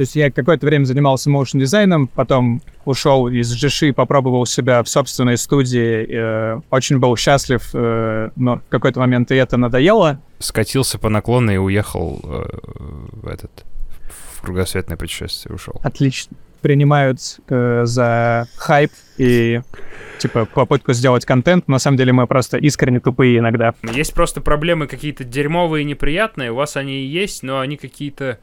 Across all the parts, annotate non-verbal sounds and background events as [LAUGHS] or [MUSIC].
То есть я какое-то время занимался моушн дизайном, потом ушел из GSHI, попробовал себя в собственной студии, э, очень был счастлив, э, но в какой-то момент и это надоело. Скатился по наклону и уехал э, в этот в кругосветное путешествие, ушел. Отлично. Принимают э, за хайп и типа попытку сделать контент. На самом деле мы просто искренне тупые иногда. Есть просто проблемы какие-то дерьмовые, неприятные. У вас они и есть, но они какие-то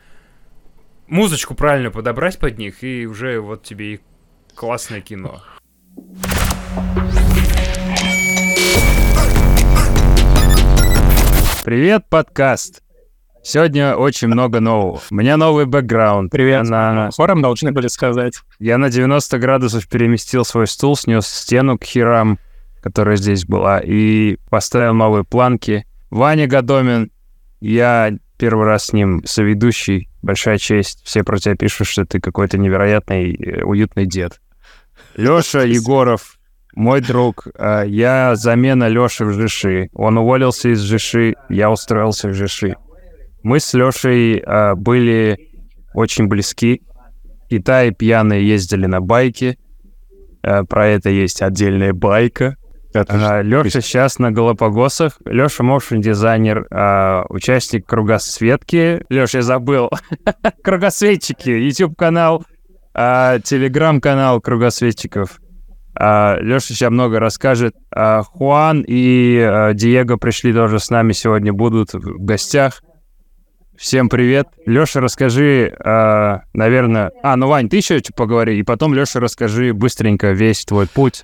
музычку правильно подобрать под них, и уже вот тебе и классное кино. Привет, подкаст! Сегодня очень много нового. У меня новый бэкграунд. Привет. На... Хором должны были сказать. Я на 90 градусов переместил свой стул, снес стену к херам, которая здесь была, и поставил новые планки. Ваня Гадомин, я первый раз с ним соведущий, большая честь. Все про тебя пишут, что ты какой-то невероятный, э, уютный дед. Лёша Егоров, мой друг. Э, я замена Лёши в Жиши. Он уволился из Жиши, я устроился в Жиши. Мы с Лёшей э, были очень близки. Китай пьяные ездили на байке. Про это есть отдельная байка. А, Леша сейчас на Галапагосах. Леша моушен дизайнер, а, участник кругосветки. Леша, я забыл. [LAUGHS] Кругосветчики, YouTube канал, телеграм-канал кругосветчиков. А, Леша сейчас много расскажет. Хуан и Диего пришли тоже с нами сегодня, будут в гостях. Всем привет. Леша, расскажи, наверное... А, ну, Вань, ты еще поговори, и потом, Леша, расскажи быстренько весь твой путь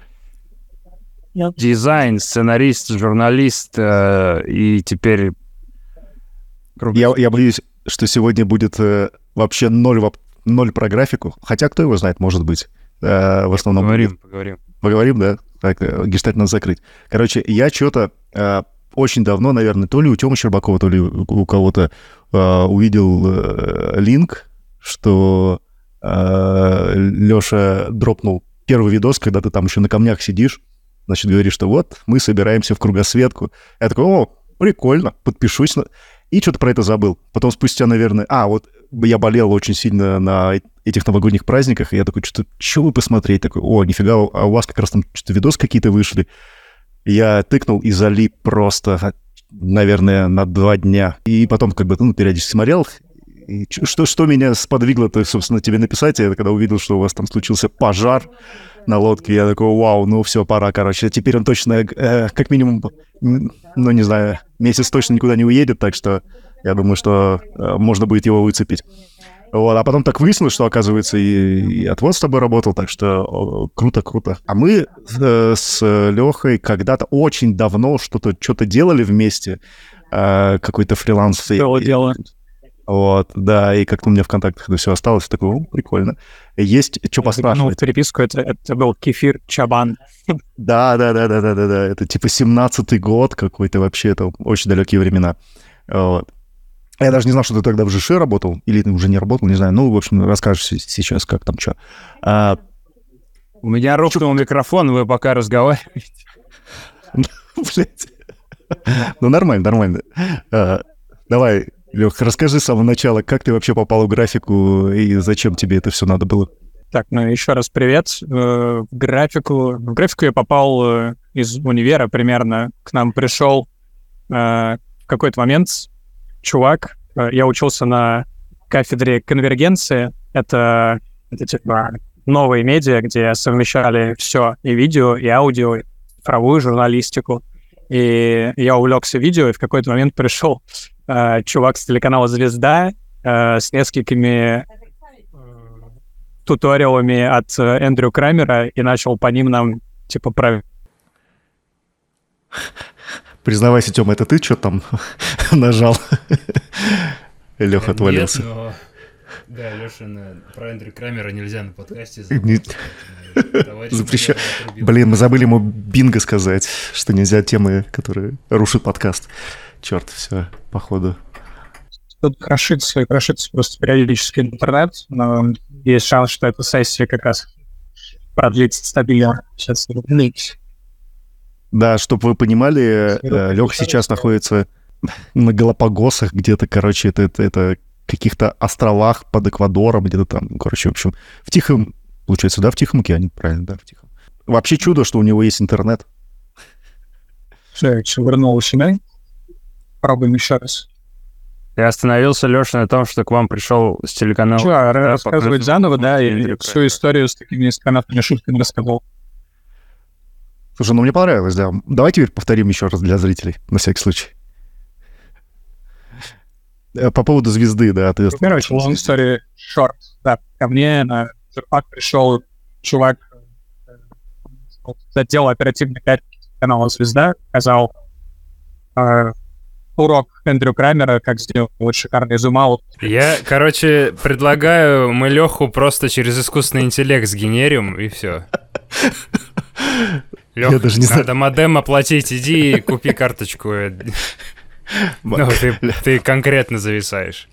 дизайн, сценарист, журналист э, и теперь... Я, я боюсь, что сегодня будет э, вообще ноль, ноль про графику. Хотя кто его знает, может быть. Э, в основном... Поговорим, поговорим. Поговорим, да? Так, э, гештальт надо закрыть. Короче, я что-то э, очень давно, наверное, то ли у Тёмы Щербакова, то ли у кого-то э, увидел э, линк, что э, Лёша дропнул первый видос, когда ты там еще на камнях сидишь, Значит, говорит, что вот, мы собираемся в кругосветку. Я такой, о, прикольно, подпишусь. И что-то про это забыл. Потом спустя, наверное... А, вот я болел очень сильно на этих новогодних праздниках, и я такой, что-то, что вы посмотреть? Такой, о, нифига, а у вас как раз там что-то видос какие-то вышли. Я тыкнул и залип просто, наверное, на два дня. И потом как бы, ну, периодически смотрел, и что, что меня сподвигло-то, собственно, тебе написать, я когда увидел, что у вас там случился пожар, на лодке. Я такой, вау, ну все, пора, короче. Теперь он точно, э, как минимум, ну не знаю, месяц точно никуда не уедет, так что я думаю, что э, можно будет его выцепить. Вот, а потом так выяснилось, что, оказывается, и, и отвод с тобой работал, так что круто, круто. А мы э, с Лехой когда-то очень давно что-то что-то делали вместе, э, какой-то фриланс. Что дело? Вот, да, и как-то у меня в контактах это все осталось, такое, о, прикольно. Есть что поспрашивать. Ну, переписку, это, это был кефир Чабан. Да, да, да, да, да, да, да, это типа 17-й год какой-то вообще, это очень далекие времена. Вот. Я даже не знал, что ты тогда в ЖШ работал, или ты уже не работал, не знаю. Ну, в общем, расскажешь сейчас, как там что. А... У меня рухнул микрофон, вы пока разговариваете. [LAUGHS] Блять. Ну, нормально, нормально. А, давай, Лех, расскажи с самого начала, как ты вообще попал в графику и зачем тебе это все надо было? Так, ну еще раз привет. Э, в графику, в графику я попал э, из универа примерно. К нам пришел э, в какой-то момент чувак. Я учился на кафедре конвергенции. Это, это типа новые медиа, где совмещали все и видео, и аудио, и цифровую журналистику. И я увлекся видео, и в какой-то момент пришел э, чувак с телеканала «Звезда» э, с несколькими туториалами от э, Эндрю Крамера и начал по ним нам, типа, про... Признавайся, Тёма, это ты что там [LAUGHS] нажал? [LAUGHS] Леха отвалился. Нет, но... Да, Леша, про Эндрю Крамера нельзя на подкасте Запрещаю. Блин, мы забыли ему бинго сказать, что нельзя темы, которые рушат подкаст. Черт, все, походу. Тут крошится и крошится просто периодически интернет, но есть шанс, что эта сессия как раз продлится стабильно. Сейчас Да, чтобы вы понимали, э, Леха сейчас находится на Галапагосах где-то, короче, это, это, это каких-то островах под Эквадором, где-то там, короче, в общем, в Тихом, получается, да, в Тихом океане, правильно, да, в Тихом. Вообще чудо, что у него есть интернет. Все, вернул себя. Пробуем еще раз. Я остановился, Леша, на том, что к вам пришел с телеканала... Что, да, рассказывать заново, да, и всю историю с такими низкоматными шутками рассказал. Слушай, ну мне понравилось, да. Давай теперь повторим еще раз для зрителей, на всякий случай. Э, по поводу звезды, да. Ты... Короче, long story short. Да, ко мне на Джерпак пришел чувак э, с отдела оперативной канала «Звезда», сказал, э, урок Эндрю Крамера, как сделать шикарный зум-аут. Я, короче, предлагаю мы Леху просто через искусственный интеллект сгенерим, и все. [LAUGHS] Лех, даже не надо знаю. модем оплатить, иди и купи карточку. [LAUGHS] Ну, ты, ты конкретно зависаешь.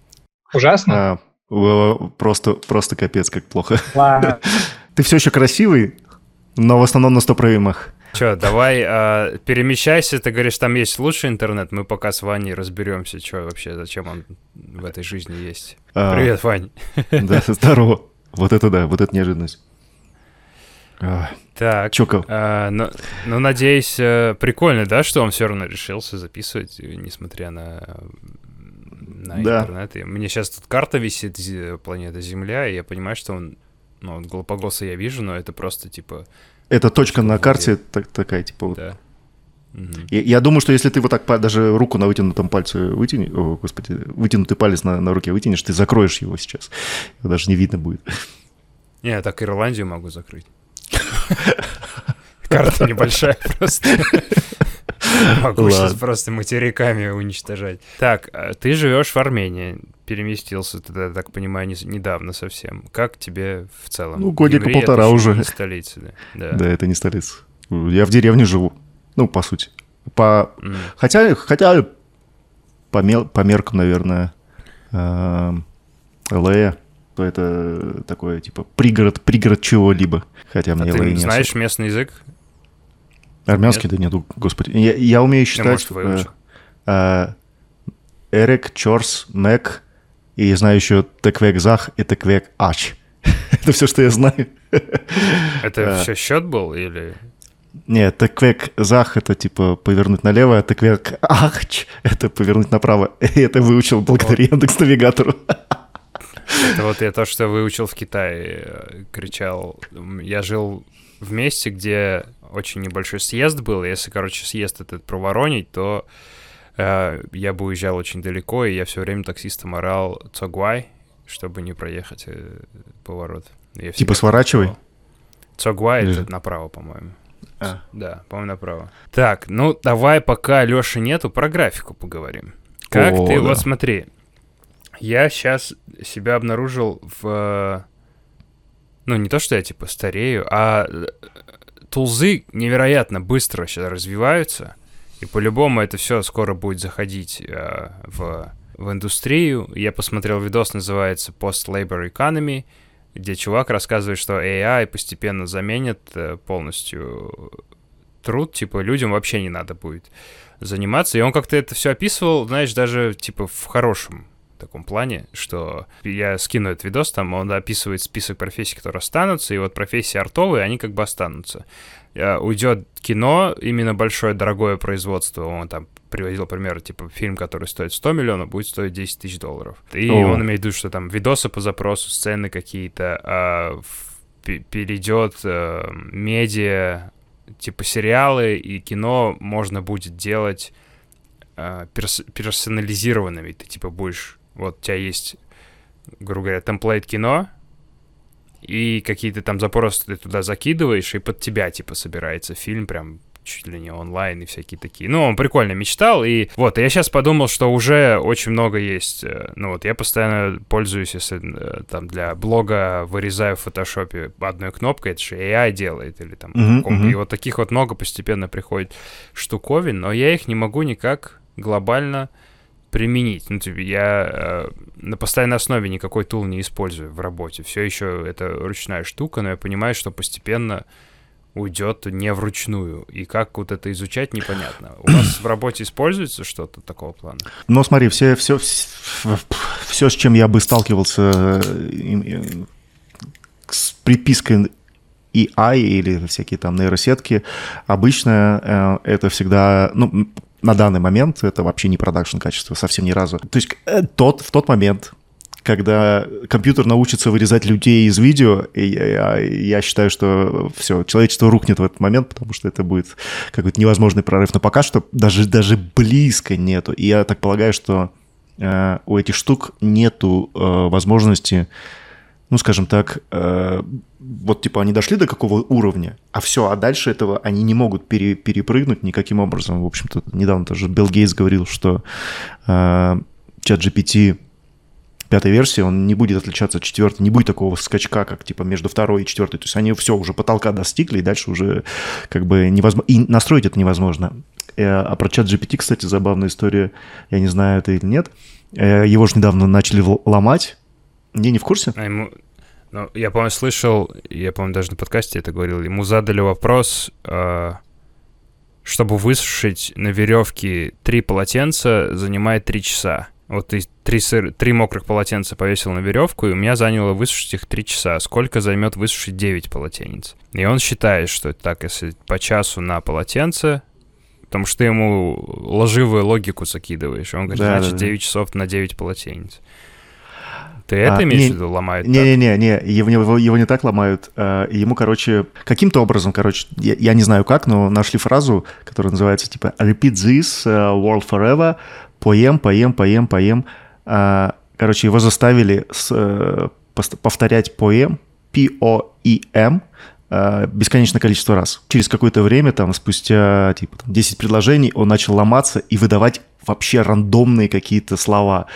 Ужасно? Просто, просто капец, как плохо. Ладно. [LAUGHS] Ты все еще красивый, но в основном на 100 проемах. Че, давай э, перемещайся, ты говоришь, там есть лучший интернет, мы пока с Ваней разберемся, что вообще, зачем он в этой жизни есть. А, Привет, Вань. [LAUGHS] Да, здорово. Вот это да, вот это неожиданность. А, так. Чё, а, ну, ну, надеюсь, э, прикольно, да, что он все равно решился записывать, несмотря на, на да. интернет. И мне сейчас тут карта висит, планета Земля, и я понимаю, что он, ну, вот Галапагоса я вижу, но это просто, типа, это точка на карте так, такая, типа вот. Да. Угу. Я, я думаю, что если ты вот так даже руку на вытянутом пальце вытяни, о, господи, вытянутый палец на, на руке вытянешь, ты закроешь его сейчас. Его даже не видно будет. Не, я так Ирландию могу закрыть. [LAUGHS] Карта небольшая просто. [LAUGHS] Могу Ладно. сейчас просто материками уничтожать. Так, а ты живешь в Армении, переместился туда, так понимаю, не, недавно совсем. Как тебе в целом? Ну, годика полтора уже. Не столица, да. да. Да, это не столица. Я в деревне живу. Ну, по сути. По... Mm. Хотя, хотя по, мел... по меркам, наверное, э... ЛА, то это такое, типа, пригород, пригород чего-либо. Хотя мне а ты знаешь особо. местный язык? Армянский, Нет? да нету, господи. Я, я умею считать... Э, э, Эрик, Чорс, Мэг, и я знаю еще Теквек Зах и Теквек Ач. [LAUGHS] Это все, что я знаю. Это все счет был или... Нет, Теквек Зах это типа повернуть налево, а Теквек Ахч это повернуть направо. [LAUGHS] И это выучил благодаря Яндекс-навигатору. Это вот я то, что выучил в Китае, э, кричал. Я жил в месте, где очень небольшой съезд был. Если, короче, съезд этот проворонить, то э, я бы уезжал очень далеко, и я все время таксистам орал Цогуай, чтобы не проехать э, поворот. Я типа сворачивай? Цогуай — это направо, по-моему. А. Да, по-моему, направо. Так, ну давай, пока Лёши нету, про графику поговорим. Как О, ты, да. вот смотри, я сейчас себя обнаружил в... Ну, не то, что я, типа, старею, а э, тулзы невероятно быстро сейчас развиваются, и по-любому это все скоро будет заходить э, в, в индустрию. Я посмотрел видос, называется Post-Labor Economy, где чувак рассказывает, что AI постепенно заменит э, полностью труд, типа, людям вообще не надо будет заниматься. И он как-то это все описывал, знаешь, даже, типа, в хорошем таком плане, что я скину этот видос, там он описывает список профессий, которые останутся, и вот профессии артовые, они как бы останутся. Э, уйдет кино, именно большое, дорогое производство, он там приводил пример, типа, фильм, который стоит 100 миллионов, будет стоить 10 тысяч долларов. И О. он имеет в виду, что там видосы по запросу, сцены какие-то, а, перейдет а, медиа, типа сериалы и кино можно будет делать а, перс персонализированными. Ты, типа, будешь вот у тебя есть, грубо говоря, темплейт кино, и какие-то там запросы ты туда закидываешь, и под тебя, типа, собирается фильм прям чуть ли не онлайн и всякие такие. Ну, он прикольно мечтал, и вот, я сейчас подумал, что уже очень много есть. Э, ну, вот, я постоянно пользуюсь, если э, там для блога вырезаю в фотошопе одной кнопкой, это же AI делает, или там, uh-huh, uh-huh. и вот таких вот много постепенно приходит штуковин, но я их не могу никак глобально применить. Ну, типа, я э, на постоянной основе никакой тул не использую в работе. Все еще это ручная штука, но я понимаю, что постепенно уйдет не вручную. И как вот это изучать, непонятно. У вас в работе используется что-то такого плана? Ну, смотри, все, все, все, все с чем я бы сталкивался э, с припиской AI или всякие там нейросетки, обычно э, это всегда, ну, на данный момент это вообще не продакшн качество, совсем ни разу. То есть э, тот, в тот момент, когда компьютер научится вырезать людей из видео, я, я считаю, что все, человечество рухнет в этот момент, потому что это будет какой-то невозможный прорыв. Но пока что даже, даже близко нету. И я так полагаю, что э, у этих штук нету э, возможности, ну, скажем так, э, вот типа они дошли до какого уровня, а все, а дальше этого они не могут пере, перепрыгнуть никаким образом. В общем-то, недавно тоже Билл Гейтс говорил, что э, чат GPT пятой версии, он не будет отличаться от четвертой, не будет такого скачка, как типа между второй и четвертой. То есть они все уже потолка достигли, и дальше уже как бы невозможно. И настроить это невозможно. Э, а про чат GPT, кстати, забавная история. Я не знаю, это или нет. Э, его же недавно начали ломать. Не, не в курсе? А ему... Ну, я, по-моему, слышал, я, по-моему, даже на подкасте это говорил, ему задали вопрос, э, чтобы высушить на веревке три полотенца, занимает три часа. Вот ты три, сыр, три мокрых полотенца повесил на веревку, и у меня заняло высушить их три часа. Сколько займет высушить 9 полотенец? И он считает, что так, если по часу на полотенце, потому что ты ему ложивую логику закидываешь. Он говорит, да, значит, да, 9 часов на 9 полотенец. Ты это а, имеешь в виду, ломают? Не-не-не, не, его, его, его не так ломают. А, ему, короче, каким-то образом, короче, я, я не знаю как, но нашли фразу, которая называется типа «Repeat this uh, world forever поем, поем, поем, поем. А, короче, его заставили с, э, повторять поем, P-O-E-M, а, бесконечное количество раз. Через какое-то время, там, спустя типа, там, 10 предложений, он начал ломаться и выдавать вообще рандомные какие-то слова.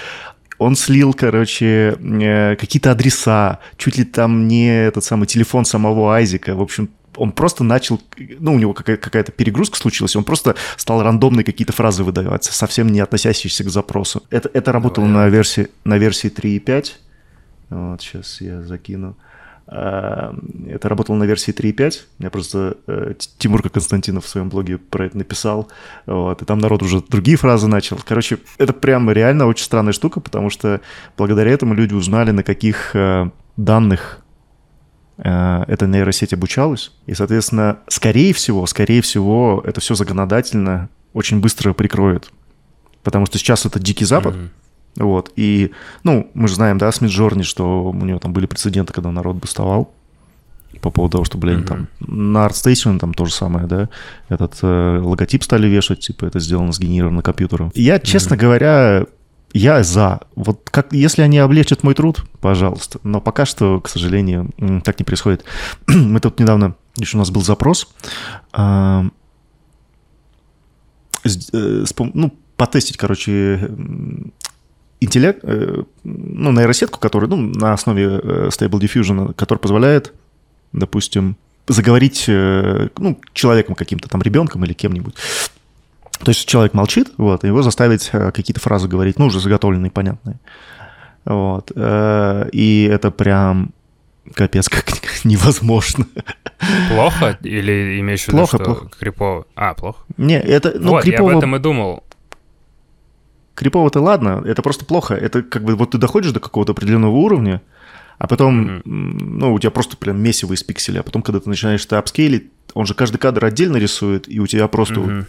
Он слил, короче, э, какие-то адреса, чуть ли там не этот самый телефон самого Айзека. В общем, он просто начал, ну, у него какая-то перегрузка случилась, он просто стал рандомные какие-то фразы выдавать, совсем не относящиеся к запросу. Это, это работало Давай. на версии, на версии 3.5. Вот, сейчас я закину. А, это работало на версии 3.5. Я просто э, Тимурка Константинов в своем блоге про это написал. Вот, и там народ уже другие фразы начал. Короче, это прям реально очень странная штука, потому что благодаря этому люди узнали, на каких э, данных Э, эта нейросеть обучалась. И, соответственно, скорее всего, скорее всего, это все законодательно очень быстро прикроет. Потому что сейчас это дикий запад. Mm-hmm. Вот. И, ну, мы же знаем, да, с Миджорни, что у него там были прецеденты, когда народ бастовал по поводу того, что, блин, mm-hmm. там на ArtStation там то же самое, да, этот э, логотип стали вешать, типа это сделано сгенерировано компьютером. Я, честно mm-hmm. говоря, я за. Вот как, если они облегчат мой труд, пожалуйста. Но пока что, к сожалению, так не происходит. [CLEARS THROAT] Мы тут недавно, еще у нас был запрос, э, ну, потестить, короче, интеллект, э, ну, нейросетку, которая, ну, на основе э, Stable Diffusion, которая позволяет, допустим, заговорить, ну, человеком каким-то там, ребенком или кем-нибудь, то есть человек молчит, вот, его заставить э, какие-то фразы говорить, ну, уже заготовленные, понятные. Вот. Э, и это прям капец как [LAUGHS] невозможно. Плохо? Или имеешь в виду, плохо, что плохо. крипово? А, плохо? Не, это, ну, вот, крипово... я об этом и думал. Крипово-то ладно, это просто плохо. Это как бы вот ты доходишь до какого-то определенного уровня, а потом, mm-hmm. ну, у тебя просто прям месиво из пикселя, а потом, когда ты начинаешь это апскейлить, он же каждый кадр отдельно рисует, и у тебя просто mm-hmm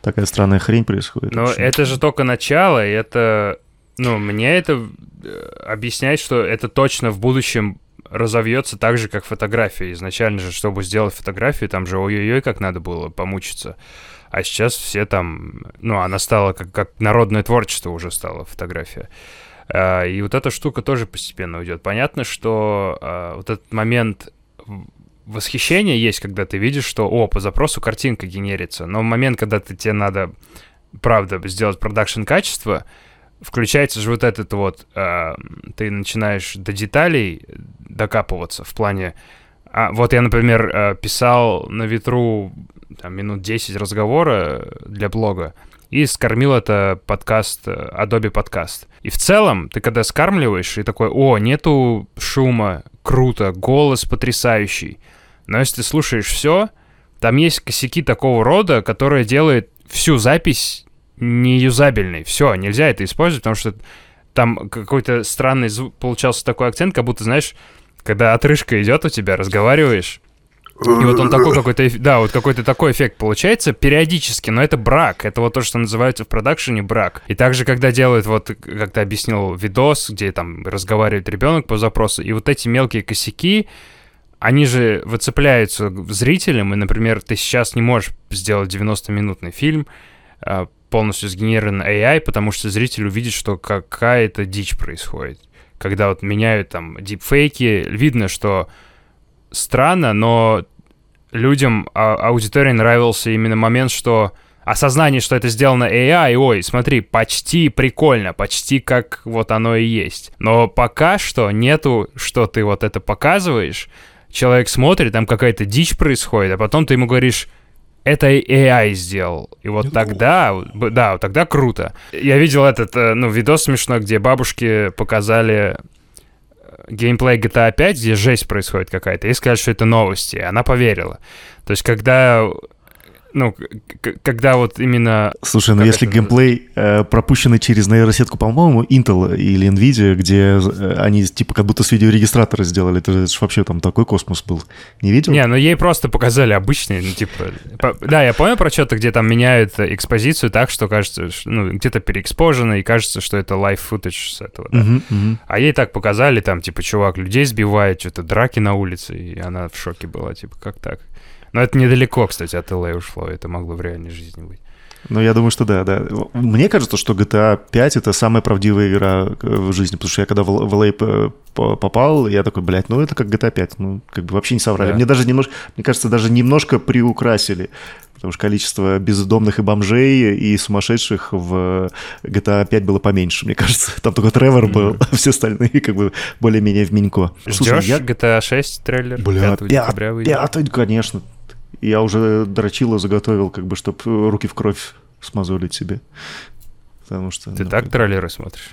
такая странная хрень происходит. Но это же только начало, и это... Ну, мне это э, объясняет, что это точно в будущем разовьется так же, как фотография. Изначально же, чтобы сделать фотографию, там же ой-ой-ой, как надо было помучиться. А сейчас все там... Ну, она стала как, как народное творчество уже стала фотография. А, и вот эта штука тоже постепенно уйдет. Понятно, что а, вот этот момент восхищение есть, когда ты видишь, что, о, по запросу картинка генерится, но в момент, когда ты, тебе надо, правда, сделать продакшн качество, включается же вот этот вот, э, ты начинаешь до деталей докапываться в плане, а, вот я, например, писал на ветру там, минут 10 разговора для блога, и скормил это подкаст, э, Adobe подкаст. И в целом, ты когда скармливаешь, и такой, о, нету шума, круто, голос потрясающий, Но если ты слушаешь все, там есть косяки такого рода, которые делают всю запись неюзабельной. Все, нельзя это использовать, потому что там какой-то странный звук, получался такой акцент, как будто, знаешь, когда отрыжка идет у тебя, разговариваешь, и вот он такой какой-то, да, вот какой-то такой эффект получается периодически, но это брак, это вот то, что называется в продакшене брак. И также, когда делают, вот, как ты объяснил, видос, где там разговаривает ребенок по запросу, и вот эти мелкие косяки, они же выцепляются зрителям, и, например, ты сейчас не можешь сделать 90-минутный фильм, а, полностью сгенерирован AI, потому что зритель увидит, что какая-то дичь происходит. Когда вот меняют там дипфейки, видно, что странно, но людям, а, аудитории нравился именно момент, что осознание, что это сделано AI, ой, смотри, почти прикольно, почти как вот оно и есть. Но пока что нету, что ты вот это показываешь, человек смотрит, там какая-то дичь происходит, а потом ты ему говоришь, это AI сделал. И вот тогда, да, тогда круто. Я видел этот, э, ну, видос смешной, где бабушки показали геймплей GTA 5, где жесть происходит какая-то, и сказали, что это новости, она поверила. То есть, когда ну, когда вот именно... Слушай, ну если это... геймплей э, пропущенный через нейросетку, по-моему, Intel или Nvidia, где э, они типа как будто с видеорегистратора сделали, это, это же вообще там такой космос был. Не видел? Не, ну ей просто показали обычный, ну типа... По... Да, я понял про что-то, где там меняют экспозицию так, что кажется, что, ну, где-то переэкспожено, и кажется, что это live footage с этого, да. Uh-huh, uh-huh. А ей так показали, там, типа, чувак людей сбивает, что-то драки на улице, и она в шоке была, типа, как так? Но это недалеко, кстати, от LA ушло. Это могло в реальной жизни быть. Ну, я думаю, что да, да. Мне кажется, что GTA 5 — это самая правдивая игра э, в жизни, потому что я когда в LA попал, я такой, блядь, ну это как GTA 5, ну как бы вообще не соврали. Да. Мне даже немножко, мне кажется, даже немножко приукрасили, потому что количество бездомных и бомжей и сумасшедших в GTA 5 было поменьше, мне кажется. [LAUGHS] Там только Тревор mm-hmm. был, а все остальные как бы более-менее в Минько. Ждешь я... GTA 6 трейлер? Бля, 5 декабря выйдет? 5, конечно, я уже дрочило заготовил, как бы, чтобы руки в кровь смазолить себе. Потому что... Ты ну, так трейлеры смотришь?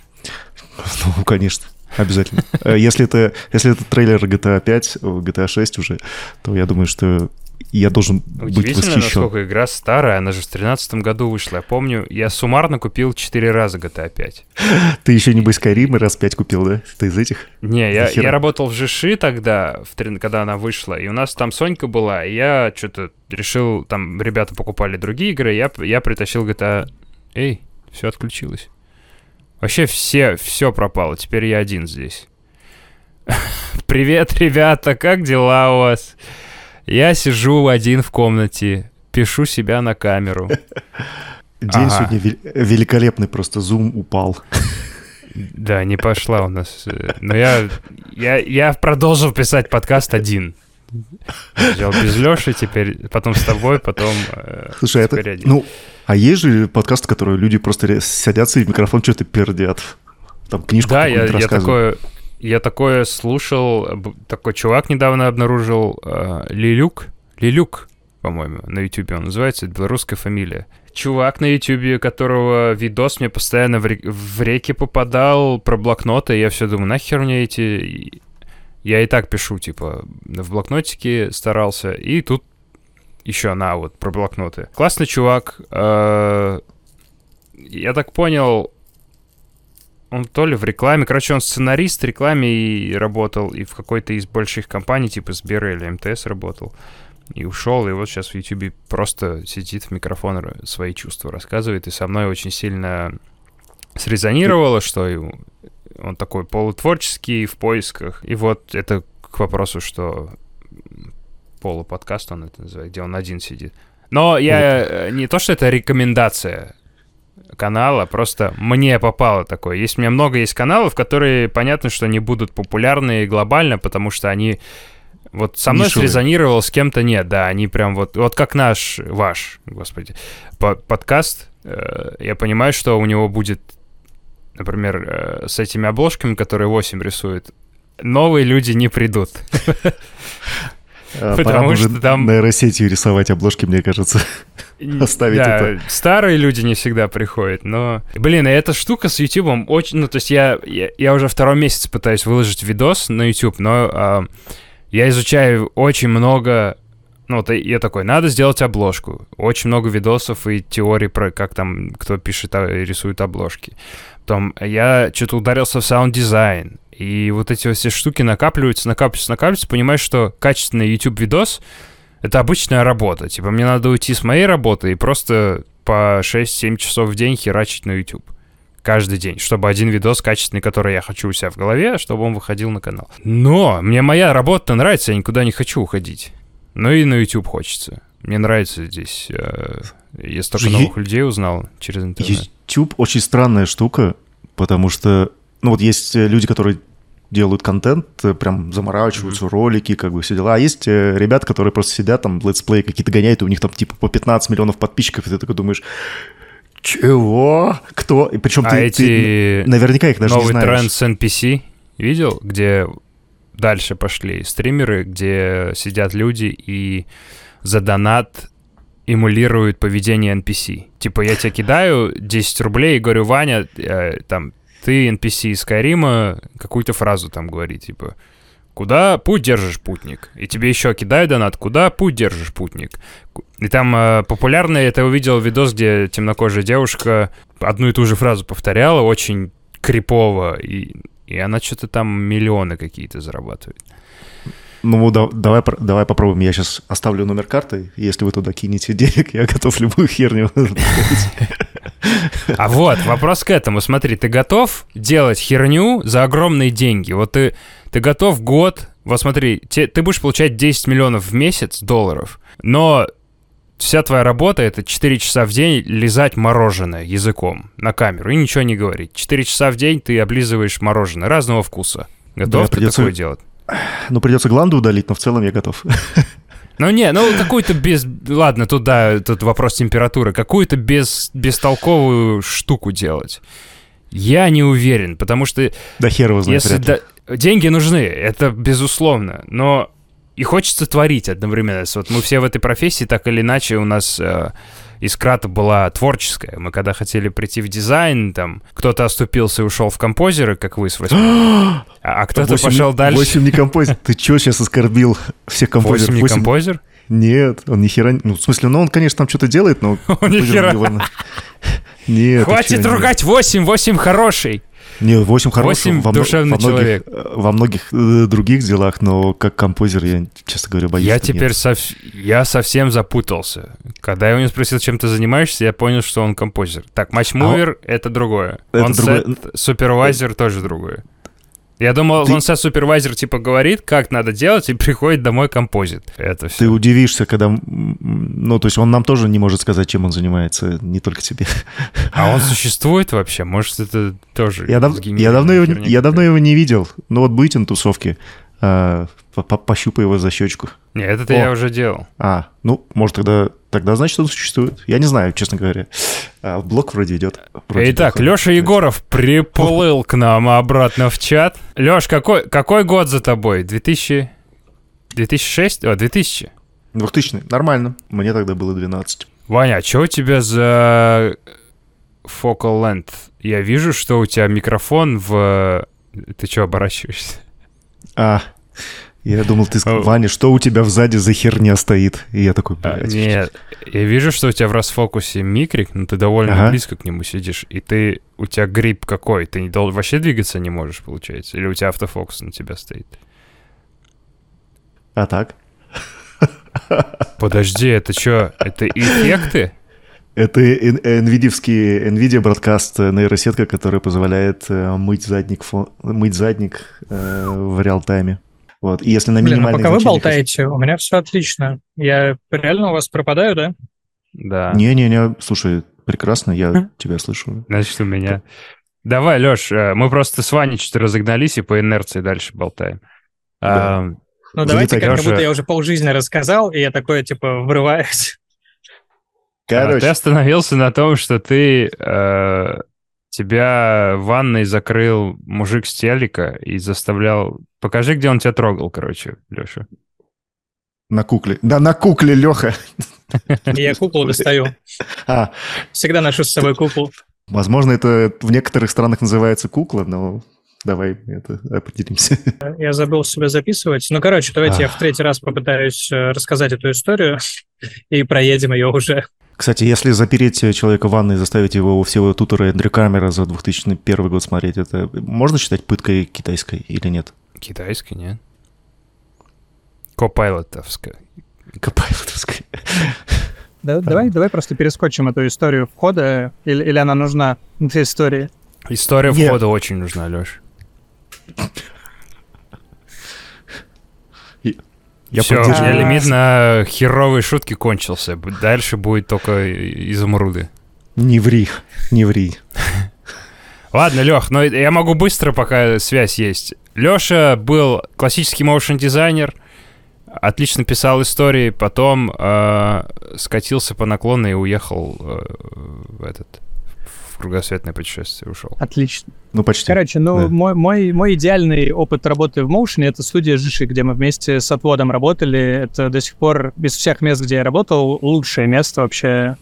[LAUGHS] Ну, конечно. Обязательно. Э, если это, если это трейлер GTA 5, GTA 6 уже, то я думаю, что я должен быть восхищен. насколько игра старая, она же в 2013 году вышла. Я помню, я суммарно купил 4 раза GTA 5. [LAUGHS] Ты еще не Skyrim раз 5 купил, да? Ты из этих? Не, я, я работал в Жиши тогда, в, когда она вышла, и у нас там Сонька была, и я что-то решил, там ребята покупали другие игры, я, я притащил GTA... Эй, все отключилось. Вообще все, все пропало, теперь я один здесь. [LAUGHS] Привет, ребята, как дела у вас? Я сижу один в комнате, пишу себя на камеру. [LAUGHS] День ага. сегодня великолепный, просто зум упал. [LAUGHS] Да, не пошла у нас. Э, но я, я, я продолжил писать подкаст один. Взял без Леши, теперь потом с тобой, потом э, Слушай, это, один. ну, а есть же подкасты, которые люди просто садятся и в микрофон что-то пердят. Там книжку Да, я, я такое, я такое слушал, такой чувак недавно обнаружил, э, Лилюк, Лилюк, по-моему, на Ютубе он называется, это белорусская фамилия. Чувак на Ютубе, которого видос мне постоянно в, ре- в реки попадал про блокноты, я все думаю, нахер мне эти... Я и так пишу, типа, в блокнотике старался, и тут еще на вот про блокноты. Классный чувак. Э- я так понял, он то ли в рекламе, короче, он сценарист в рекламе и работал, и в какой-то из больших компаний, типа Сбера или МТС работал. И ушел, и вот сейчас в Ютубе просто сидит в микрофон, свои чувства рассказывает, и со мной очень сильно срезонировало, что он такой полутворческий в поисках. И вот это к вопросу, что полуподкаст он это называет, где он один сидит. Но я э, не то, что это рекомендация канала, просто мне попало такое. Есть у меня много есть каналов, которые понятно, что не будут популярны глобально, потому что они вот со мной Нишевый. срезонировал, с кем-то нет, да, они прям вот, вот как наш, ваш, господи, подкаст, э, я понимаю, что у него будет, например, э, с этими обложками, которые 8 рисует, новые люди не придут. [LAUGHS] А, Потому что там... нейросетью рисовать обложки, мне кажется. Оставить да, это. старые люди не всегда приходят, но... Блин, и эта штука с YouTube очень... Ну, то есть я, я, я уже второй месяц пытаюсь выложить видос на YouTube, но... А, Я изучаю очень много ну, вот я такой, надо сделать обложку. Очень много видосов и теорий про как там, кто пишет, а, рисует обложки. Потом я что-то ударился в саунд-дизайн. И вот эти вот все штуки накапливаются, накапливаются, накапливаются. Понимаешь, что качественный YouTube-видос — это обычная работа. Типа, мне надо уйти с моей работы и просто по 6-7 часов в день херачить на YouTube каждый день, чтобы один видос качественный, который я хочу у себя в голове, чтобы он выходил на канал. Но мне моя работа нравится, я никуда не хочу уходить. Ну и на YouTube хочется. Мне нравится здесь. Э, я столько новых людей узнал через интернет. YouTube очень странная штука, потому что, ну вот есть люди, которые делают контент, э, прям заморачиваются, mm-hmm. ролики, как бы все дела. А есть ребята, которые просто сидят там, летсплей какие-то гоняют, и у них там типа по 15 миллионов подписчиков, и ты такой думаешь, чего? Кто? И причем а ты, эти ты наверняка их даже новый не знаешь. тренд с NPC видел, где дальше пошли стримеры, где сидят люди и за донат эмулируют поведение NPC. Типа, я тебе кидаю 10 рублей и говорю, Ваня, э, там, ты NPC из Скайрима, какую-то фразу там говори, типа, куда путь держишь, путник? И тебе еще кидаю донат, куда путь держишь, путник? И там э, популярный, это увидел видос, где темнокожая девушка одну и ту же фразу повторяла, очень крипово, и и она что-то там миллионы какие-то зарабатывает. Ну, да, давай, давай попробуем. Я сейчас оставлю номер карты. Если вы туда кинете денег, я готов любую херню. А вот, вопрос к этому. Смотри, ты готов делать херню за огромные деньги? Вот ты, ты готов год... Вот смотри, те, ты будешь получать 10 миллионов в месяц долларов, но вся твоя работа — это 4 часа в день лизать мороженое языком на камеру и ничего не говорить. 4 часа в день ты облизываешь мороженое разного вкуса. Готов да, ты придется... такое делать? Ну, придется гланду удалить, но в целом я готов. Ну не, ну какую-то без... Ладно, тут да, тут вопрос температуры. Какую-то без... бестолковую штуку делать. Я не уверен, потому что... Да хер его знает, если да... Деньги нужны, это безусловно, но и хочется творить одновременно. Вот мы все в этой профессии, так или иначе, у нас э, искра-то была творческая. Мы когда хотели прийти в дизайн, там, кто-то оступился и ушел в композеры, как вы с 8. а, [GASPS] а кто-то пошел дальше. 8 не композер. Ты что сейчас оскорбил всех композеров? 8 не композер? Нет, он ни хера... Ну, в смысле, ну он, конечно, там что-то делает, но... [LAUGHS] Он ни хера... [LAUGHS] Нет, Хватит ругать 8, 8 хороший. Не, 8 хороших 8 во, душевный во многих, человек. Во многих э, других делах, но как композер я, честно говоря, боюсь. Я теперь сов... я совсем запутался. Когда я у него спросил, чем ты занимаешься, я понял, что он композер. Так, матчмувер а... — это другое. Это он другое... супервайзер тоже другое. Я думал, ты... он со супервайзер типа говорит, как надо делать, и [LAUGHS] приходит домой композит. Это все. Ты удивишься, когда... Ну, то есть он нам тоже не может сказать, чем он занимается, не только тебе. А он существует вообще? Может, это тоже... Я, дав... я, давно, его... я давно его не видел. Ну, вот будете на тусовке, а, пощупай его за щечку. Не, это я уже делал. А, ну, может, тогда, тогда значит, он существует. Я не знаю, честно говоря. А, блок вроде идет. Вроде Итак, Леша Егоров приплыл к нам обратно в чат. Леш, какой, какой год за тобой? 2000... 2006? О, 2000. 2000. Нормально. Мне тогда было 12. Ваня, а что у тебя за focal length? Я вижу, что у тебя микрофон в... Ты что, оборачиваешься? А, я думал, ты сказал, Ваня, что у тебя сзади за херня стоит? И я такой, а, блядь. Нет, я вижу, что у тебя в расфокусе микрик, но ты довольно ага. близко к нему сидишь, и ты, у тебя грипп какой? Ты не, вообще двигаться не можешь, получается? Или у тебя автофокус на тебя стоит? А так? Подожди, это что, это эффекты? Это NVIDIA, NVIDIA Broadcast нейросетка, которая позволяет э, мыть задник, мыть задник э, в реал-тайме. Вот. И если на Блин, а пока вы болтаете, у меня все отлично. Я реально у вас пропадаю, да? Да. Не-не-не, слушай, прекрасно, я тебя слышу. Значит, у меня... Давай, Леш, э, мы просто с Ваней что-то разогнались и по инерции дальше болтаем. Да. А, ну, давайте, как, Леша... будто я уже полжизни рассказал, и я такое, типа, врываюсь. Короче. А, ты остановился на том, что ты... Э, тебя в ванной закрыл мужик с телека и заставлял... Покажи, где он тебя трогал, короче, Леша. На кукле. Да, на кукле, Леха. Я куклу достаю. А. Всегда ношу с собой куклу. Возможно, это в некоторых странах называется кукла, но Давай это определимся. Я забыл себя записывать. Ну, короче, давайте я в третий раз попытаюсь э, рассказать эту историю [LAUGHS] и проедем ее уже. Кстати, если запереть человека в ванной и заставить его все туторы Эндрю Камера за 2001 год смотреть, это можно считать пыткой китайской или нет? Китайской, нет. Копайлотовская. Копайлотовская. Да, давай, давай просто перескочим эту историю входа, или, или она нужна, эта история? История Нет. входа очень нужна, Леш. Я Все, поддерживаю. лимит на херовые шутки кончился. Дальше будет только изумруды. Не ври, не ври. [LAUGHS] Ладно, Лех, но я могу быстро, пока связь есть. Леша был классический моушен дизайнер, отлично писал истории, потом э, скатился по наклону и уехал э, в этот кругосветное путешествие ушел. Отлично. Ну, почти. Короче, ну, да. мой, мой, мой идеальный опыт работы в Motion — это студия Жиши, где мы вместе с отводом работали. Это до сих пор, без всех мест, где я работал, лучшее место вообще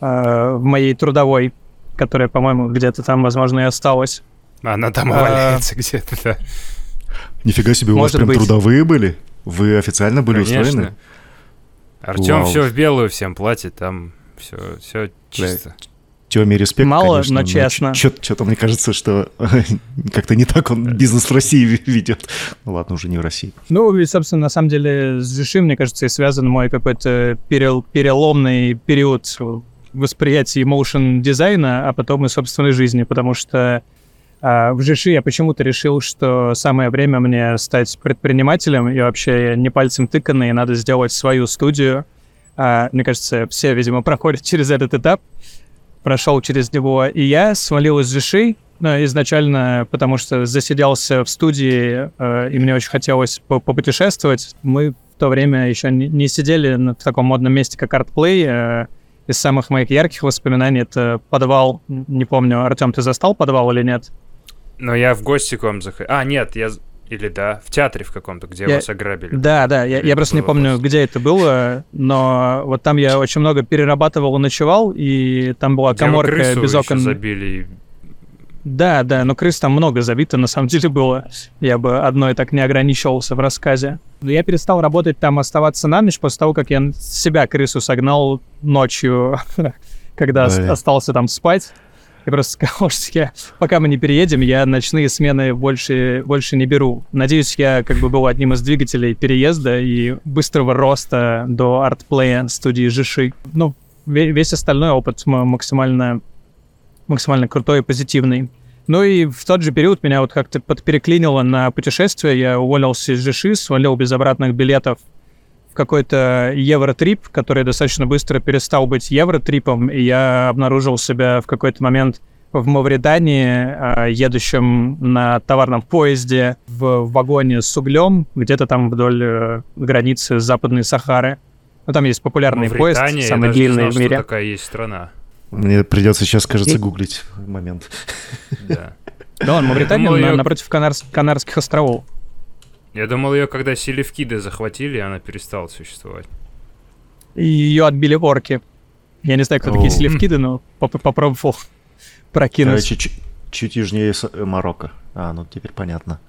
э, в моей трудовой, которая, по-моему, где-то там, возможно, и осталась. Она там и а, валяется где-то, да. Нифига себе, у вас прям трудовые были? Вы официально были устроены? Артем все в белую всем платит, там все, все чисто. Теме респект, Мало, конечно, но честно. Что-то мне кажется, что [LAUGHS] как-то не так он бизнес в России ведет. Ну ладно, уже не в России. Ну, и, собственно, на самом деле с Жиши, мне кажется, и связан мой какой-то переломный период восприятия моушен дизайна, а потом и собственной жизни, потому что в Жиши я почему-то решил, что самое время мне стать предпринимателем, и вообще не пальцем тыканный, надо сделать свою студию. А, мне кажется, все, видимо, проходят [LAUGHS] через этот этап прошел через него и я, свалил из Жиши, изначально, потому что засиделся в студии, э, и мне очень хотелось попутешествовать. Мы в то время еще не сидели в таком модном месте, как ArtPlay. Из самых моих ярких воспоминаний это подвал. Не помню, Артем, ты застал подвал или нет? Ну, я в гости к вам заходил. А, нет, я или да, в театре в каком-то, где я... вас ограбили. Да, да, я, я просто не помню, вопрос. где это было, но вот там я очень много перерабатывал и ночевал, и там была где коморка без окон. забили. Да, да, но крыс там много забито, на самом деле было. Я бы одной так не ограничивался в рассказе. Но я перестал работать там, оставаться на ночь после того, как я себя крысу согнал ночью, [LAUGHS] когда остался там спать. Я просто сказал, что я, пока мы не переедем, я ночные смены больше, больше не беру. Надеюсь, я как бы был одним из двигателей переезда и быстрого роста до артплея студии Жиши. Ну, весь остальной опыт максимально, максимально крутой и позитивный. Ну и в тот же период меня вот как-то подпереклинило на путешествие. Я уволился из Жиши, свалил без обратных билетов какой-то евротрип, который достаточно быстро перестал быть евротрипом, и я обнаружил себя в какой-то момент в Мавритании, а, едущем на товарном поезде в вагоне с углем, где-то там вдоль э, границы Западной Сахары. Ну, там есть популярный поезд, самый длинный в мире. такая есть страна. Мне придется сейчас, кажется, гуглить момент. Да. Да, он Мавритания напротив Канарских островов. Я думал, ее когда селевкиды захватили, она перестала существовать. И ее отбили орки. Я не знаю, кто такие селевкиды, но поп попробовал [LAUGHS] прокинуть. Чуть, чуть южнее э, Марокко. А, ну теперь понятно.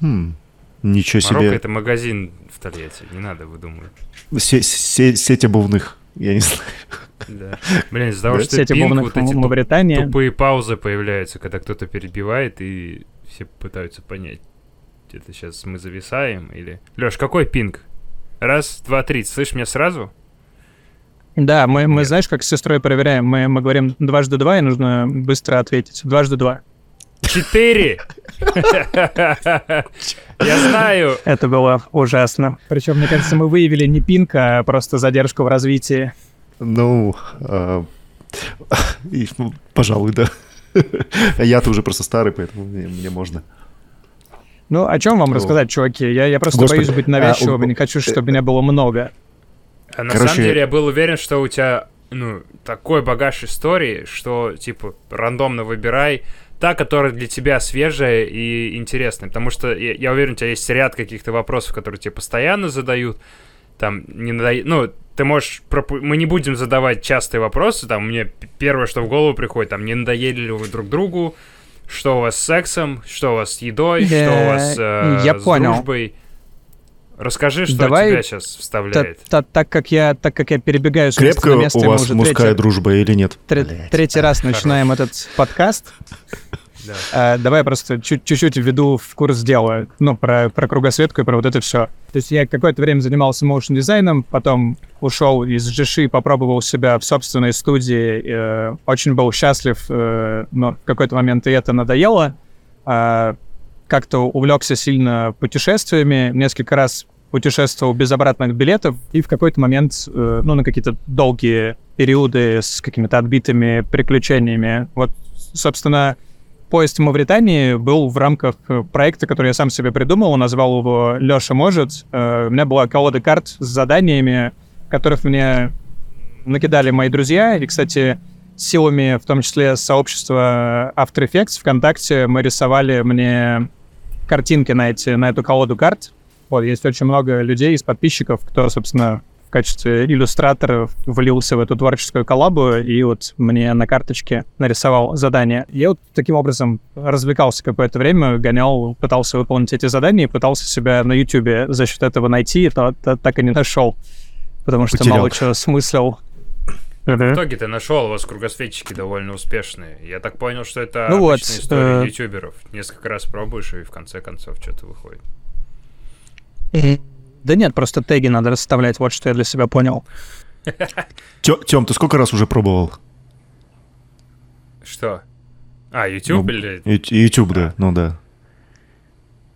Хм, ничего себе. Марокко — это магазин в Тольятти, не надо выдумывать. Се се сеть обувных, я не [LAUGHS] знаю. Да. Блин, из-за того, что пинг, вот эти тупые паузы появляются, когда кто-то перебивает, и все пытаются понять, это сейчас мы зависаем или... Лёш, какой пинг? Раз, два, три. Слышь меня сразу? Да, мы, мы знаешь, как с сестрой проверяем. Мы, мы говорим дважды два, и нужно быстро ответить. Дважды два. Четыре! Я знаю. Это было ужасно. Причем, мне кажется, мы выявили не пинг, а просто задержку в развитии. Ну, а, пожалуй, да. Я-то уже просто старый, поэтому мне можно. Ну, о чем вам О. рассказать, чуваки? Я, я просто Господи. боюсь быть навязчивым а, и не хочу, чтобы меня было много. А на Короче... самом деле я был уверен, что у тебя ну, такой багаж истории, что, типа, рандомно выбирай та, которая для тебя свежая и интересная. Потому что я, я уверен, у тебя есть ряд каких-то вопросов, которые тебе постоянно задают. Там, не надо... Ну, ты можешь... Пропу... Мы не будем задавать частые вопросы. Там, мне первое, что в голову приходит, там, не надоели ли вы друг другу, что у вас с сексом, что у вас с едой, что у вас э, Я с понял. дружбой. Расскажи, что Давай тебя сейчас Та- вставляет. та- Так как я так как я перебегаю с места Крепкая на место, у вас мужская третий- дружба или нет? тре- Блядь. третий раз начинаем этот подкаст. Да. Э, Давай я просто чуть- чуть-чуть введу в курс дела, ну, про, про кругосветку и про вот это все. То есть я какое-то время занимался моушн дизайном, потом ушел из GSHI, попробовал себя в собственной студии, э, очень был счастлив, э, но в какой-то момент и это надоело. Как-то увлекся сильно путешествиями, несколько раз путешествовал без обратных билетов, и в какой-то момент, ну, на какие-то долгие периоды с какими-то отбитыми приключениями. Вот, собственно, поезд в Мавритании был в рамках э, проекта, который я сам себе придумал, назвал его «Леша может». Э, У меня была колода карт с заданиями, которых мне накидали мои друзья. И, кстати, силами, в том числе сообщества After Effects ВКонтакте, мы рисовали мне картинки на, эти, на эту колоду карт. Вот, есть очень много людей из подписчиков, кто, собственно, качестве иллюстраторов влился в эту творческую коллабу и вот мне на карточке нарисовал задание. Я вот таким образом развлекался какое-то время, гонял, пытался выполнить эти задания и пытался себя на YouTube за счет этого найти, но та- так и не нашел, потому что Потерял. мало чего смыслил. В итоге ты нашел, у вас кругосветчики довольно успешные. Я так понял, что это Ну вот, история э, ютуберов. Несколько раз пробуешь, и в конце концов что-то выходит. Да нет, просто теги надо расставлять, вот что я для себя понял. Тем, ты сколько раз уже пробовал? Что? А, YouTube Ну, или... YouTube, да, ну да.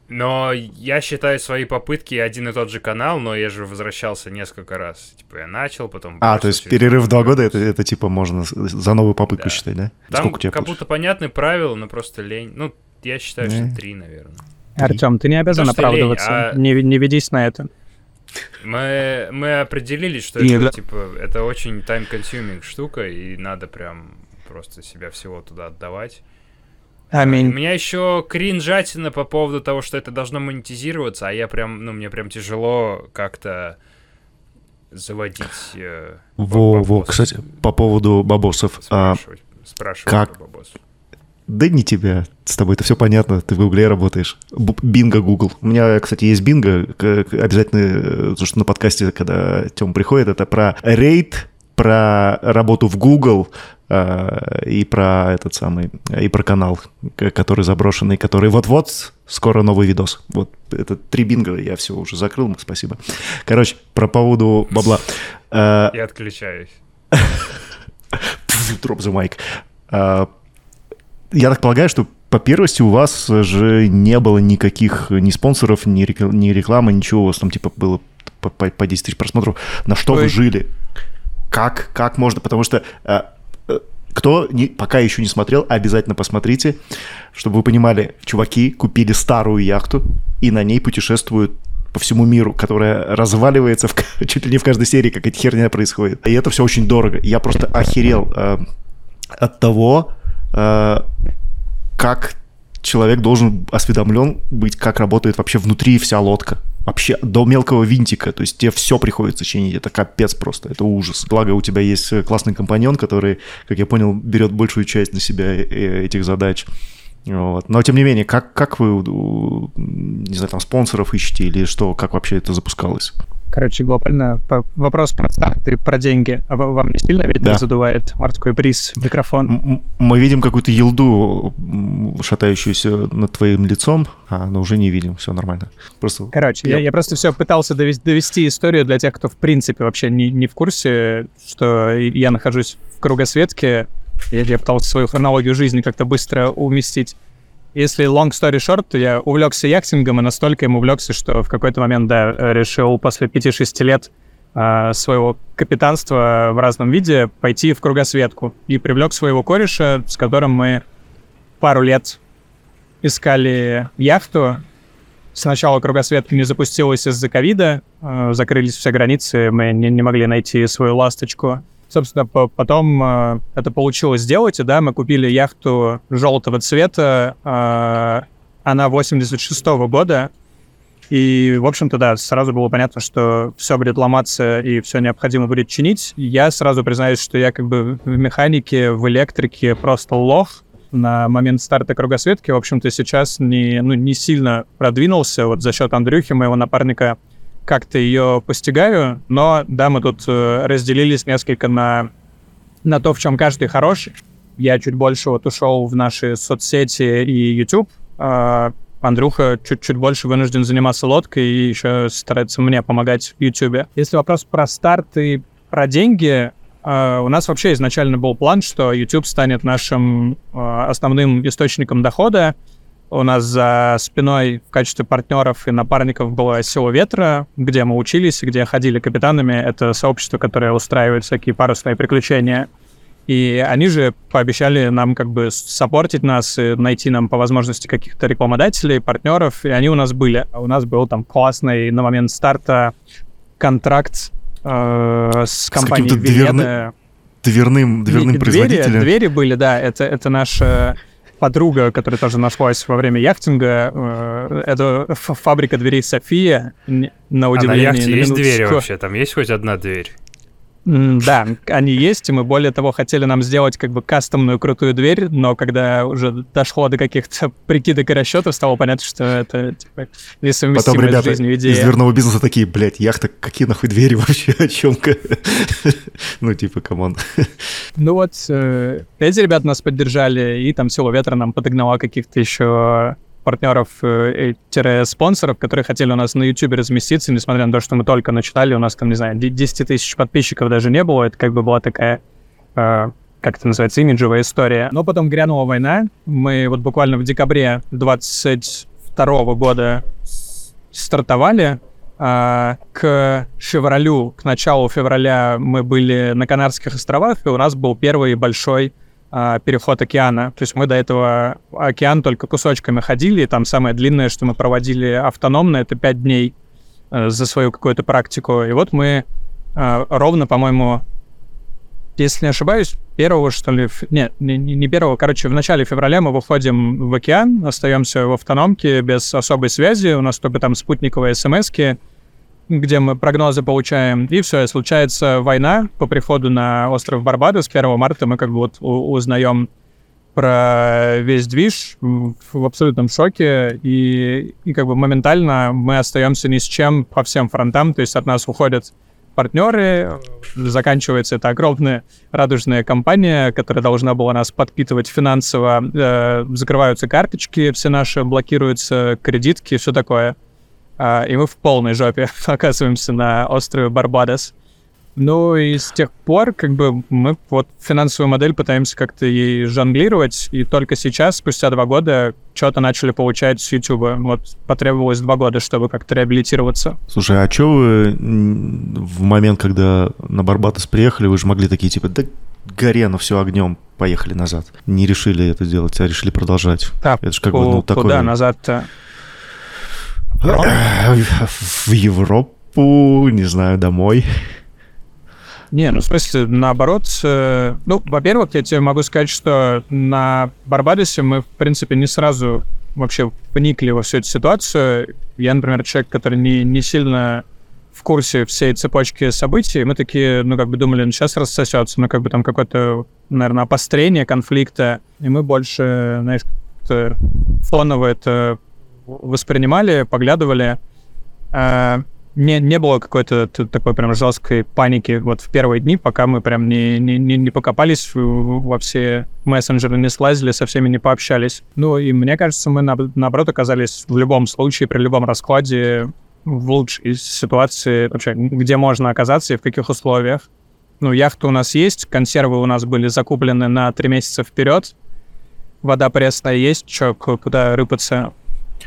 Но я считаю свои попытки один и тот же канал, но я же возвращался несколько раз. Типа я начал, потом... А, то есть перерыв два года, это, это типа можно за новую попытку Да. считать, да? Там Сколько у тебя как получилось? будто понятные правила, но просто лень. Ну, я считаю, Да. что три, наверное. Артем, ты не обязан то, что лень, оправдываться. а- Не, не ведись на это. Мы, мы определились, что это, да. типа, это очень time-consuming штука, и надо прям просто себя всего туда отдавать. У Аминь. меня еще кринжатина по поводу того, что это должно монетизироваться, а я прям, ну, мне прям тяжело как-то заводить... э, Во, во, кстати, по поводу бабосов. а, Спрашивать, спрашивать как? про бабос. Да не тебя, с тобой это все понятно, ты в Гугле работаешь. Бинго Google. У меня, кстати, есть бинго, обязательно, э, то, что на подкасте, когда Тём приходит, это про рейд, про работу в Google э, и про этот самый, и про канал, который заброшенный, который вот-вот скоро новый видос. Вот это три бинго, я все уже закрыл, спасибо. Короче, про поводу бабла. Э, Я отключаюсь. [LAUGHS] Дроп the mic. Я так полагаю, что по первости у вас же не было никаких ни спонсоров, ни, рекл- ни рекламы, ничего. У вас там типа было по, по- по 10 тысяч просмотров. На что вы Ой. жили? Как, как можно? Потому что а, э, кто не- пока еще не смотрел, обязательно посмотрите, чтобы вы понимали, чуваки купили старую яхту и на ней путешествуют по всему миру, которая разваливается в, чуть ли не в каждой серии, как эта херня происходит. И это все очень дорого. Я просто охерел э, от того, э, как человек должен осведомлен быть, как работает вообще внутри вся лодка. Вообще до мелкого винтика. То есть тебе все приходится чинить. Это капец просто. Это ужас. Благо у тебя есть э, классный компаньон, который, как я понял, берет большую часть на себя э, этих задач. Вот. Но тем не менее, как, как вы, не знаю, там спонсоров ищете или что, как вообще это запускалось? Короче, глобально вопрос про старт и про деньги. А ва- вам не сильно ветер Да. задувает морской бриз микрофон? Мы видим какую-то елду, шатающуюся над твоим лицом, а, но уже не видим, все нормально. Просто Короче, я, Я- я просто все пытался довести, довести историю для тех, кто в принципе вообще не, не в курсе, что я нахожусь в кругосветке. Я, я пытался свою хронологию жизни как-то быстро уместить. Если long story short, то я увлекся яхтингом и настолько им увлекся, что в какой-то момент, да, решил после 5-6 лет а, своего капитанства в разном виде пойти в кругосветку. И привлек своего кореша, с которым мы пару лет искали яхту, Сначала кругосветка не запустилась из-за ковида, э, закрылись все границы, мы не, не могли найти свою ласточку. Собственно, по- потом э, это получилось сделать, и да, мы купили яхту желтого цвета, э, она 86 года, и, в общем-то, да, сразу было понятно, что все будет ломаться и все необходимо будет чинить. Я сразу признаюсь, что я как бы в механике, в электрике просто лох, на момент старта кругосветки, в общем-то, сейчас не, ну, не сильно продвинулся. Вот за счет Андрюхи, моего напарника, как-то ее постигаю. Но, да, мы тут э, разделились несколько на, на то, в чем каждый хороший. Я чуть больше вот ушел в наши соцсети и YouTube. А Андрюха чуть-чуть больше вынужден заниматься лодкой и еще старается мне помогать в YouTube. Если вопрос про старт и про деньги, Uh, у нас вообще изначально был план, что YouTube станет нашим uh, основным источником дохода. У нас за спиной в качестве партнеров и напарников было «Село ветра», где мы учились, где ходили капитанами. Это сообщество, которое устраивает всякие парусные приключения. И они же пообещали нам как бы саппортить нас и найти нам по возможности каких-то рекламодателей, партнеров, и они у нас были. У нас был там классный на момент старта контракт э, с компанией с Веледа. Дверным, дверным двери, производителем. Двери были, да, это, это наша подруга, которая тоже нашлась во время яхтинга. Э, это фабрика дверей София. На удивление. А на яхте на есть двери вообще? Там есть хоть одна дверь? Да, они есть, и мы более того хотели нам сделать как бы кастомную крутую дверь, но когда уже дошло до каких-то [LAUGHS] прикидок и расчетов, стало понятно, что это типа несовместимая Потом ребята с жизнью идея. из дверного бизнеса такие, блядь, яхта, какие нахуй двери вообще, о чем [LAUGHS] Ну, типа, come on. [LAUGHS] Ну вот, э, эти ребята нас поддержали, и там Сила Ветра нам подогнала каких-то еще партнеров-спонсоров, э, которые хотели у нас на YouTube разместиться, несмотря на то, что мы только начинали, у нас там, не знаю, 10 тысяч подписчиков даже не было, это как бы была такая, э, как это называется, имиджевая история. Но потом грянула война, мы вот буквально в декабре 22 года стартовали, э, к февралю, к началу февраля мы были на Канарских островах, и у нас был первый большой а, переход океана. То есть мы до этого океан только кусочками ходили, и там самое длинное, что мы проводили автономно, это 5 дней э, за свою какую-то практику. И вот мы э, ровно, по-моему, если не ошибаюсь, первого, что ли, нет, не, не первого, короче, в начале февраля мы выходим в океан, остаемся в автономке без особой связи, у нас только там спутниковые смс-ки, где мы прогнозы получаем, и все, случается война по приходу на остров Барбадос 1 марта. Мы как бы вот узнаем про весь движ в абсолютном шоке, и, и как бы моментально мы остаемся ни с чем по всем фронтам, то есть от нас уходят партнеры, заканчивается эта огромная радужная компания, которая должна была нас подпитывать финансово, э, закрываются карточки все наши, блокируются кредитки, все такое. А, и мы в полной жопе [LAUGHS] оказываемся на острове Барбадос. Ну и с тех пор, как бы, мы вот финансовую модель пытаемся как-то ей жонглировать, и только сейчас, спустя два года, что-то начали получать с YouTube. Вот потребовалось два года, чтобы как-то реабилитироваться. Слушай, а что вы в момент, когда на Барбадос приехали, вы же могли такие, типа, да горе, ну все огнем, поехали назад. Не решили это делать, а решили продолжать. Да, это же как бы, ну, такое... Куда назад-то? В Европу, не знаю, домой. Не, ну в смысле, наоборот, э, ну, во-первых, я тебе могу сказать, что на Барбадосе мы, в принципе, не сразу вообще вникли во всю эту ситуацию. Я, например, человек, который не, не сильно в курсе всей цепочки событий. Мы такие, ну, как бы думали, ну, сейчас рассосется, ну, как бы там какое-то, наверное, опострение конфликта. И мы больше, знаешь, фоново это воспринимали, поглядывали. А, не, не было какой-то такой прям жесткой паники вот в первые дни, пока мы прям не, не, не, не покопались во все мессенджеры, не слазили, со всеми не пообщались. Ну и мне кажется, мы наоборот оказались в любом случае, при любом раскладе в лучшей ситуации вообще, где можно оказаться и в каких условиях. Ну, яхта у нас есть, консервы у нас были закуплены на три месяца вперед, вода пресная есть, что, куда рыпаться.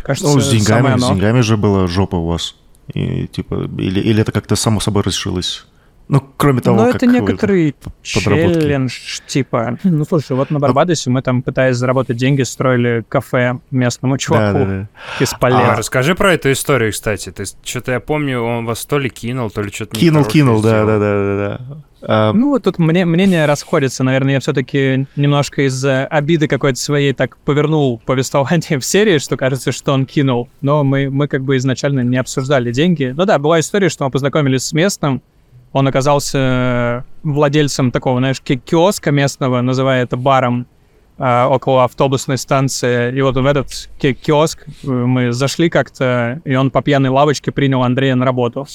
Кажется, ну, с деньгами, с деньгами же была жопа у вас. И, типа, или, или это как-то само собой решилось? Ну, кроме того, Ну, как это некоторый челлендж, типа. Ну, слушай, вот на Барбадосе мы там, пытаясь заработать деньги, строили кафе местному чуваку да, да, да. из полей. А, расскажи про эту историю, кстати. То есть, что-то я помню, он вас то ли кинул, то ли что-то Кинул, кинул, да, да, да, да, да. А... Ну, вот тут мне, мнения расходятся. Наверное, я все-таки немножко из-за обиды какой-то своей так повернул повествование [LAUGHS] в серии, что кажется, что он кинул. Но мы, мы как бы изначально не обсуждали деньги. Ну да, была история, что мы познакомились с местным. Он оказался владельцем такого, знаешь, киоска местного, называя это баром. а, около автобусной станции. И вот в этот ки- киоск э, мы зашли как-то, и он по пьяной лавочке принял Андрея на работу.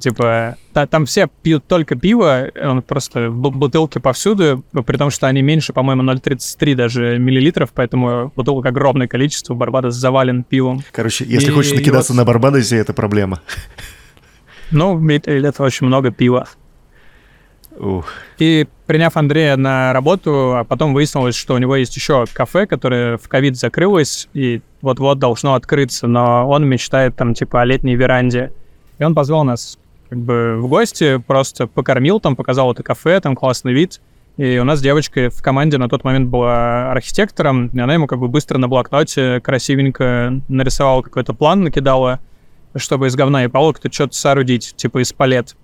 Типа, та- там все пьют только пиво, он просто бу- бутылки повсюду, при том, что они меньше, по-моему, 0,33 даже миллилитров, поэтому бутылок огромное количество, Барбадос завален пивом. Короче, если И- хочешь и накидаться вот- на Барбадосе, это проблема. Ну, это очень много пива. Ух. И приняв Андрея на работу, а потом выяснилось, что у него есть еще кафе, которое в ковид закрылось и вот-вот должно открыться, но он мечтает там типа о летней веранде. И он позвал нас как бы в гости, просто покормил там, показал это кафе, там классный вид. И у нас девочка в команде на тот момент была архитектором, и она ему как бы быстро на блокноте красивенько нарисовала какой-то план, накидала, чтобы из говна и палок то что-то соорудить, типа из палет.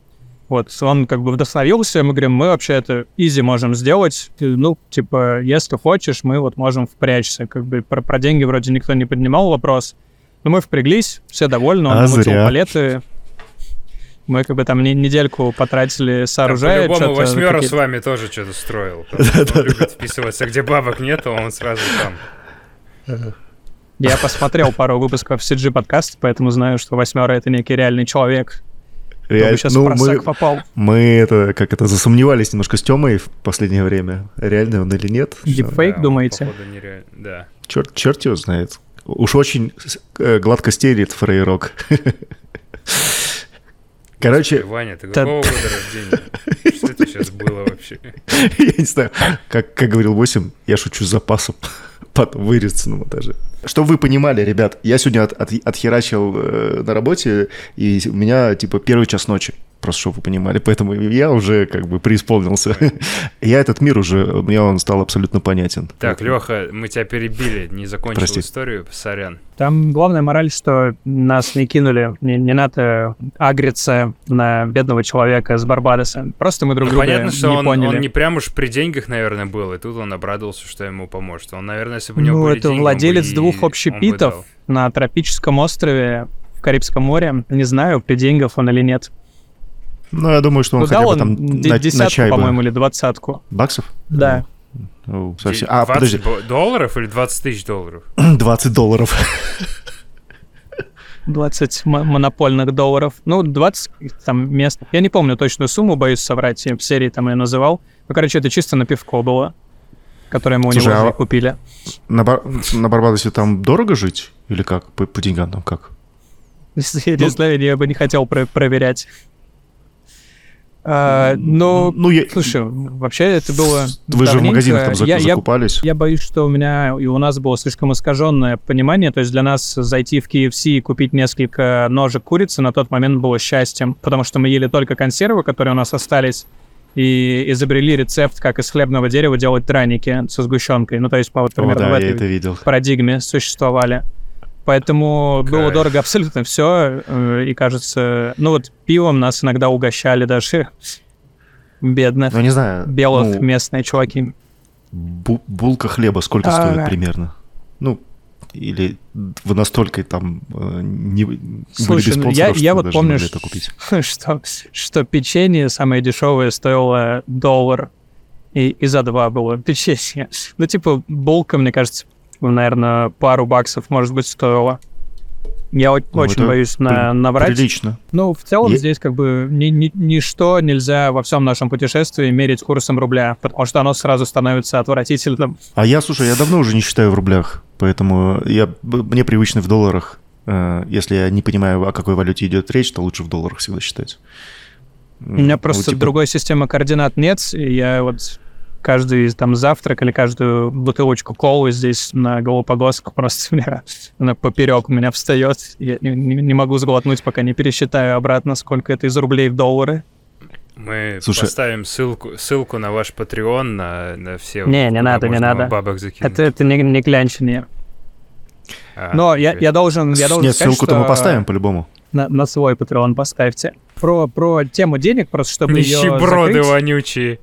Вот, он как бы вдохновился, мы говорим, мы вообще это изи можем сделать, ну, типа, если хочешь, мы вот можем впрячься, как бы про, про деньги вроде никто не поднимал вопрос, но мы впряглись, все довольны, он А намутил зря. палеты, мы как бы там не- недельку потратили, сооружая По-любому что-то, восьмера с вами тоже что-то строил. Он любит [LAUGHS] вписываться, где бабок нету, он сразу там. Я посмотрел пару выпусков CG подкаста, поэтому знаю, что восьмера это некий реальный человек. Реально, сейчас ну, мы, попал. мы это, как это, засомневались немножко с Тёмой в последнее время. Реально он или нет? Дипфейк, Да, думаете? походу, Да. Черт, черт его знает. Уж очень э, гладко стерит фрейрок. [LAUGHS] Короче, Ваня, ты какого года рождения? [LAUGHS] Что это сейчас было вообще? [LAUGHS] я не знаю, как, как говорил 8, я шучу с запасом. Потом вырежется на монтаже. Чтобы вы понимали, ребят, я сегодня от, от- отхерачил э, на работе, и у меня, типа, первый час ночи. Просто чтобы вы понимали. Поэтому я уже как бы преисполнился. [LAUGHS] Я этот мир уже, мне он стал абсолютно понятен. Так, Леха, мы тебя перебили, не закончил Прости. историю, сорян. Там главная мораль, что нас не кинули, не, не надо агриться на бедного человека с Барбадоса. Просто мы друг Ну, друга понятно, что не он, поняли. он не прям уж при деньгах, наверное, был, и тут он обрадовался, что ему поможет. Он, наверное, если бы у него Ну, были это деньги, бы владелец и- двух бы общепитов на тропическом острове в Карибском море. Не знаю, при деньгах он или нет. Ну, я думаю, что он Ну, хотя бы он там на, на десятку, чай бы. по-моему, или двадцатку. Баксов? Да. Ну, совсем. А, 20 подожди, долларов или 20 тысяч долларов? [CLEARS THROAT] 20 долларов. 20 мо- монопольных долларов. Ну, 20 там мест. Я не помню точную сумму, боюсь соврать. Я в серии там ее называл. Ну, короче, это чисто на пивко было, которое мы у Слушай, него а- купили. На, Бар- на Барбадосе там дорого жить? Или как? По, по деньгам там как? [LAUGHS] Я не знаю, я бы не хотел про- проверять. А, ну, ну, я... слушай, вообще это было Вы же в магазинах там я, я, закупались. я боюсь, что у меня и у нас было слишком искаженное понимание. То есть для нас зайти в KFC и купить несколько ножек курицы на тот момент было счастьем, потому что мы ели только консервы, которые у нас остались, и изобрели рецепт, как из хлебного дерева делать драники со сгущенкой. Ну, то есть, по вот О, примерно в да, я этой это видел. парадигме существовали. Поэтому было Кайф. дорого абсолютно все. И кажется, ну вот пивом нас иногда угощали даже бедных, Ну, не знаю. белых ну, местные чуваки. бу- булка хлеба сколько А, стоит да. примерно? Ну, или вы настолько там э, не, были Слушай, без ну, я- что я вот даже не помню, могли что- это купить. [LAUGHS] что, что печенье самое дешевое стоило доллар. И, и за два было печенье. Ну, типа, булка, мне кажется, наверное, пару баксов, может быть, стоила. Я Ну, очень это боюсь на, наврать. Прилично. Ну, в целом Е- здесь как бы ни, ни- ничто нельзя во всем нашем путешествии мерить курсом рубля, потому что оно сразу становится отвратительным. А я, слушай, я давно уже не считаю в рублях, поэтому я, мне привычно в долларах. Э, Если я не понимаю, о какой валюте идет речь, то лучше в долларах всегда считать. У меня Ну, просто типа, другой системы координат нет, и я вот каждый там завтрак или каждую бутылочку колы здесь на Голопогоску [LAUGHS] просто меня, она поперек у меня встает. Я не, не- могу сглотнуть, пока не пересчитаю обратно, сколько это из рублей в доллары. Мы Слушай- поставим ссылку, ссылку на ваш Patreon, на, на все... Не, не надо, не надо. бабок закинуть. Это, это не, не клянчение. А, Но я, я должен, я должен Нет, сказать, ссылку-то мы поставим по-любому. на, на свой Patreon поставьте. Про, про тему денег, просто чтобы ее Нищеброды закрыть. вонючие.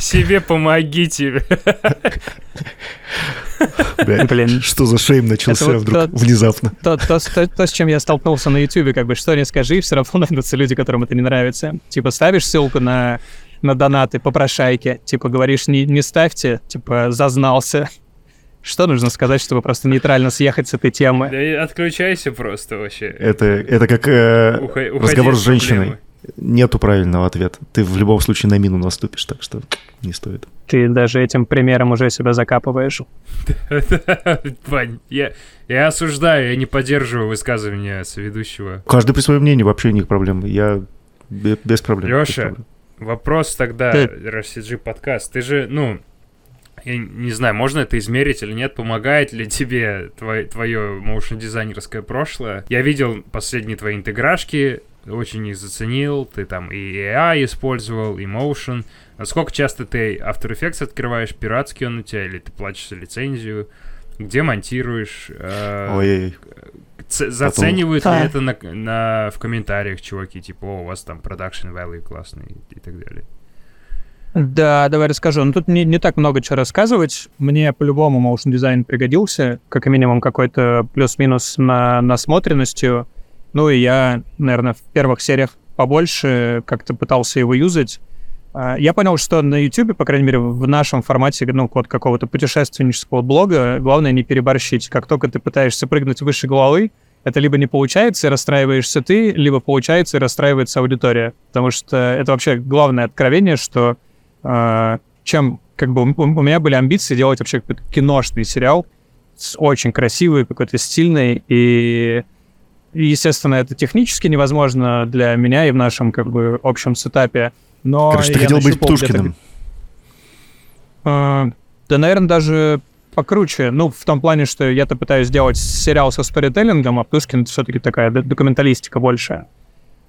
Себе помогите. Блин, Что за шейм начался вдруг внезапно? то, с чем я столкнулся на YouTube, как бы что не скажи, все равно найдутся люди, которым это не нравится. Типа ставишь ссылку на на донаты, попрошайки. Типа говоришь, не, не ставьте, типа зазнался. Что нужно сказать, чтобы просто нейтрально съехать с этой темы? Да и отключайся просто вообще. Это, это как э, Уходи разговор с женщиной. проблемы. Нету правильного ответа. Ты в любом случае на мину наступишь, так что не стоит. Ты даже этим примером уже себя закапываешь. Вань, я, я осуждаю, я не поддерживаю высказывания соведущего. Каждый при своем мнении, вообще никаких проблем. Я бе- без проблем. проблем. Вопрос тогда, RCG подкаст. Ты же, ну, я не знаю, можно это измерить или нет, помогает ли тебе твой, твое моушн-дизайнерское прошлое. Я видел последние твои интеграшки, очень их заценил, ты там и AI использовал, и Motion. Насколько часто ты After Effects открываешь, пиратский он у тебя, или ты платишь за лицензию? Где монтируешь? э, Ой, ц- заценивают ли А. это на, на- в комментариях, чуваки, типа, о, у вас там production value классный и, и так далее. Да, давай расскажу. Ну, тут не, не так много чего рассказывать. Мне по-любому motion дизайн пригодился, как минимум какой-то плюс-минус на насмотренностью. Ну и я, наверное, в первых сериях побольше как-то пытался его юзать. А, Я понял, что на YouTube, по крайней мере, в нашем формате, ну, вот какого-то путешественнического блога, главное не переборщить. Как только ты пытаешься прыгнуть выше головы, это либо не получается, и расстраиваешься ты, либо получается, и расстраивается аудитория. Потому что это вообще главное откровение, что э, чем как бы у, меня были амбиции делать вообще киношный сериал, очень красивый, какой-то стильный, и, естественно, это технически невозможно для меня и в нашем как бы общем сетапе. Но Короче, ты хотел быть Птушкиным. а, да, наверное, даже покруче. Ну, в том плане, что я-то пытаюсь сделать сериал со сторителлингом, а Птушкин это все-таки такая документалистика больше.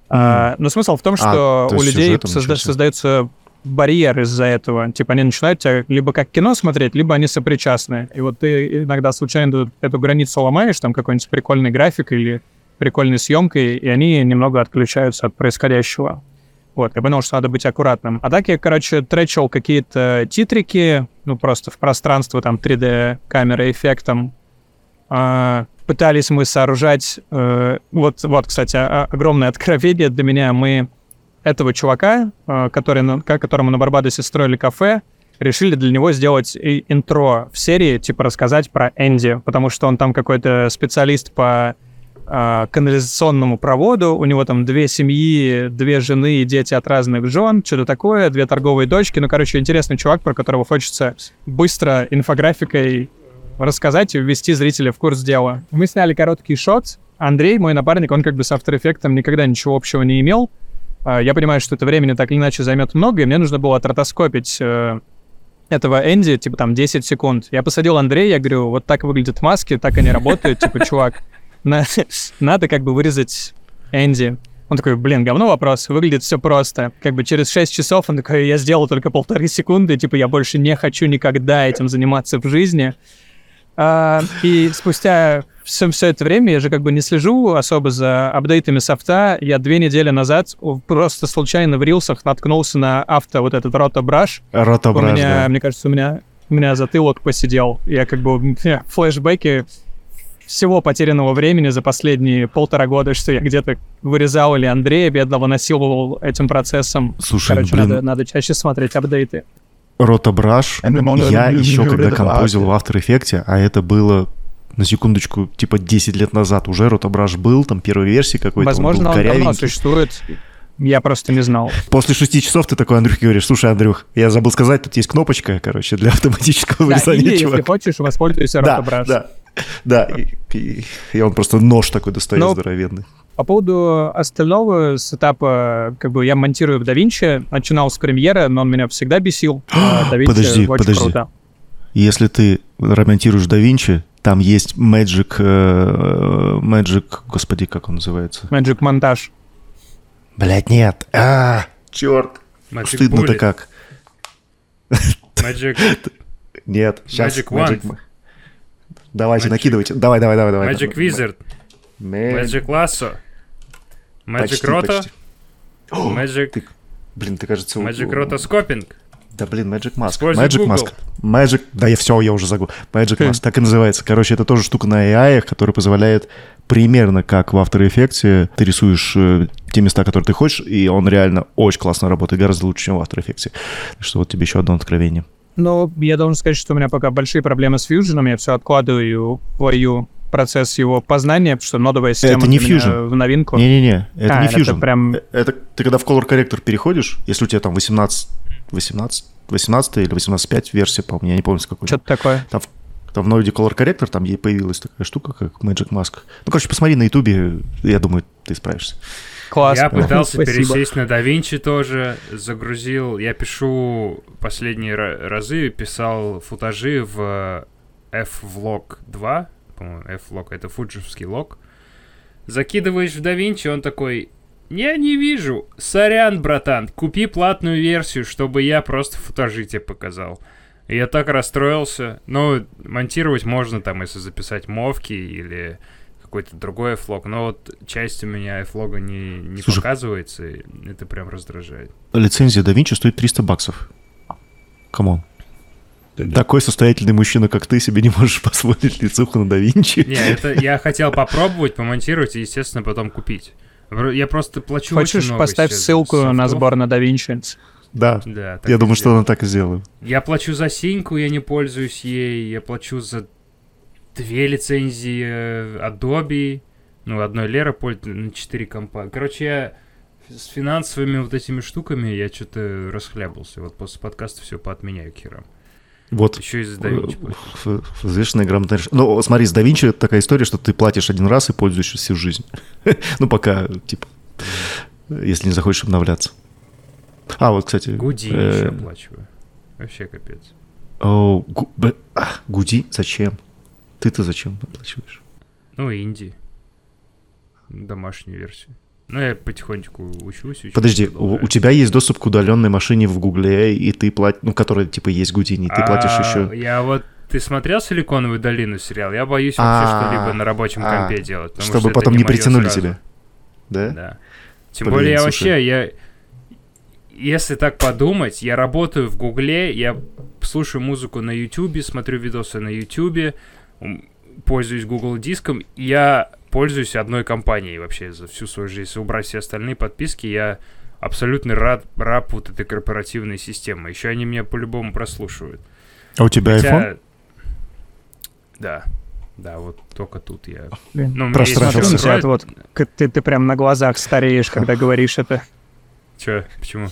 А, но смысл в том, что то у людей созда- создается барьер из-за этого. Типа они начинают тебя либо как кино смотреть, либо они сопричастны. И вот ты иногда случайно эту границу ломаешь, там какой-нибудь прикольный график или прикольной съемкой, и они немного отключаются от происходящего. Вот, я понял, что надо быть аккуратным. А так я, короче, тречил какие-то титрики, ну, просто в пространство, там, 3D-камерой, эффектом. А, пытались мы сооружать... э, вот, вот, кстати, огромное откровение для меня. Мы этого чувака, э, который, которому на Барбадосе строили кафе, решили для него сделать интро в серии, типа рассказать про Энди, потому что он там какой-то специалист по канализационному проводу. У него там две семьи, две жены и дети от разных жен, что-то такое, две торговые дочки. Ну, короче, интересный чувак, про которого хочется быстро инфографикой рассказать и ввести зрителя в курс дела. Мы сняли короткий шот. Андрей, мой напарник, он как бы с After Effects никогда ничего общего не имел. А, Я понимаю, что это времени так или иначе займет много, и мне нужно было отротоскопить э, этого Энди, типа там 10 секунд. Я посадил Андрея, я говорю, вот так выглядят маски, так они работают, типа, чувак, на- [LAUGHS] надо как бы вырезать Энди. Он такой, блин, говно вопрос, выглядит все просто. Как бы через 6 часов он такой, я сделал только полторы секунды, типа, я больше не хочу никогда этим заниматься в жизни. А, и спустя все, все это время я же как бы не слежу особо за апдейтами софта. Я две недели назад у- просто случайно в рилсах наткнулся на авто вот этот ротобраш. У Ротображ, меня, да. мне кажется, у меня, у меня затылок посидел. Я как бы флешбеки всего потерянного времени за последние полтора года, что я где-то вырезал или Андрея бедного насиловал этим процессом. Слушай, Короче, блин, надо, надо чаще смотреть апдейты. Ротобраш. Я он еще когда композил в After Effects, а это было на секундочку, типа 10 лет назад уже Ротобраш был, там первой версии какой-то, Возможно, он он был давно корявенький. существует. Я просто не знал. После шести часов ты такой Андрюхе говоришь, слушай, Андрюх, я забыл сказать, тут есть кнопочка, короче, для [LAUGHS] автоматического Да, вырезания или, если чувака. хочешь, воспользуйся Да, ротобраш. да, [LAUGHS] да, и, и- и он просто нож такой достает Ну, здоровенный. По поводу остального сетапа, как бы я монтирую в DaVinci, начинал с премьера, но он меня всегда бесил. [GASPS] А DaVinci Подожди, очень подожди. круто. Если ты ремонтируешь DaVinci, там есть Magic, э, Magic, господи, как он называется? Magic монтаж. Блять, нет. А, черт. Magic Стыдно-то Bullet, как. Magic, [LAUGHS] Нет, сейчас. Magic Wand. Давайте, Magic- накидывайте. Давай, давай, давай, давай. Magic Wizard, Magic. Magic Lasso, Magic Roto. Magic, Ты- Блин, ты, кажется... Magic Rotoscoping. Да, блин, Magic Mask. Используй Magic Google. Mask. Magic... Да, я все, я уже загул. Magic Хм. Mask, так и называется. Короче, это тоже штука на AI, которая позволяет примерно как в After Effects ты рисуешь э, те места, которые ты хочешь, и он реально очень классно работает, гораздо лучше, чем в After Effects. Так что вот тебе еще одно откровение. Ну, я должен сказать, что у меня пока большие проблемы с Fusion, я все откладываю твою процесс его познания, потому что нодовая система Это не Fusion. в новинку. Не-не-не, это А, не это Fusion. прям- Э, Это ты когда в Color Corrector переходишь, если у тебя там 18, 18, 18 или 18.5 версия, по-моему, я не помню, с какой. Что-то такое. Там, в- там в ноде Color Corrector, там ей появилась такая штука, как Magic Mask. Ну, короче, посмотри на Ютубе, я думаю, ты справишься. Классно. Я пытался [LAUGHS] Спасибо. пересесть на DaVinci тоже, загрузил. Я пишу последние ра- разы, писал футажи в F-Vlog 2, по-моему, F-Vlog, это фуджевский лог. Закидываешь в DaVinci, он такой, я не вижу. Сорян, братан, купи платную версию, чтобы я просто футажи тебе показал. И я так расстроился. Ну, монтировать можно там, если записать MOV-ки или какой-то другой F-Log. Но вот часть у меня F-Log -а не, не Слушай. показывается, и это прям раздражает. Лицензия DaVinci стоит 300 баксов. Come on. Такой состоятельный мужчина, как ты, себе не можешь [LAUGHS] позволить лицуху на DaVinci. Не, это я хотел попробовать, помонтировать и, естественно, потом купить. Я просто плачу очень Хочешь, много поставь ссылку за на софтов. сбор на DaVinci. Да, Да, так я думаю, что сделаю. она так и сделала. Я плачу за синьку, я не пользуюсь ей. Я плачу за две лицензии э, Adobe. Ну, одной Лера пользуется на 4 компа. Короче, я с финансовыми вот этими штуками я что-то расхлябался. Вот после подкаста все поотменяю к херам. Вот. Еще и за DaVinci плачу. Ф- Взвешенная грамотная реш- Ну, смотри, с DaVinci это такая история, что ты платишь один раз и пользуешься всю жизнь. [LAUGHS] Ну, пока, типа, если не захочешь обновляться. А, вот, кстати... Гуди э, еще оплачиваю. Вообще капец. Гуди? Зачем? Ты-то зачем оплачиваешь? Ну, и инди. Домашнюю версию. Ну, я потихонечку учусь. учусь Подожди, у, у тебя есть доступ к удаленной машине в Гугле, и ты платишь, ну, которая, типа, есть Гудини, ты платишь А, еще... Я вот... Ты смотрел «Силиконовую долину» сериал? Я боюсь вообще А, что-либо на рабочем а, компе делать. Чтобы потом не притянули сразу. тебя. Да? Да. Тем Блин, более, я слушай. вообще, я... Если так подумать, я работаю в Гугле, я слушаю музыку на Ютубе, смотрю видосы на Ютубе, пользуюсь Google диском, и я пользуюсь одной компанией вообще за всю свою жизнь. Если убрать все остальные подписки, я абсолютный раб, раб вот этой корпоративной системы. Еще они меня по-любому прослушивают. А у тебя Хотя- iPhone? Да. Да, вот только тут я... Блин. Ну, тебя, вот, к- ты, ты прям на глазах стареешь, когда говоришь это. Чё? Почему?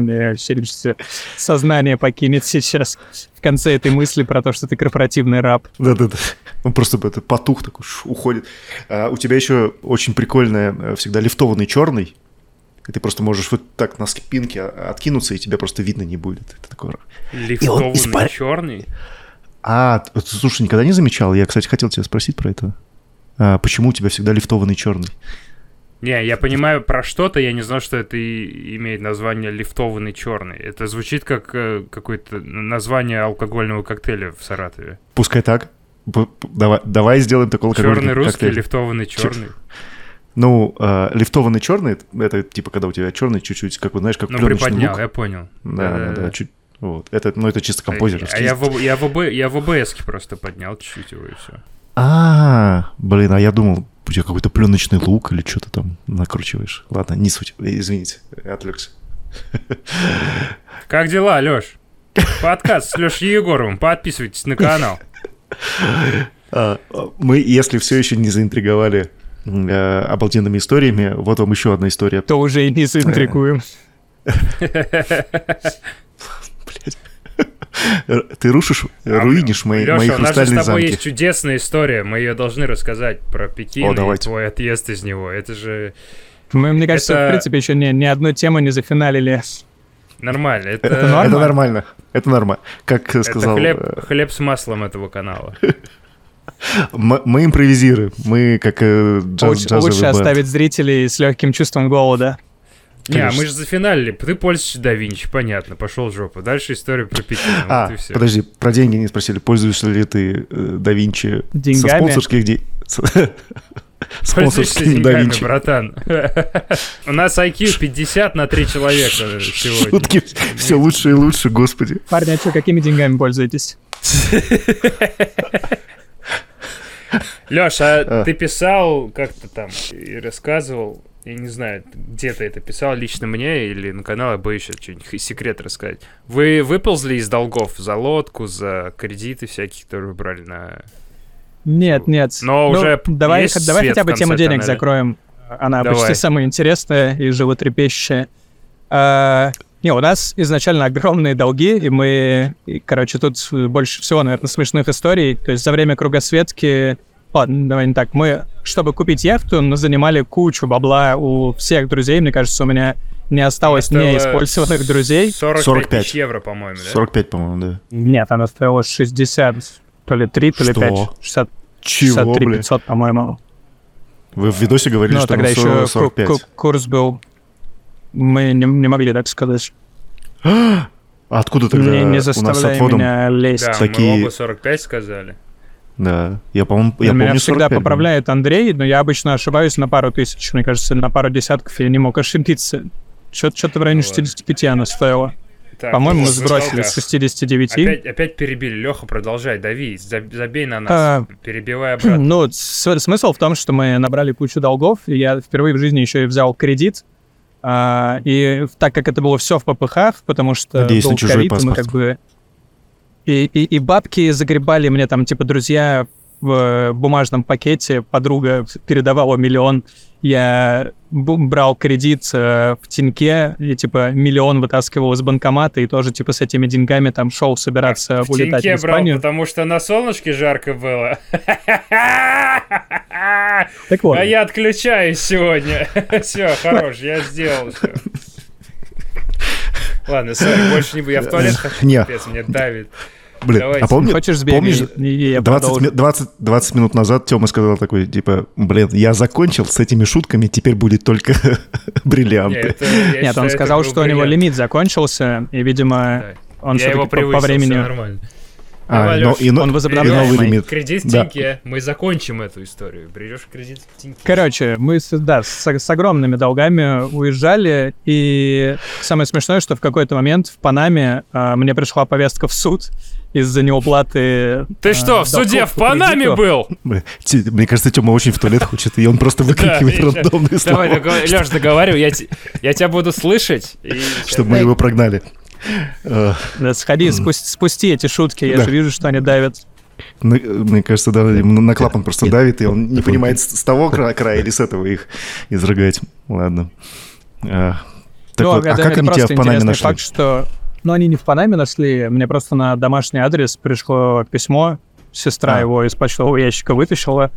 Мне вообще кажется, Сознание покинет сейчас в конце этой мысли про то, что ты корпоративный раб. Да-да-да. Он просто бы это потух такой уходит. А у тебя еще очень прикольная, э, всегда лифтованный черный. И ты просто можешь вот так на спинке а- откинуться, и тебя просто видно не будет. Это такое... Лифтованный испар- черный? А, слушай, никогда не замечал? Я, кстати, хотел тебя спросить про это. А, почему у тебя всегда лифтованный черный? Не, я понимаю про что-то, я не знал, что это и имеет название лифтованный черный. Это звучит как э, какое-то название алкогольного коктейля в Саратове. Пускай так. Давай, давай сделаем такой алкогольный Черный русский, коктейль. лифтованный черный. Ну, а, лифтованный черный, это, типа когда у тебя черный чуть-чуть, как вот знаешь, как Ну, приподнял, лук. я понял. Да, да, Да-да-да. да, чуть. Вот. Это, ну, это чисто композерский. А я в, я в, ОБ я в ОБСке просто поднял чуть-чуть его и все. А, блин, а я думал, у тебя какой-то пленочный лук или что-то там накручиваешь. Ладно, не суть. Извините, отвлекся. Как дела, Лёш? Подкаст с Лёшей Егоровым. Подписывайтесь на канал. А, Мы, если все еще не заинтриговали э, обалденными историями, вот вам еще одна история. То уже и не заинтригуем. [LAUGHS] Ты рушишь, руинишь мои, Лёша, мои у нас же с хрустальные тобой замки. есть чудесная история. Мы ее должны рассказать про Пекин О, и давайте. твой отъезд из него. Это же Мы, мне кажется, Это- в принципе, еще ни, ни одну тему не зафиналили. нормально. Это, Это, норма? это нормально. Это нормально. Как это сказал, хлеб, э, хлеб с маслом этого канала. [LAUGHS] м- мы импровизируем. Мы как э, джаз, Лучше, джазовый лучше бэнд. оставить зрителей с легким чувством голода. Не, а мы же зафиналили. Ты пользуешься да Винчи, понятно, пошел в жопу. Дальше история про Пекин. А, вот подожди, про деньги не спросили. Пользуешься ли ты э, да Винчи со [LAUGHS] Деньгами. спонсорских денег? Спонсорскими да Винчи. братан. У нас IQ 50 на 3 человека сегодня. Шутки все лучше и лучше, господи. Парни, а что, какими деньгами пользуетесь? Леш, а А. ты писал как-то там и рассказывал я не знаю, где ты это писал, лично мне или на канал, я боюсь сейчас что-нибудь секрет рассказать. Вы выползли из долгов за лодку, за кредиты всякие, которые вы брали на... Нет, нет. Но Ну, уже давай, есть давай хотя бы тему денег тоннеля? закроем. Она Давай. почти самая интересная и животрепещущая. А, не, у нас изначально огромные долги, и мы, и, короче, тут больше всего, наверное, смешных историй. То есть за время кругосветки, ладно, давай не так, мы, чтобы купить яхту, мы занимали кучу бабла у всех друзей. Мне кажется, у меня не осталось Стоило неиспользованных друзей. 45, 45. тысяч евро, по-моему, да? 45, по-моему, да. Нет, она стоила 60, то ли 3, то ли Что? 5. 60, Чего, 63 бля? 500, по-моему. Вы в видосе говорили, Ну, что тогда еще 40, ку- 45. ку- курс был... Мы не, не могли так сказать. [GASPS] А откуда тогда не, не у нас с отводом? меня лезть. Да, Такие- мы оба 45 сказали. Да, я, по-моему, я меня помню всегда 45 был. поправляет Андрей, но я обычно ошибаюсь на пару тысяч. Мне кажется, на пару десятков я не мог ошибиться. Что-то в районе Ну ладно. 65 она стоила. Так, По-моему, мы сбросили с 69. Опять, опять перебили. Леха, продолжай, дави, заб- забей на нас, А, перебивай обратно. Ну, с- смысл в том, что мы набрали кучу долгов, и я впервые в жизни еще и взял кредит. А, и так как это было все в ППХ, потому что Надеюсь, чужой ковид, и мы паспорт. как бы... И, и, и бабки загребали мне там, типа, друзья в э, бумажном пакете, подруга передавала миллион, я брал кредит э, в Тиньке, и, типа, миллион вытаскивал из банкомата, и тоже, типа, с этими деньгами там шел собираться В улетать теньке в брал, Испанию. потому что на солнышке жарко было. Так вот, А я отключаюсь сегодня. [LAUGHS] Все, хорош, я сделал все. Ладно, сори, больше не буду. Я в туалет [LAUGHS] хочу, Не. капец, мне давит. Блин, Давайте. а помни, хочешь сбегай, помнишь, и я 20, продолжу. ми- 20, 20 минут назад Тёма сказал такой, типа, блин, я закончил с этими шутками, теперь будет только Не, [LAUGHS] бриллианты. это- я Нет, считаю, он это сказал, что у него бриллиант. лимит закончился, и, видимо, Да. он Я его все-таки по, по превысил, времени... нормально. А, но- Лёш, и, но- он и возобновляемый. новый лимит. Кредит в Да. Тиньке. Мы закончим эту историю. Берешь кредит в Тиньке. Короче, мы да, с, с огромными долгами уезжали, и самое смешное, что в какой-то момент в Панаме а, мне пришла повестка в суд из-за неуплаты... Ты а, что, в суде в Панаме был? Мне кажется, Тёма очень в туалет хочет, и он просто [LAUGHS] выкрикивает рандомные слова, Давай, Леш, договаривай, я, те- я тебя буду слышать. и- чтобы мы его прогнали. Э, Да, сходи, спусти, спусти эти шутки, я Да. же вижу, что они давят. Мне кажется, да, на клапан просто Нет. давит, и он не понимает, с того кра- края или с этого их изрыгать. Ладно. А, Так Ну, вот, а это, как они тебя в Панаме нашли? факт, что... Ну, они не в Панаме нашли, мне просто на домашний адрес пришло письмо, сестра А. его из почтового ящика вытащила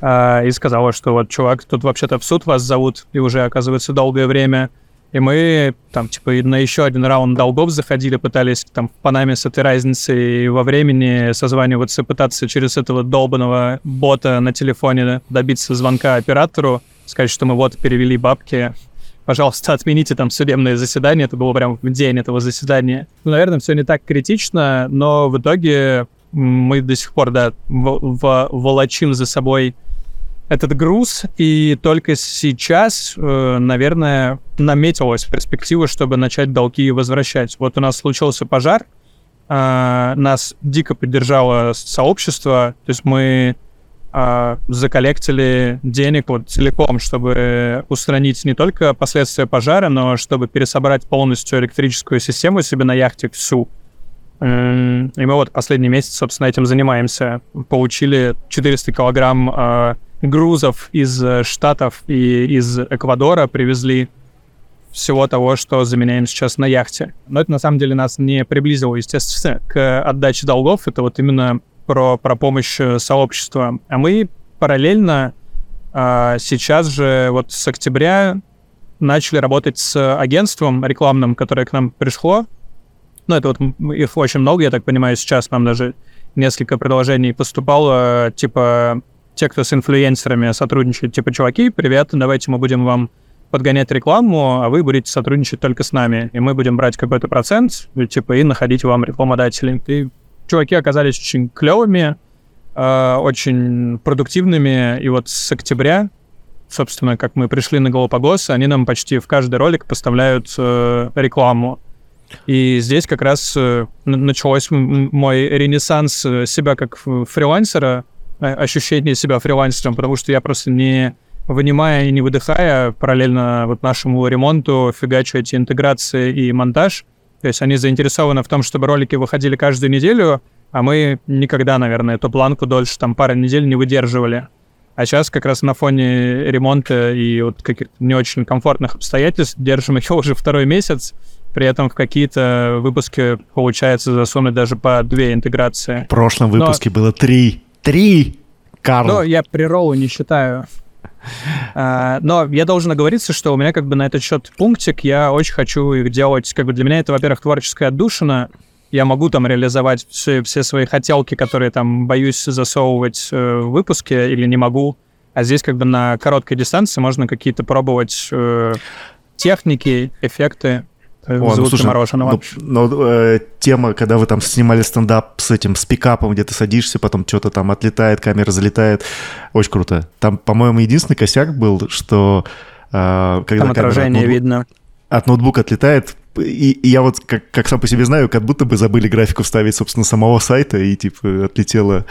а, и сказала, что вот, чувак, тут вообще-то в суд вас зовут, и уже, оказывается, долгое время. И мы там, типа, на еще один раунд долгов заходили, пытались там в Панаме с этой разницей во времени созваниваться, пытаться через этого долбанного бота на телефоне добиться звонка оператору, сказать, что мы вот перевели бабки, пожалуйста, [LAUGHS] отмените там судебное заседание. Это было прям в день этого заседания. Ну, наверное, все не так критично, но в итоге мы до сих пор, да, в- в- волочим за собой этот груз, и только сейчас, э, наверное, наметилась перспектива, чтобы начать долги возвращать. Вот у нас случился пожар, а, нас дико поддержало сообщество, то есть мы а, заколлектили денег вот целиком, чтобы устранить не только последствия пожара, но чтобы пересобрать полностью электрическую систему себе на яхте всю. И мы вот последний месяц, собственно, этим занимаемся. Получили 400 килограмм грузов из э, Штатов и из Эквадора, привезли всего того, что заменяем сейчас на яхте. Но это на самом деле нас не приблизило, естественно, к отдаче долгов. Это вот именно про, про помощь э, сообщества. А мы параллельно а, сейчас же вот с октября начали работать с агентством рекламным, которое к нам пришло. Ну, это вот их очень много, я так понимаю, сейчас нам даже несколько предложений поступало, типа, те, кто с инфлюенсерами сотрудничает, типа, чуваки, привет, давайте мы будем вам подгонять рекламу, а вы будете сотрудничать только с нами, и мы будем брать какой-то процент, и, типа, и находить вам рекламодателей. И чуваки оказались очень клевыми, э, очень продуктивными, и вот с октября, собственно, как мы пришли на Галапагос, они нам почти в каждый ролик поставляют э, рекламу. И здесь как раз э, началось мой ренессанс э, себя как фрилансера, ощущение себя фрилансером, потому что я просто не вынимая и не выдыхая, параллельно вот нашему ремонту, фигачу эти интеграции и монтаж. То есть они заинтересованы в том, чтобы ролики выходили каждую неделю, а мы никогда, наверное, эту планку дольше там пары недель не выдерживали. А сейчас как раз на фоне ремонта и вот каких-то не очень комфортных обстоятельств держим [LAUGHS] ее уже второй месяц. При этом в какие-то выпуски получается засунуть даже по две интеграции. В прошлом выпуске Но... было три. Три! Карл. Ну, я при роллу не считаю. А, но я должен оговориться, что у меня как бы на этот счет пунктик, я очень хочу их делать, как бы для меня это, во-первых, творческая отдушина, я могу там реализовать все, все свои хотелки, которые там боюсь засовывать э, в выпуске или не могу. А здесь как бы на короткой дистанции можно какие-то пробовать э, техники, эффекты. О, ну, слушай, мороженого. Ну, ну, э, тема, когда вы там снимали стендап с этим, с пикапом, где ты садишься, потом что-то там отлетает, камера залетает, очень круто. Там, по-моему, единственный косяк был, что э, когда там отражение ноутбук, видно. От ноутбука отлетает, и, и я вот, как, как сам по себе знаю, как будто бы забыли графику вставить, собственно, самого сайта, и, типа, отлетело...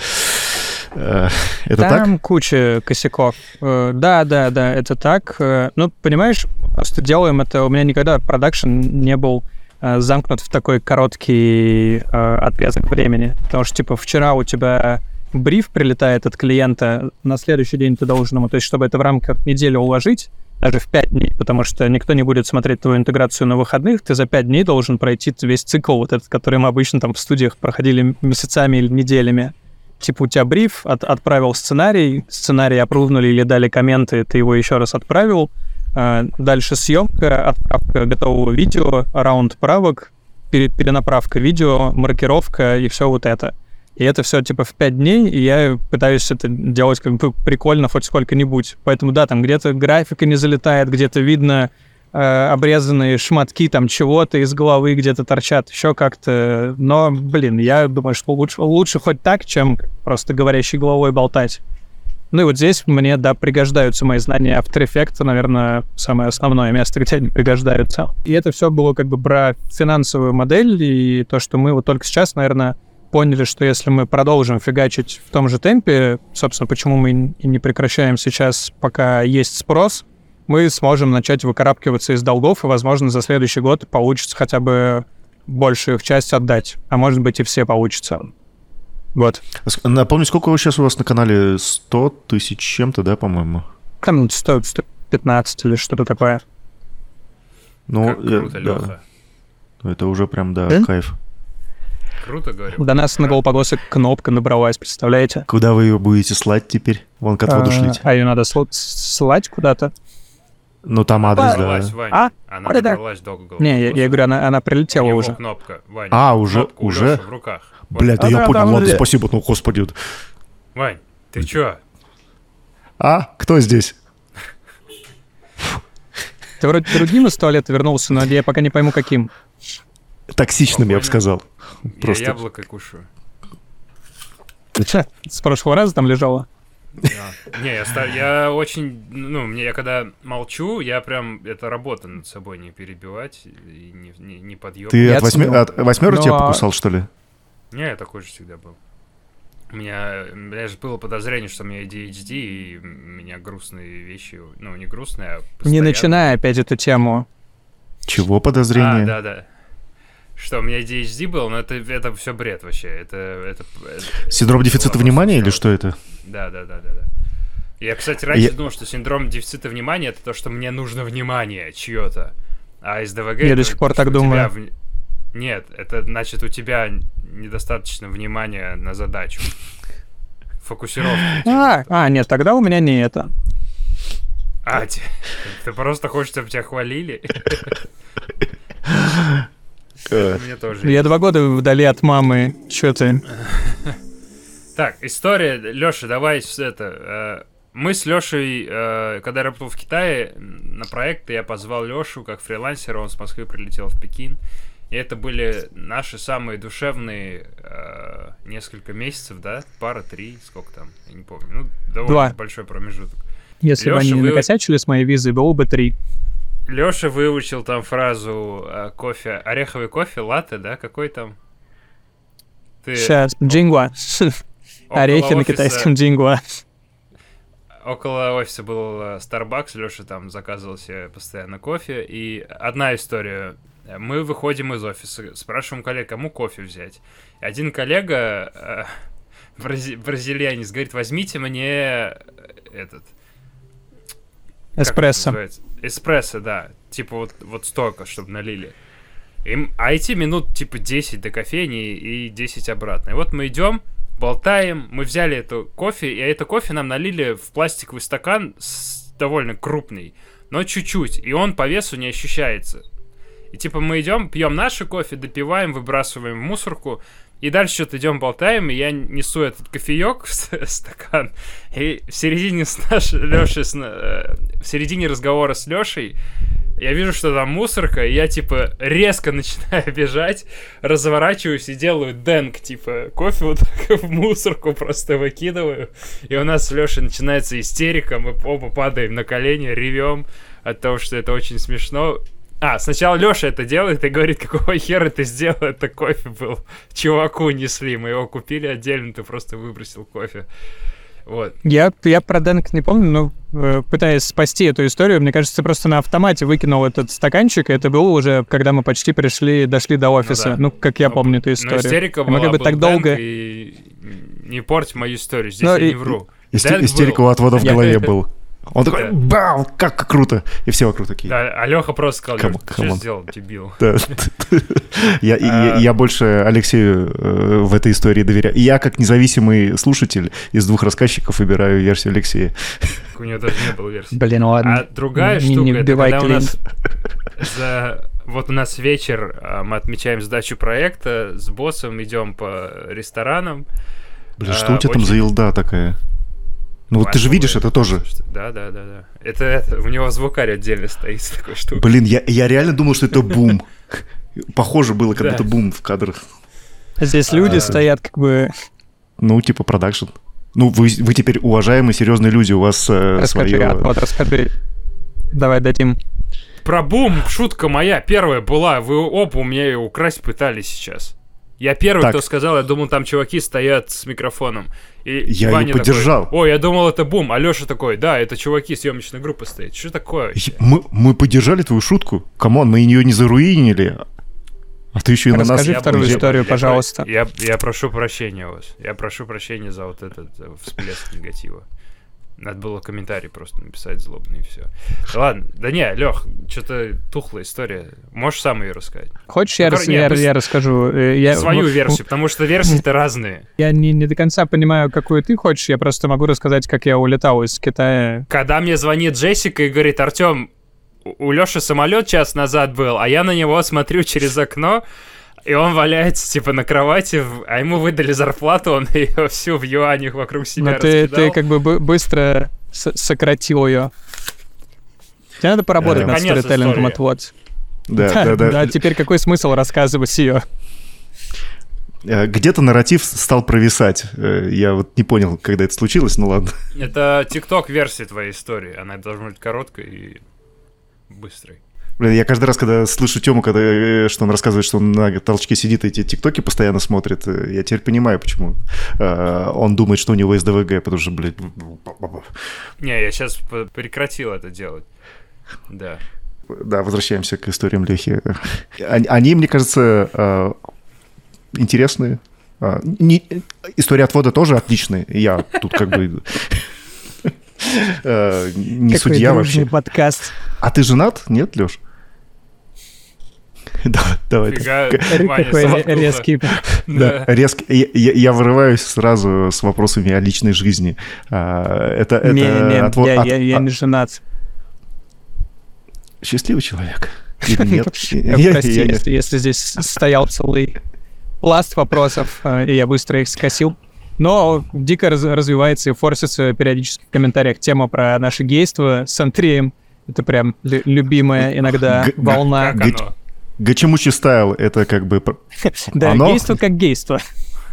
Э, это Там так? куча косяков. Э, да, да, да, это так. Э, ну, понимаешь, просто делаем это... У меня никогда продакшн не был замкнут в такой короткий отрезок времени. Потому что, типа, вчера у тебя бриф прилетает от клиента, на следующий день ты должен ему... То есть, чтобы это в рамках недели уложить, даже в 5 дней, потому что никто не будет смотреть твою интеграцию на выходных, ты за 5 дней должен пройти весь цикл вот этот, который мы обычно там в студиях проходили месяцами или неделями. Типа у тебя бриф, от, отправил сценарий, сценарий опрувнули или дали комменты, ты его еще раз отправил, а, дальше съемка, отправка готового видео, раунд правок, перенаправка видео, маркировка и все вот это. И это все типа в 5 дней, и я пытаюсь это делать как бы прикольно хоть сколько-нибудь. Поэтому да, там где-то графика не залетает, где-то видно э, обрезанные шматки там чего-то из головы где-то торчат, еще как-то. Но, блин, я думаю, что лучше, лучше хоть так, чем просто говорящей головой болтать. Ну и вот здесь мне, да, пригождаются мои знания After Effects, наверное, самое основное место, где они пригождаются. И это все было как бы про финансовую модель, и то, что мы вот только сейчас, наверное, поняли, что если мы продолжим фигачить в том же темпе, собственно, почему мы и не прекращаем сейчас, пока есть спрос, мы сможем начать выкарабкиваться из долгов, и, возможно, за следующий год получится хотя бы большую их часть отдать, а может быть и все получится. Вот. Напомню, сколько сейчас у вас на канале? 100 тысяч чем-то, да, по-моему? Там 100, 115 или что-то такое. Ну, как круто, я, да. Это уже прям, да, да? кайф. Круто, говорю. До нас на Голопогосе кнопка набралась, представляете? Куда вы ее будете слать теперь? Вон к отводу а, шлите. А ее надо слать куда-то? Ну, там адрес, да. Вань. А? Она а, до Google. Не, я, я говорю, она, она прилетела Его уже. кнопка, Вань. А, уже? Кнопка уже? в руках. Бля, да а, я да, понял, ладно, спасибо, ну, господи. Вань, ты чё? А? Кто здесь? Ты вроде другим из туалета вернулся, но я пока не пойму, каким. Токсичным, я бы сказал. Просто... Я яблоко кушаю. С прошлого раза там лежало? Не, я, стар... я очень, ну, мне я когда молчу, я прям, это работа над собой не перебивать и не, не, не подъем. Ты от, восьми... от восьмеру Но... тебя покусал, что ли? Не, я такой же всегда был. У меня, у меня же было подозрение, что у меня ADHD, и у меня грустные вещи, ну, не грустные, а постоянно... Не начинай опять эту тему. Чего подозрение? А, да, да. Что, у меня ADHD был, но это, это все бред вообще. Это, это, это Синдром дефицита внимания или что это? Да, да, да, да, да. Я, кстати, раньше я... думал, что синдром дефицита внимания это то, что мне нужно внимание чье-то. А из ДВГ... Я до сих пор так думаю. В... Нет, это значит у тебя недостаточно внимания на задачу. Фокусировка. А, а, нет, тогда у меня не это. А, ты, ты просто хочешь, чтобы тебя хвалили? [LAUGHS] Мне тоже. Я два года вдали от мамы. Чё ты? [LAUGHS] Так, история. Лёша, давай это... Э, мы с Лёшей, э, когда я работал в Китае, на проект я позвал Лёшу как фрилансера, он с Москвы прилетел в Пекин. И это были наши самые душевные э, несколько месяцев, да? Пара, три, сколько там, я не помню. Ну, довольно Два. большой промежуток. Если Лёша, бы они вы... накосячили с моей визой, было бы три. Лёша выучил там фразу э, кофе, ореховый кофе, латте, да? Какой там? Ты... Сейчас, джингуа. Орехи на китайском джингуа. около офиса был э, Starbucks, Леша там заказывал себе постоянно кофе. И одна история. Мы выходим из офиса, спрашиваем коллег, кому кофе взять. И один коллега, э, [LAUGHS] брази- бразильянец, говорит, возьмите мне э, этот... Эспрессо. Эспрессо, да. Типа вот, вот столько, чтобы налили. Им, а идти минут типа 10 до кофейни и 10 обратно. И вот мы идем, болтаем, мы взяли эту кофе, и это кофе нам налили в пластиковый стакан с- довольно крупный, но чуть-чуть, и он по весу не ощущается. И типа мы идем, пьем наше кофе, допиваем, выбрасываем в мусорку, и дальше что-то идем болтаем, и я несу этот кофеек в ст- [LAUGHS] стакан, и в середине с нашей Лешей, с э, в середине разговора с Лешей, я вижу, что там мусорка, и я, типа, резко [LAUGHS] начинаю бежать, разворачиваюсь и делаю денг, типа, кофе вот так [LAUGHS] в мусорку просто выкидываю. И у нас с Лешей начинается истерика, мы оба падаем на колени, ревем от того, что это очень смешно. А, сначала Леша это делает и говорит, какого хера ты сделал, это кофе был. Чуваку несли, мы его купили отдельно, ты просто выбросил кофе. Вот. Я, я про Дэнк не помню, но э, пытаясь спасти эту историю, мне кажется, ты просто на автомате выкинул этот стаканчик, и это было уже, когда мы почти пришли, дошли до офиса. да. Ну, как я Ну, помню эту Но историю. истерика И была, могли бы был так долго... Дэнк, И не порть мою историю, здесь Ну, я и- не вру. Истерика был. у отвода в голове [LAUGHS] был. Он такой, Да. бау, как круто. И все вокруг такие. Да, а Леха просто сказал, Кам- «Лёш, ты камон. что сделал, дебил? [LAUGHS] Да. Я, я- А. я больше Алексею э, в этой истории доверяю. И Я, как независимый слушатель, из двух рассказчиков выбираю версию Алексея. У него даже не было версии. Блин, ладно. А другая штука, не это когда у нас за... Вот у нас вечер, а, мы отмечаем сдачу проекта, с боссом идем по ресторанам. Блин, А, что у тебя там за елда такая? Ну вот ты же видишь это тоже. Да, да, да, да. Это, это, у него звукарь отдельно стоит с такой штукой. Блин, я, я реально думал, что это бум. [LAUGHS] Похоже было, как Да. будто бум в кадрах. Здесь люди А. стоят как бы... Ну, типа продакшн. Ну, вы, вы теперь уважаемые, серьезные люди, у вас э, Расскажи, свое... вот расскажи. Давай дадим. Про бум, шутка моя первая была. Вы оба у меня ее украсть пытались сейчас. Я первый, Так. кто сказал, я думал, там чуваки стоят с микрофоном. И Я Ваня ее поддержал. Такой, Ой, я думал, это бум. А Леша такой, да, это чуваки съемочной группы стоят. Что такое вообще? Мы, мы поддержали твою шутку. Come on, мы ее не заруинили. А ты еще и на нас... Расскажи Я вторую буду- историю, я пожалуйста. Я, я прошу прощения у вас. Я прошу прощения за вот этот э, всплеск негатива. Надо было комментарий просто написать злобный и все. Ладно, да не, Лех, что-то тухлая история. Можешь сам ее рассказать? Хочешь, я, Ну, рас- нет, я- с- я расскажу? Э, Я, Свою версию, потому что версии-то разные. [LAUGHS] Я не, не до конца понимаю, какую ты хочешь. Я просто могу рассказать, как я улетал из Китая. Когда мне звонит Джессика и говорит, Артем, у Леши самолет час назад был, а я на него смотрю через окно, и он валяется, типа, на кровати, а ему выдали зарплату, он [LAUGHS] ее всю в юанях вокруг себя Но ты, раскидал. ты как бы бы- быстро с- сократил ее. Тебе надо поработать Э, над сторителлингом истории. отвод. [LAUGHS] Да, да, да. теперь какой смысл рассказывать ее? Э, Где-то нарратив стал провисать. Э, Я вот не понял, когда это случилось, ну ладно. Это тикток версия твоей истории. Она должна быть короткой и быстрой. Блин, я каждый раз, когда слышу Тему, когда, э, что он рассказывает, что он на толчке сидит и эти тиктоки постоянно смотрит, э, я теперь понимаю, почему э, он думает, что у него СДВГ, потому что, блядь... Не, я сейчас прекратил это делать. Да. Да, возвращаемся к историям Лехи. Они, мне кажется, интересные. Не- история отвода тоже отличная. Я тут как бы не Какой судья вообще. подкаст. А ты женат? Нет, Леш? [LAUGHS] Да, давай. Какой резкий. [LAUGHS] Да, резко. Я, вырываюсь сразу с вопросами о личной жизни. А, Это, Не-не-не, отво- я, а- не женат. счастливый человек. Нет? [LAUGHS] Прости, если, здесь стоял целый пласт вопросов, э, и я быстро их скосил. Но дико раз- развивается и форсится периодически в комментариях тема про наше гейство с Андреем. Это прям лю- любимая иногда волна. Как оно? Гачемучи стайл, это как бы... [LAUGHS] Да, гейство как гейство.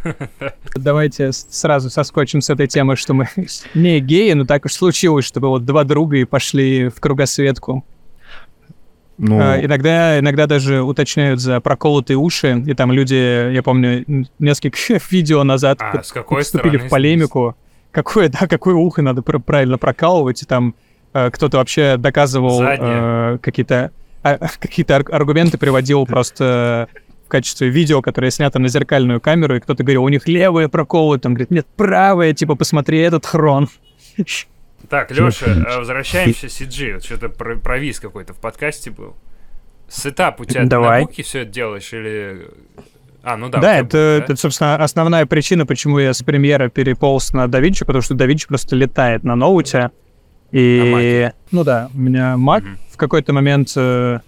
[LAUGHS] Давайте сразу соскочим с этой темы, что мы [LAUGHS] не геи, но так уж случилось, чтобы вот два друга и пошли в кругосветку. Ну, А, Иногда, иногда даже уточняют за проколотые уши, и там люди, я помню, несколько видео назад А, с какой вступили в полемику, какое, да, какое ухо надо пр- правильно прокалывать, и там э, кто-то вообще доказывал э, какие-то [LAUGHS] какие-то ар- аргументы приводил просто в качестве видео, которое снято на зеркальную камеру, и кто-то говорил, у них левые проколы, там говорит, нет, правые, типа, посмотри этот хрон. Так, Леша, э, возвращаемся к CG. Вот что-то про- провис какой-то в подкасте был. Сетап у тебя Давай. на буке все это делаешь или... А, ну да. Да, это, бук, да? это, собственно, основная причина, почему я с премьера переполз на DaVinci, потому что DaVinci просто летает на ноуте. И, ну да, у меня Mac Мгм. в какой-то момент э,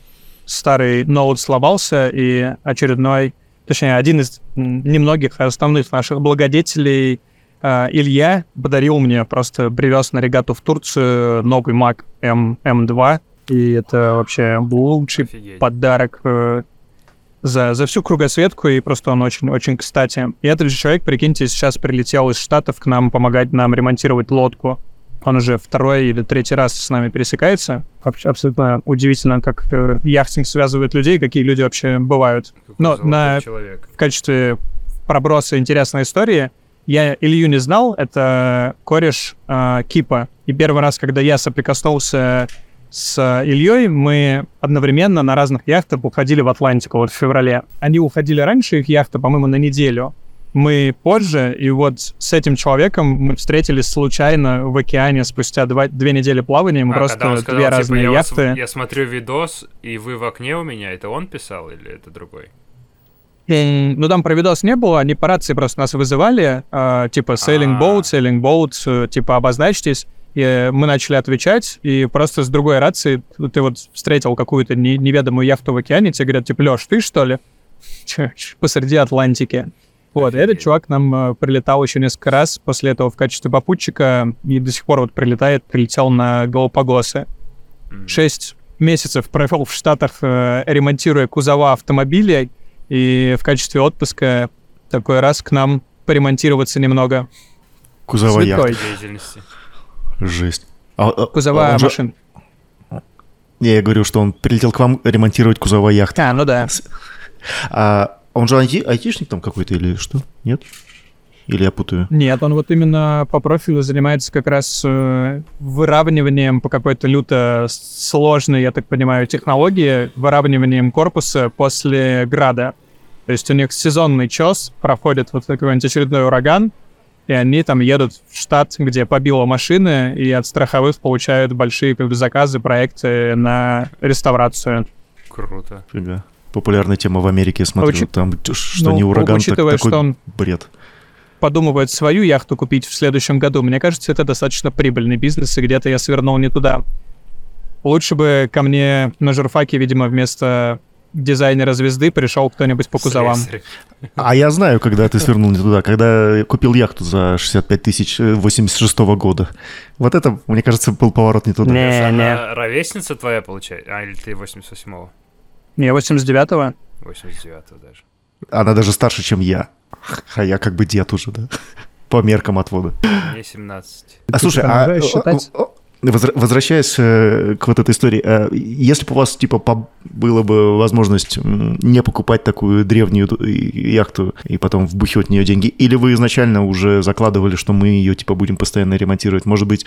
старый ноут сломался, и очередной, точнее, один из немногих основных наших благодетелей э, Илья подарил мне, просто привез на регату в Турцию новый Mac M, M2, и это вообще был лучший Офигеть. подарок э, за, за всю кругосветку, и просто он очень-очень кстати. И этот же человек, прикиньте, сейчас прилетел из Штатов к нам помогать нам ремонтировать лодку. Он уже второй или третий раз с нами пересекается. Аб- Абсолютно удивительно, как э, яхтинг связывает людей, какие люди вообще бывают. Какой но на- человек. В качестве проброса интересной истории я Илью не знал, это кореш э, Кипа. И первый раз, когда я соприкоснулся с Ильей, мы одновременно на разных яхтах уходили в Атлантику вот в феврале. Они уходили раньше, их яхта, по-моему, на неделю. Мы позже, и вот с этим человеком мы встретились случайно в океане спустя два, две недели плавания. Мы А, просто когда он две сказал, типа, разные я, вас- яхты. я смотрю видос, и вы в окне у меня, это он писал или это другой? Ну, там про видос не было, они по рации просто нас вызывали, э, типа sailing А. boat, sailing boat, э, типа обозначьтесь. И э, мы начали отвечать, и просто с другой рации ты вот встретил какую-то не- неведомую яхту в океане, тебе говорят, типа, Лёш, ты что ли? [LAUGHS] Посреди Атлантики. Вот, и этот чувак нам э, прилетал еще несколько раз после этого в качестве попутчика, и до сих пор вот прилетает, прилетел на Галапагосы. Шесть месяцев провел в Штатах, э, ремонтируя кузова автомобилей, и в качестве отпуска такой раз к нам поремонтироваться немного. Кузова деятельности. Жесть. А, а, Кузова он же- машин. Не, я говорю, что он прилетел к вам ремонтировать кузова яхты. А, ну да. А он же айти- айтишник там какой-то или что? Нет? Или я путаю? Нет, он вот именно по профилю занимается как раз э, выравниванием по какой-то люто сложной, я так понимаю, технологии, выравниванием корпуса после града. То есть у них сезонный чес, проходит вот какой-нибудь очередной ураган, и они там едут в штат, где побило машины, и от страховых получают большие как бы, заказы, проекты на реставрацию. Круто. Фига. Популярная тема в Америке, я смотрю. Учи- Там, что Ну, не ураган, так учитывая, такой что он бред. подумывает свою яхту купить в следующем году, мне кажется, это достаточно прибыльный бизнес, и где-то я свернул не туда. Лучше бы ко мне на журфаке, видимо, вместо дизайнера звезды пришел кто-нибудь по кузовам. Слесарь. А я знаю, когда ты свернул не туда, когда купил яхту за 65 тысяч э, 86 года. Вот это, мне кажется, был поворот не туда. Не, не. ровесница твоя, получается? А, или ты 88-го? Не, 89-го. 89-го даже. Она даже старше, чем я. А я как бы дед уже, да? По меркам отвода. Мне 17. А слушай, а считать? возвращаясь э, к вот этой истории, э, если бы у вас типа по- было бы возможность не покупать такую древнюю яхту и потом вбухивать в нее деньги, или вы изначально уже закладывали, что мы ее типа будем постоянно ремонтировать, может быть,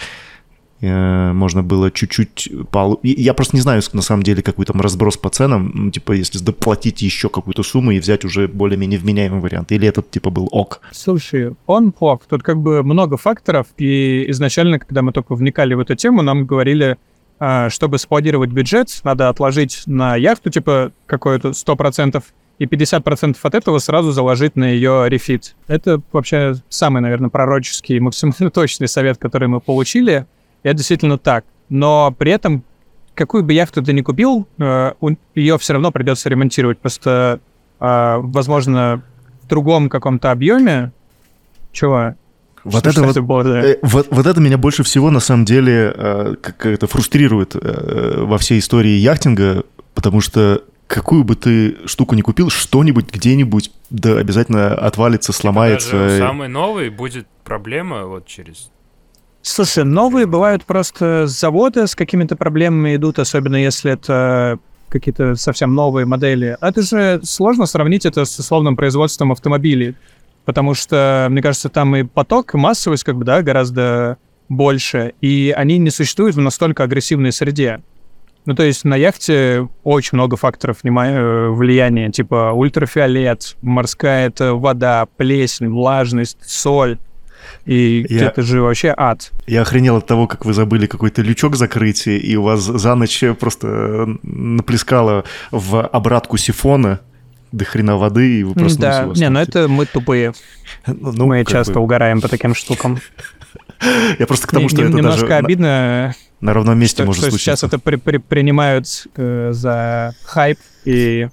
можно было чуть-чуть... Я просто не знаю, на самом деле, какой там разброс по ценам, ну, типа, если доплатить еще какую-то сумму и взять уже более-менее вменяемый вариант, или этот, типа, был ок? Слушай, он плох. Тут как бы много факторов, и изначально, когда мы только вникали в эту тему, нам говорили, а, чтобы спланировать бюджет, надо отложить на яхту, типа, какое-то 100%, и 50% от этого сразу заложить на ее рефит. Это вообще самый, наверное, пророческий, максимально [LAUGHS] точный совет, который мы получили. Это действительно так. Но при этом, какую бы яхту ты ни купил, ее все равно придется ремонтировать. Просто, а, возможно, в другом каком-то объеме. Чего? Вот это вот было, да. Э, Вот, вот это меня больше всего на самом деле э, как это фрустрирует э, во всей истории яхтинга, потому что какую бы ты штуку ни купил, что-нибудь где-нибудь да обязательно отвалится, сломается. Даже самый новый будет проблема вот через... Слушай, новые бывают просто с завода с какими-то проблемами идут, особенно если это какие-то совсем новые модели. А Это же сложно сравнить это с условным производством автомобилей. потому что, мне кажется, там и поток, и массовость как бы, да, гораздо больше, и они не существуют в настолько агрессивной среде. Ну, то есть на яхте очень много факторов э, влияния, типа ультрафиолет, морская это вода, плесень, влажность, соль. И я, это же вообще ад. Я охренел от того, как вы забыли какой-то лючок закрыть, и у вас за ночь просто наплескало в обратку сифона до хрена воды, и вы просто... Да, не, ну это мы тупые. Ну, мы часто бы... угораем по таким штукам. [LAUGHS] Я просто к тому, что это Немножко обидно, на ровном месте может случиться. сейчас это при, при, принимают э, за хайп и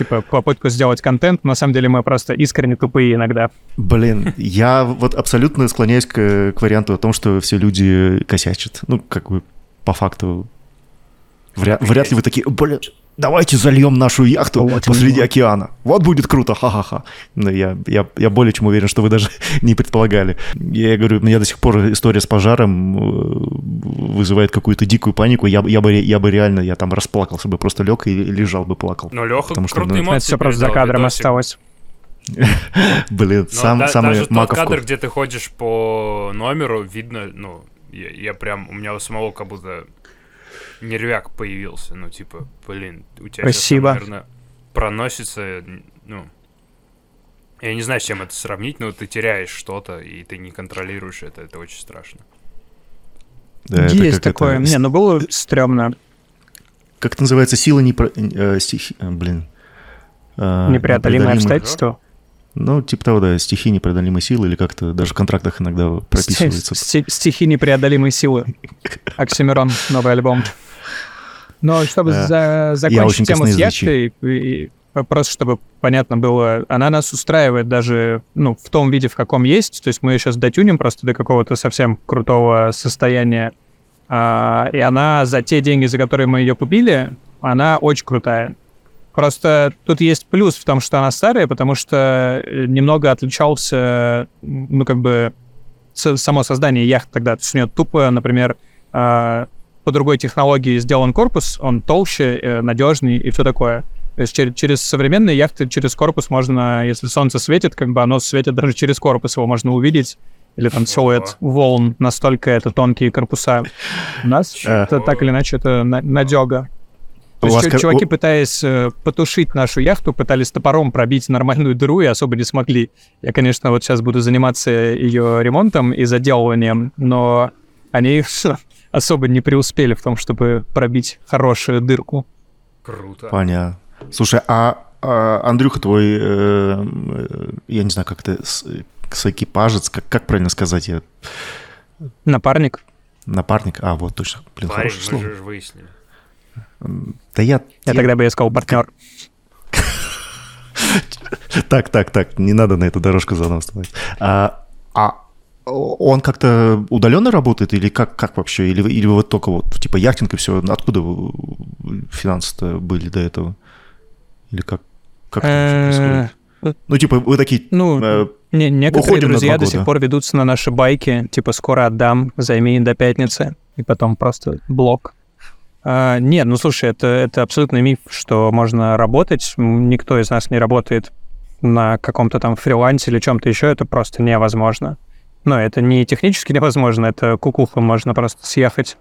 типа попытку сделать контент. На самом деле мы просто искренне тупые иногда. Блин, я вот абсолютно склоняюсь к, к варианту о том, что все люди косячат. Ну, как бы по факту. Вряд, вряд ли вы такие, блин, давайте зальем нашу яхту вот посреди океана. Вот будет круто, ха-ха-ха. Но я, я, я более чем уверен, что вы даже [LAUGHS] не предполагали. Я говорю, у меня до сих пор история с пожаром э, вызывает какую-то дикую панику. Я, я, бы, я бы реально, я там расплакался бы, просто лег и лежал бы, плакал. Но Леха потому что, ну, Это все просто за кадром видосик. осталось. [LAUGHS] Блин, сам, да, самый даже тот кадр, где ты ходишь по номеру, видно, ну, я, я прям, у меня у самого как будто нервяк появился. Ну, типа, блин, у тебя Спасибо. Сейчас, наверное, проносится, ну, я не знаю, с чем это сравнить, но ты теряешь что-то, и ты не контролируешь это, это очень страшно. Да, Есть такое. Это... Не, ну было стрёмно. Как это называется? Сила не... Про... Э, стихи... Э, блин. Э, непреодолимое обстоятельство? Ну, типа того, да, стихи непреодолимой силы, или как-то даже в контрактах иногда прописывается. Стихи непреодолимой силы. [LAUGHS] Оксимирон, новый альбом. Но чтобы за закончить тему с яхтой, и, просто чтобы понятно было, она нас устраивает даже ну, в том виде, в каком есть. То есть мы ее сейчас дотюнем просто до какого-то совсем крутого состояния. А, и она за те деньги, за которые мы ее купили, она очень крутая. Просто тут есть плюс в том, что она старая, потому что э, немного отличался, ну, как бы, само создание яхт тогда. То есть у нее тупо, например, а, по другой технологии сделан корпус, он толще, э, надежный и все такое. То есть через, через современные яхты, через корпус можно, если солнце светит, как бы оно светит даже через корпус, его можно увидеть. Или там силуэт волн, настолько это тонкие корпуса. У нас [LAUGHS] это так или иначе это надега. То есть вас... чуваки, пытаясь э, потушить нашу яхту, пытались топором пробить нормальную дыру и особо не смогли. Я, конечно, вот сейчас буду заниматься ее ремонтом и заделыванием, но они [LAUGHS] особо не преуспели в том, чтобы пробить хорошую дырку. Круто. Понятно. Слушай, а, а Андрюха твой, э, э, я не знаю, как это, с, соэкипажец, как, как правильно сказать? Я... Напарник. Напарник, а, вот точно. Блин, Парень, мы слово. же выяснили. Да я... Я тогда бы искал партнер. [LAUGHS] Так, так, так, не надо на эту дорожку заново вставать. А, а он как-то удаленно работает или как, как вообще? Или, или вот только вот типа яхтинг и все? Откуда финансы-то были до этого? Или как, как это происходит? Э, ну, типа, вы такие... Ну, э, не, некоторые друзья до сих пор ведутся на наши байки, типа, скоро отдам, займи до пятницы, и потом просто блок. А, нет, ну слушай, это, это абсолютный миф, что можно работать. Никто из нас не работает на каком-то там фрилансе или чем-то еще. Это просто невозможно. Но это не технически невозможно, это кукуха, можно просто съехать.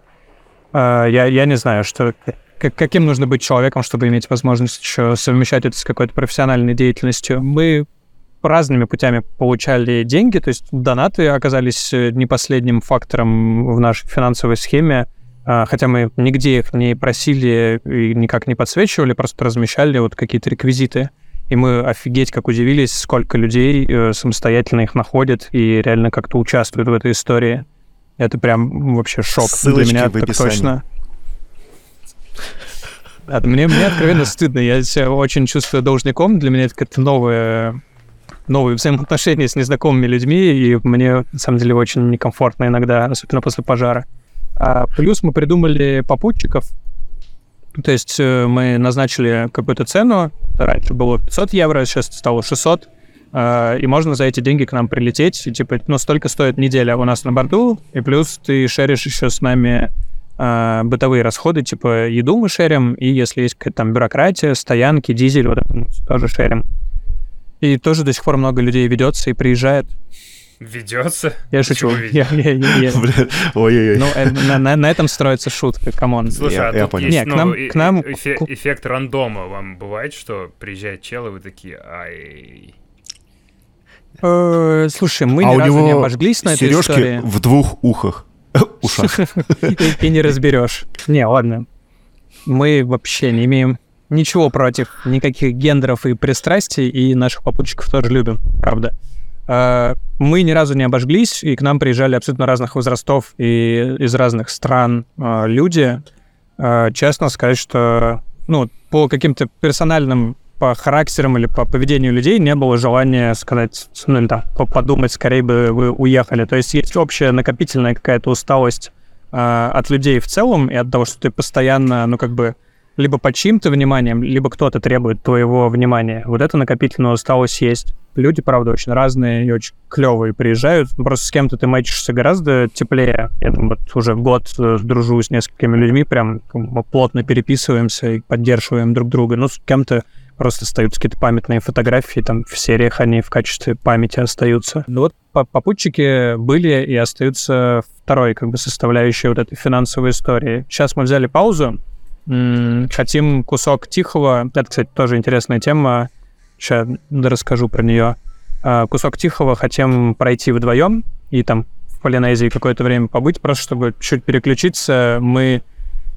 А, я, я не знаю, что каким нужно быть человеком, чтобы иметь возможность еще совмещать это с какой-то профессиональной деятельностью. Мы разными путями получали деньги, то есть донаты оказались э, не последним фактором в нашей финансовой схеме. А, хотя мы нигде их не просили и никак не подсвечивали, просто размещали вот какие-то реквизиты. И мы офигеть как удивились, сколько людей э, самостоятельно их находят и реально как-то участвуют в этой истории. Это прям вообще шок Ссылочки для меня, так точно. Мне, мне откровенно стыдно. Я себя очень чувствую должником. Для меня это как-то новое, новые взаимоотношения с незнакомыми людьми, и мне, на самом деле, очень некомфортно иногда, особенно после пожара. А плюс мы придумали попутчиков. То есть э, мы назначили какую-то цену. Раньше было 500 евро, сейчас стало 600. А, и можно за эти деньги к нам прилететь. И, типа, ну, столько стоит неделя у нас на борту. И плюс ты шеришь еще с нами а, бытовые расходы, типа еду мы шерим, и если есть какая-то там бюрократия, стоянки, дизель, вот это мы тоже шерим. И тоже до сих пор много людей ведется и приезжает. Ведется? Я шучу. [LAUGHS] Ой-ой-ой. Ну, э, на, этом строится шутка, come on. Слушай, Я- а тут понял. есть, Не, к нам- эфе- эффект рандома. Вам бывает, что приезжает чел, и вы такие, ай... Э, Слушай, мы а ни разу не обожглись на этой сережки истории. в двух ухах. [LAUGHS] Ушах. [LAUGHS] И, и не разберешь. Не, ладно. Мы вообще не имеем ничего против никаких гендеров и пристрастий, и наших попутчиков тоже любим, правда. Э, Мы ни разу не обожглись, и к нам приезжали абсолютно разных возрастов и из разных стран э, люди. Э, Честно сказать, что ну, по каким-то персональным по характерам или по поведению людей не было желания сказать, ну или там, по- подумать, скорее бы вы уехали. То есть есть общая накопительная какая-то усталость от людей в целом и от того, что ты постоянно, ну как бы, либо под чьим-то вниманием, либо кто-то требует твоего внимания. Вот эта накопительная усталость есть. Люди, правда, очень разные и очень клевые приезжают. Ну, Просто с кем-то ты мэчишься гораздо теплее. Я там вот уже год э, дружу с несколькими людьми, прям плотно переписываемся и поддерживаем друг друга. Ну, с кем-то просто остаются какие-то памятные фотографии, там в сериях они в качестве памяти остаются. Ну вот по- попутчики были и остаются второй как бы составляющей вот этой финансовой истории. Сейчас мы взяли паузу, хотим кусок тихого, это, кстати, тоже интересная тема, сейчас расскажу про нее. А, Кусок тихого хотим пройти вдвоем и там в Полинезии какое-то время побыть, просто чтобы чуть переключиться. Мы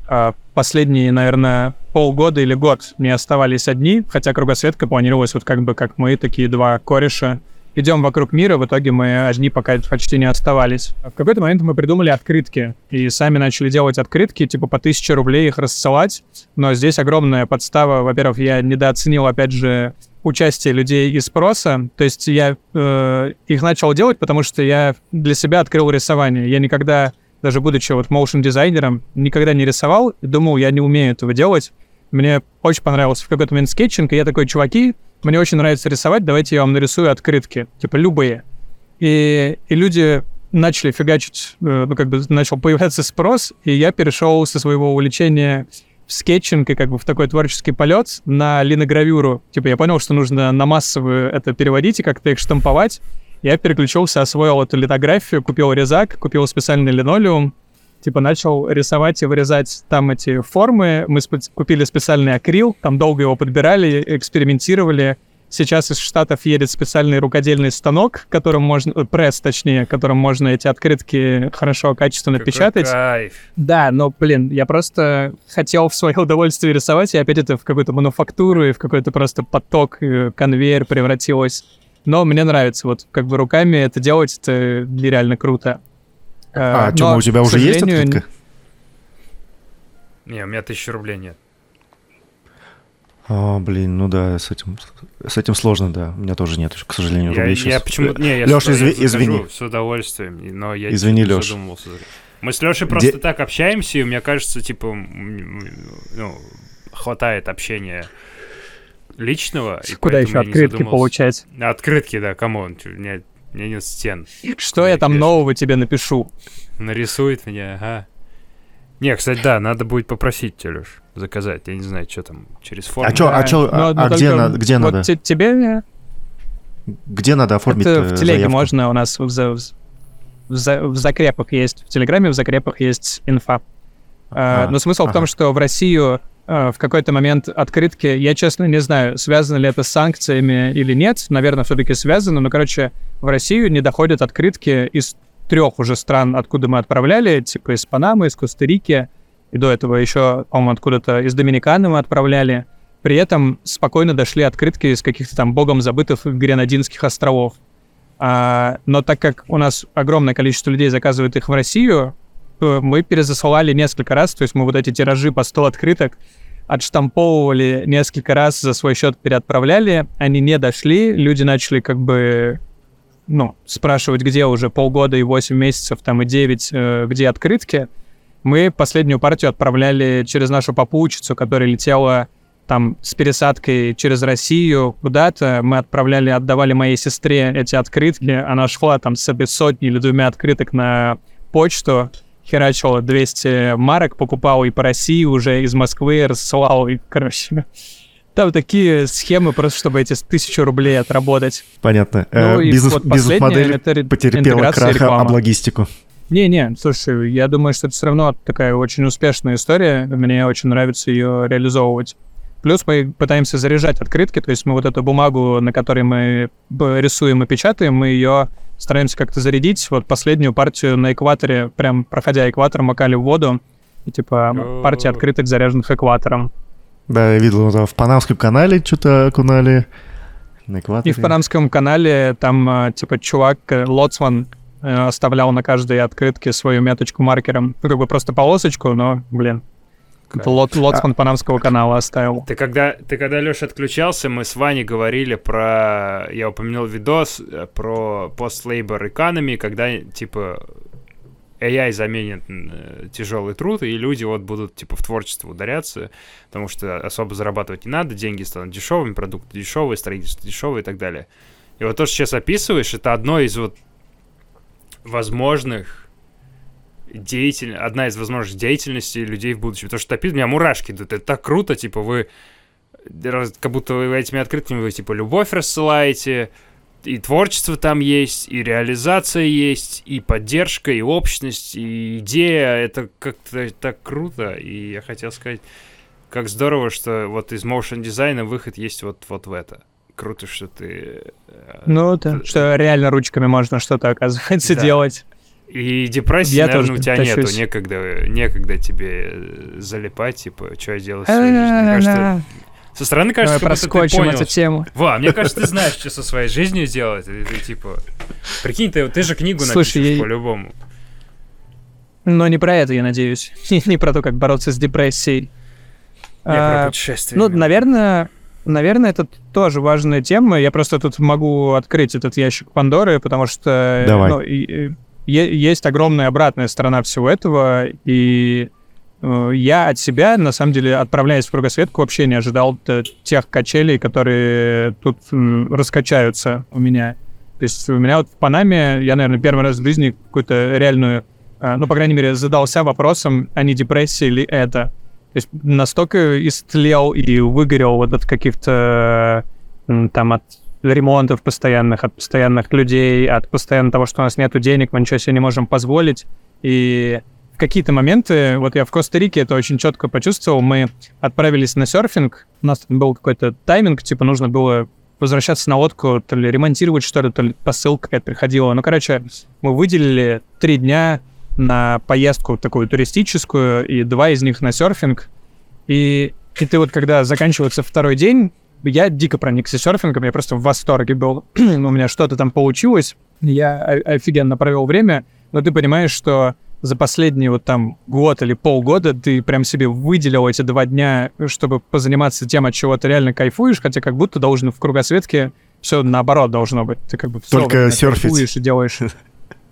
а, последние, наверное, полгода или год не оставались одни, хотя кругосветка планировалась вот как бы как мы, такие два кореша. Идем вокруг мира, в итоге мы одни пока почти не оставались. В какой-то момент мы придумали открытки и сами начали делать открытки, типа по 1000 рублей их рассылать. Но здесь огромная подстава. Во-первых, я недооценил, опять же, участие людей и спроса. То есть я э, их начал делать, потому что я для себя открыл рисование. Я никогда даже будучи вот motion дизайнером, никогда не рисовал, думал, я не умею этого делать. Мне очень понравился в какой-то момент скетчинг, и я такой, чуваки, мне очень нравится рисовать, давайте я вам нарисую открытки, типа любые. И, и люди начали фигачить, э, ну, как бы начал появляться спрос, и я перешел со своего увлечения в скетчинг и как бы в такой творческий полет на линогравюру. Типа я понял, что нужно на массовую это переводить и как-то их штамповать. Я переключился, освоил эту литографию, купил резак, купил специальный линолеум, типа начал рисовать и вырезать там эти формы. Мы спе- купили специальный акрил, там долго его подбирали, экспериментировали. Сейчас из Штатов едет специальный рукодельный станок, которым можно, э, пресс точнее, которым можно эти открытки хорошо, качественно Какой печатать. кайф. Да, но, блин, я просто хотел в свое удовольствие рисовать, и опять это в какую-то мануфактуру и в какой-то просто поток, э, конвейер превратилось. Но мне нравится, вот как бы руками это делать, это нереально круто. А, Э, Тёма, у тебя уже есть открытка? Не, у меня тысячи рублей нет. А, блин, ну да, с этим, с этим сложно, да. У меня тоже нет, к сожалению, Я, рублей я сейчас. почему Не, я я изви- захожу извини. С удовольствием, но я Извини, задумывался. Мы с Лешей просто Де- так общаемся, и мне кажется, типа, ну, хватает общения личного. Куда еще я открытки получать? Открытки, да, come on, чё, у меня, меня нет стен. Что я там нового тебе напишу? Нарисует меня, ага. Не, кстати, да, надо будет попросить тебя, Леш, заказать. Я не знаю, что там, через форму. А чё, а чё, а, а где, на- где вот надо? те- тебе Где надо оформить это э, в телеге заявку? можно, у нас в, за- в за- в закрепах есть, в Телеграме в закрепах есть инфа. А, А, Но смысл в том, что в Россию а, в какой-то момент открытки, я честно не знаю, связано ли это с санкциями или нет, наверное, все-таки связано, но, короче, в Россию не доходят открытки из трех уже стран, откуда мы отправляли, типа из Панамы, из Коста-Рики, и до этого еще, по-моему, откуда-то из Доминиканы мы отправляли. При этом спокойно дошли открытки из каких-то там богом забытых Гренадинских островов. А, но так как у нас огромное количество людей заказывает их в Россию, мы перезасылали несколько раз, то есть мы вот эти тиражи по 100 открыток отштамповывали несколько раз, за свой счет переотправляли, они не дошли, люди начали как бы ну, спрашивать, где уже полгода и 8 месяцев, там и 9, э, где открытки. Мы последнюю партию отправляли через нашу попутчицу, которая летела там с пересадкой через Россию куда-то. Мы отправляли, отдавали моей сестре эти открытки. Она шла там с сотней или двумя открыток на почту, херачила 200 марок, покупала и по России уже из Москвы, рассылала, и, короче, Там такие схемы просто, чтобы эти тысячу рублей отработать. Понятно. Ну Э, Бизнес, вот бизнес-модель это потерпела интеграция крах реклама. об логистику. Не-не, слушай, я думаю, что это все равно такая очень успешная история. Мне очень нравится ее реализовывать. Плюс мы пытаемся заряжать открытки, то есть мы вот эту бумагу, на которой мы рисуем и печатаем, мы ее стараемся как-то зарядить. Вот последнюю партию на экваторе, прям проходя экватор, макали в воду. И типа партия открыток, заряженных экватором. Да, я видел, там в Панамском канале что-то окунали. На экваторе. И в Панамском канале там, э, типа, чувак, э, лоцман, э, оставлял на каждой открытке свою меточку маркером. Ну, как бы просто полосочку, но, блин, это лот, лоцман Панамского канала оставил. Ты когда, ты когда Леша отключался, мы с Ваней говорили про... Я упомянул видос э, про post-labor economy, когда, типа, AI заменит э, тяжелый труд, и люди вот будут, типа, в творчество ударяться, потому что особо зарабатывать не надо, деньги станут дешевыми, продукты дешевые, строительство дешевое и так далее. И вот то, что сейчас описываешь, это одно из вот возможных деятель... одна из возможных деятельностей людей в будущем. Потому что топит меня мурашки идут. Это так круто, типа вы раз- как будто вы этими открытками вы типа любовь рассылаете, и творчество там есть, и реализация есть, и поддержка, и общность, и идея. Это как-то так круто. И я хотел сказать, как здорово, что вот из моушен дизайна выход есть вот, вот в это. Круто, что ты... э, Ну, да, т- что реально ручками можно что-то, оказывается, Да. делать. И депрессии, Я наверное, тоже у тебя тащусь. нету. Некогда, некогда тебе э, залипать, типа, что я делаю в своей жизни. Мне кажется, со стороны кажется, Давай как будто ты понял. эту тему. Ва, мне [LAUGHS] кажется, ты знаешь, что со своей жизнью делать. И ты, типа... Прикинь, ты, ты же книгу Слушай, напишешь я- по-любому. Но не про это, я надеюсь. [LAUGHS] Не про то, как бороться с депрессией. Я А, про путешествия. Ну, наверное, наверное, это тоже важная тема. Я просто тут могу открыть этот ящик Пандоры, потому что Давай. ну, и- есть огромная обратная сторона всего этого, и э, я от себя, на самом деле, отправляясь в кругосветку, вообще не ожидал т- тех качелей, которые тут м, раскачаются у меня. То есть у меня вот в Панаме, я, наверное, первый раз в жизни какую-то реальную, э, ну, по крайней мере, задался вопросом, а не депрессия ли это. То есть настолько истлел и выгорел вот от каких-то там от ремонтов постоянных, от постоянных людей, от постоянно того, что у нас нету денег, мы ничего себе не можем позволить. И в какие-то моменты, вот я в Коста-Рике это очень четко почувствовал, мы отправились на серфинг, у нас там был какой-то тайминг, типа нужно было возвращаться на лодку, то ли ремонтировать что-то, то ли посылка какая-то приходила. Ну, короче, мы выделили три дня на поездку такую туристическую, и два из них на серфинг. И, и ты вот, когда заканчивается второй день, я дико проникся серфингом, я просто в восторге был. [CLEARS THROAT] У меня что-то там получилось, я офигенно провел время, но ты понимаешь, что за последний вот там год или полгода ты прям себе выделил эти два дня, чтобы позаниматься тем, от чего ты реально кайфуешь, хотя как будто должен в кругосветке все наоборот должно быть. Ты как бы Только кайфуешь и делаешь.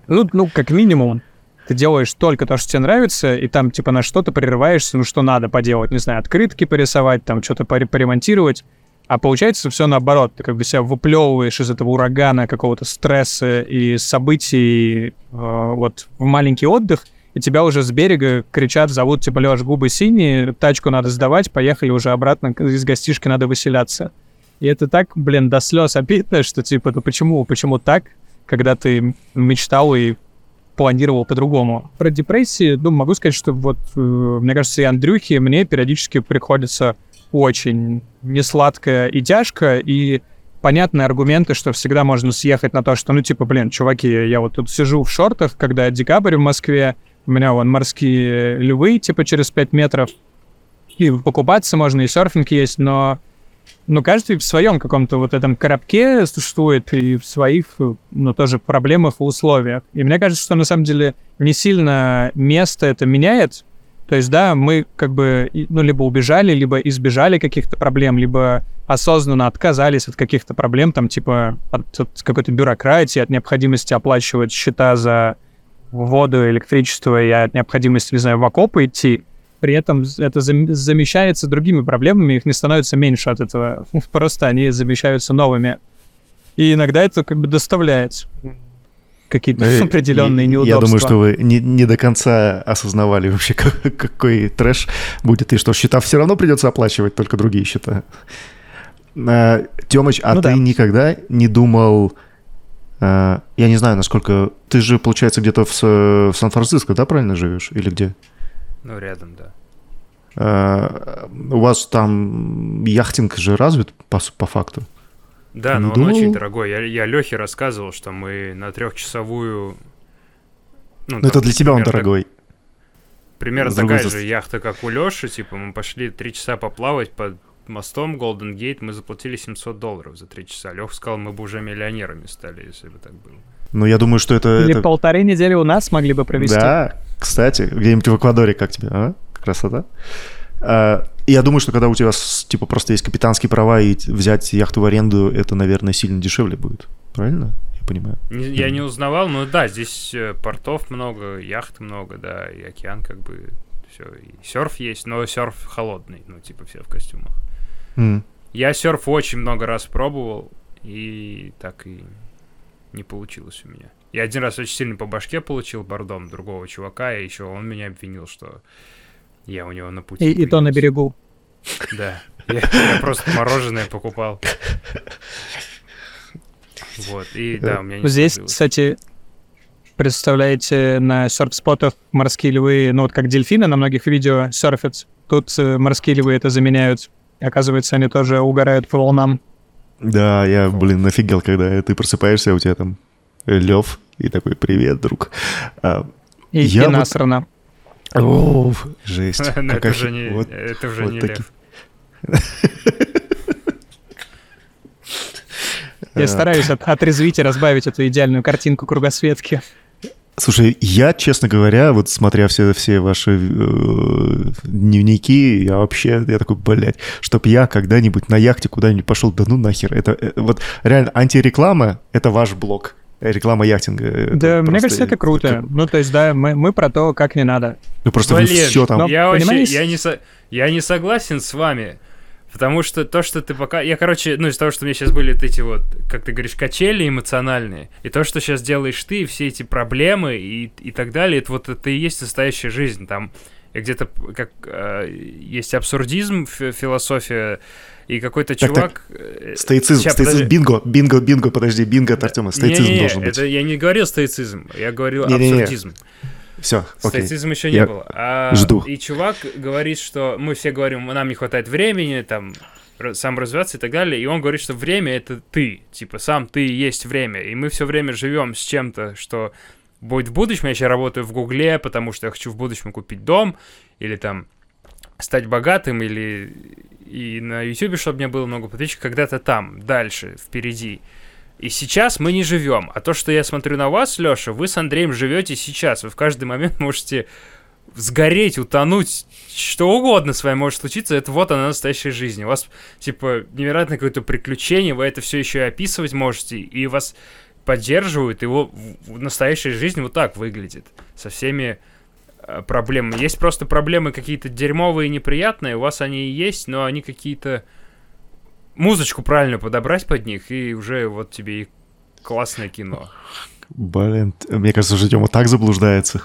Ну, ну, как минимум, ты делаешь только то, что тебе нравится, и там, типа, на что-то прерываешься, ну, что надо поделать, не знаю, открытки порисовать, там, что-то поре- поремонтировать, а получается все наоборот, ты как бы себя выплевываешь из этого урагана какого-то стресса и событий э, вот в маленький отдых, и тебя уже с берега кричат, зовут, типа, Лёш, губы синие, тачку надо сдавать, поехали уже обратно, из гостишки надо выселяться. И это так, блин, до слез обидно, что, типа, ну почему, почему так, когда ты мечтал и планировал по-другому. Про депрессии, ну, могу сказать, что вот, э, мне кажется, и Андрюхе мне периодически приходится очень несладко и тяжко, и понятные аргументы, что всегда можно съехать на то, что, ну, типа, блин, чуваки, я вот тут сижу в шортах, когда декабрь в Москве, у меня вон морские львы, типа, через 5 метров, и покупаться можно, и серфинг есть, но ну, каждый в своем каком-то вот этом коробке существует и в своих, ну, тоже проблемах и условиях. И мне кажется, что на самом деле не сильно место это меняет. То есть, да, мы как бы, ну, либо убежали, либо избежали каких-то проблем, либо осознанно отказались от каких-то проблем, там, типа, от, от какой-то бюрократии, от необходимости оплачивать счета за воду, электричество и от необходимости, не знаю, в окопы идти. При этом это зам- замещается другими проблемами, их не становится меньше от этого. [LAUGHS] Просто они замещаются новыми. И иногда это как бы доставляет какие-то Э, определенные и- неудобства. Я думаю, что вы не, не до конца осознавали вообще, [LAUGHS] как- какой трэш будет, и что счета все равно придется оплачивать, только другие счета. А, Тёмыч, а Ну ты да. никогда не думал... а, я не знаю, насколько... Ты же, получается, где-то в, в Сан-Франциско, да, правильно живешь? Или где? Ну, рядом, да. А, у вас там яхтинг же развит по, по факту? Да, Не но он думал? очень дорогой. Я, я Лехе рассказывал, что мы на трехчасовую... Ну, Ну, это там для тебя он примерно- дорогой. Примерно С другой такая же яхта, как у Леши. Типа, мы пошли три часа поплавать под мостом Golden Gate. Мы заплатили 700 долларов за три часа. Леха сказал, мы бы уже миллионерами стали, если бы так было. Но я думаю, что это... Или это- полторы недели у нас могли бы провести. Да, кстати, где-нибудь в Эквадоре, как тебе, а? Красота. А, я думаю, что когда у тебя, типа, просто есть капитанские права, и взять яхту в аренду, это, наверное, сильно дешевле будет. Правильно? Я понимаю. Не- я не узнавал, но да, здесь э, портов много, яхт много, да, и океан как бы все. И серф есть, но серф холодный, ну, типа все в костюмах. М. Я серф очень много раз пробовал, и так и не получилось у меня. Я один раз очень сильно по башке получил бордом другого чувака, и еще он меня обвинил, что я у него на пути. И, и то на берегу. Да. Я, я просто мороженое покупал. Вот, и да, у меня не Здесь, сложилось. кстати, представляете, на серф-спотах морские львы, ну вот как дельфины на многих видео серфят. Тут э, морские львы это заменяют. Оказывается, они тоже угорают по волнам. Да, я, блин, офигел, когда ты просыпаешься, а у тебя там лев и такой, привет, друг. А, И, Я и вот- насрано. О, жесть. [LAUGHS] Это уже не, вот- это уже вот не таки- лев. [LAUGHS] Я стараюсь от- отрезвить и разбавить эту идеальную картинку кругосветки. Слушай, я, честно говоря, вот смотря все, все ваши э, дневники, я вообще, я такой, блядь, чтоб я когда-нибудь на яхте куда-нибудь пошел, да ну нахер. Это э, вот реально антиреклама, это ваш блог. Э, Реклама яхтинга. Это Да, мне кажется, это круто. Ну, то есть, да, мы, мы про то, как не надо. Ну просто вы Блин, все там... но- я вообще, понимаете? я не, со- я не согласен с вами. Потому что то, что ты пока... Я, короче, ну, из-за того, что у меня сейчас были вот эти вот, как ты говоришь, качели эмоциональные, и то, что сейчас делаешь ты, все эти проблемы и, и так далее, это вот это и есть настоящая жизнь. Там где-то как э, есть абсурдизм, фи- философия, и какой-то Так, чувак... э, Стоицизм, ща, стоицизм, подожди. бинго, бинго, бинго, подожди, бинго от Артема, стоицизм Не-не-не, должен быть. это я не говорил стоицизм, я говорил Не-не-не. абсурдизм. Все, окей. Стоицизма еще Я не было. А, жду. И чувак говорит, что мы все говорим, нам не хватает времени, там, сам развиваться и так далее. И он говорит, что время это ты. Типа, сам ты и есть время. И мы все время живем с чем-то, что будет в будущем. Я сейчас работаю в Гугле, потому что я хочу в будущем купить дом. Или там стать богатым, или и на Ютубе, чтобы меня было много подписчиков, когда-то там, дальше, впереди. И сейчас мы не живем. А то, что я смотрю на вас, Леша, вы с Андреем живете сейчас. Вы в каждый момент [LAUGHS] можете сгореть, утонуть, что угодно с вами может случиться. Это вот она настоящая жизнь. У вас, типа, невероятное какое-то приключение, вы это все еще и описывать можете, и вас поддерживают, и в настоящая жизнь вот так выглядит. Со всеми э, проблемами. Есть просто проблемы какие-то дерьмовые и неприятные, у вас они и есть, но они какие-то... Музычку правильно подобрать под них, и уже вот тебе и классное кино. Блин, мне кажется, что Тёма так заблуждается.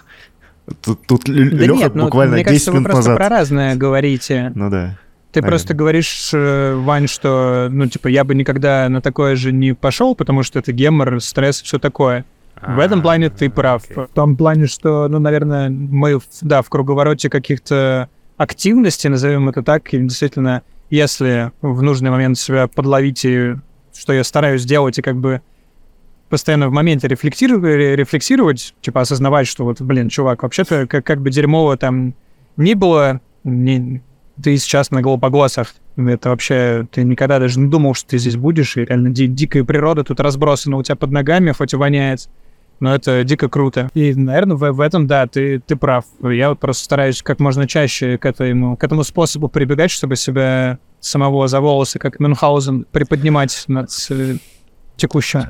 Тут, тут Да Леха нет, ну, буквально мне 10 кажется, вы минут просто назад. про разное говорите. Ну да. Ты Наверное. просто говоришь, э, Вань, что, ну, типа, я бы никогда на такое же не пошел, потому что это гемор, стресс, все такое. В этом плане ты прав. А, окей. В том плане, что, ну, наверное, мы, да, в круговороте каких-то активностей, назовем это так, и действительно, если в нужный момент себя подловить, и что я стараюсь делать, и как бы постоянно в моменте рефлексировать, рефлексировать типа осознавать, что вот, блин, чувак, вообще-то как, как бы дерьмово там ни было, не, ты сейчас на Галапагосах, это вообще, ты никогда даже не думал, что ты здесь будешь, и реально ди- дикая природа тут разбросана у тебя под ногами, хоть и воняет, но это дико круто. И, наверное, в, в этом, да, ты, ты прав. Я вот просто стараюсь как можно чаще к этому, к этому способу прибегать, чтобы себя самого за волосы, как Мюнхгаузен, приподнимать над э, текущим.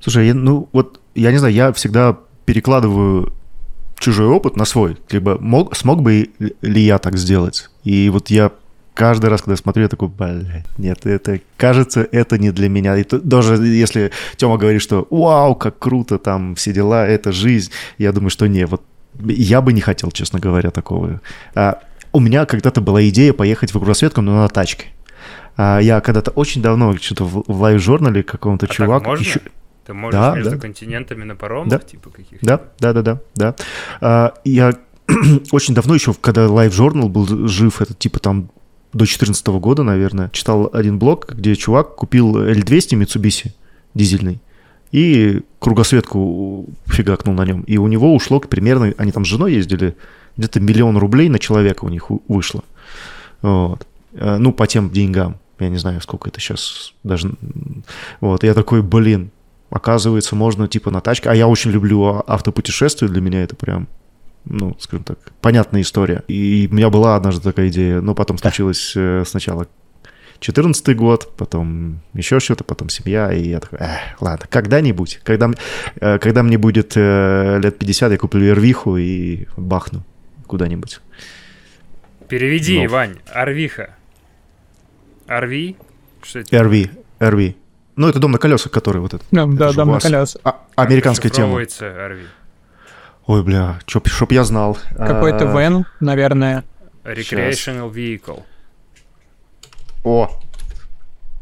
Слушай, я, ну вот, я не знаю, я всегда перекладываю чужой опыт на свой. Либо мог, смог бы ли я так сделать? И вот я каждый раз, когда я смотрю, я такой, блядь, нет, это, кажется, это не для меня. И то- даже если Тёма говорит, что вау, как круто, там все дела, это жизнь, я думаю, что не, вот я бы не хотел, честно говоря, такого. А, у меня когда-то была идея поехать в кругосветку, но на тачке. А, я когда-то очень давно, что-то в, в лайв-журнале какого-то А чувак... можно? ещё- Ты можешь Да, между да. континентами на паромах, Да. типа каких-то? Да, да, да, да, да. А, я [CLEARS THROAT] очень давно еще, когда Live Journal был жив, это типа там до 2014 года, наверное, читал один блог, где чувак купил L200 Mitsubishi дизельный и кругосветку фигакнул на нем. И у него ушло примерно, они там с женой ездили, где-то миллион рублей на человека у них вышло. Вот. Э, Ну, по тем деньгам. Я не знаю, сколько это сейчас даже... Вот, я такой, блин, оказывается, можно типа на тачке. А я очень люблю а- автопутешествия, для меня это прям, ну, скажем так, понятная история. И у меня была однажды такая идея, но потом случилось э, сначала 14 год, потом еще что-то, потом семья, и я такой, «Эх, ладно, когда-нибудь, когда, э, когда мне будет э, лет 50, я куплю Эрвиху и бахну куда-нибудь. Переведи, Ну. Вань, Арвиха. Арви? Что это? RV, RV. Ну, это дом на колесах, который вот этот. Да, Это да, дом на колесах. а- американская тема. Арви. Ой, бля, чтоб, чтоб я знал. Какой-то А, вен, наверное. Recreational vehicle. О,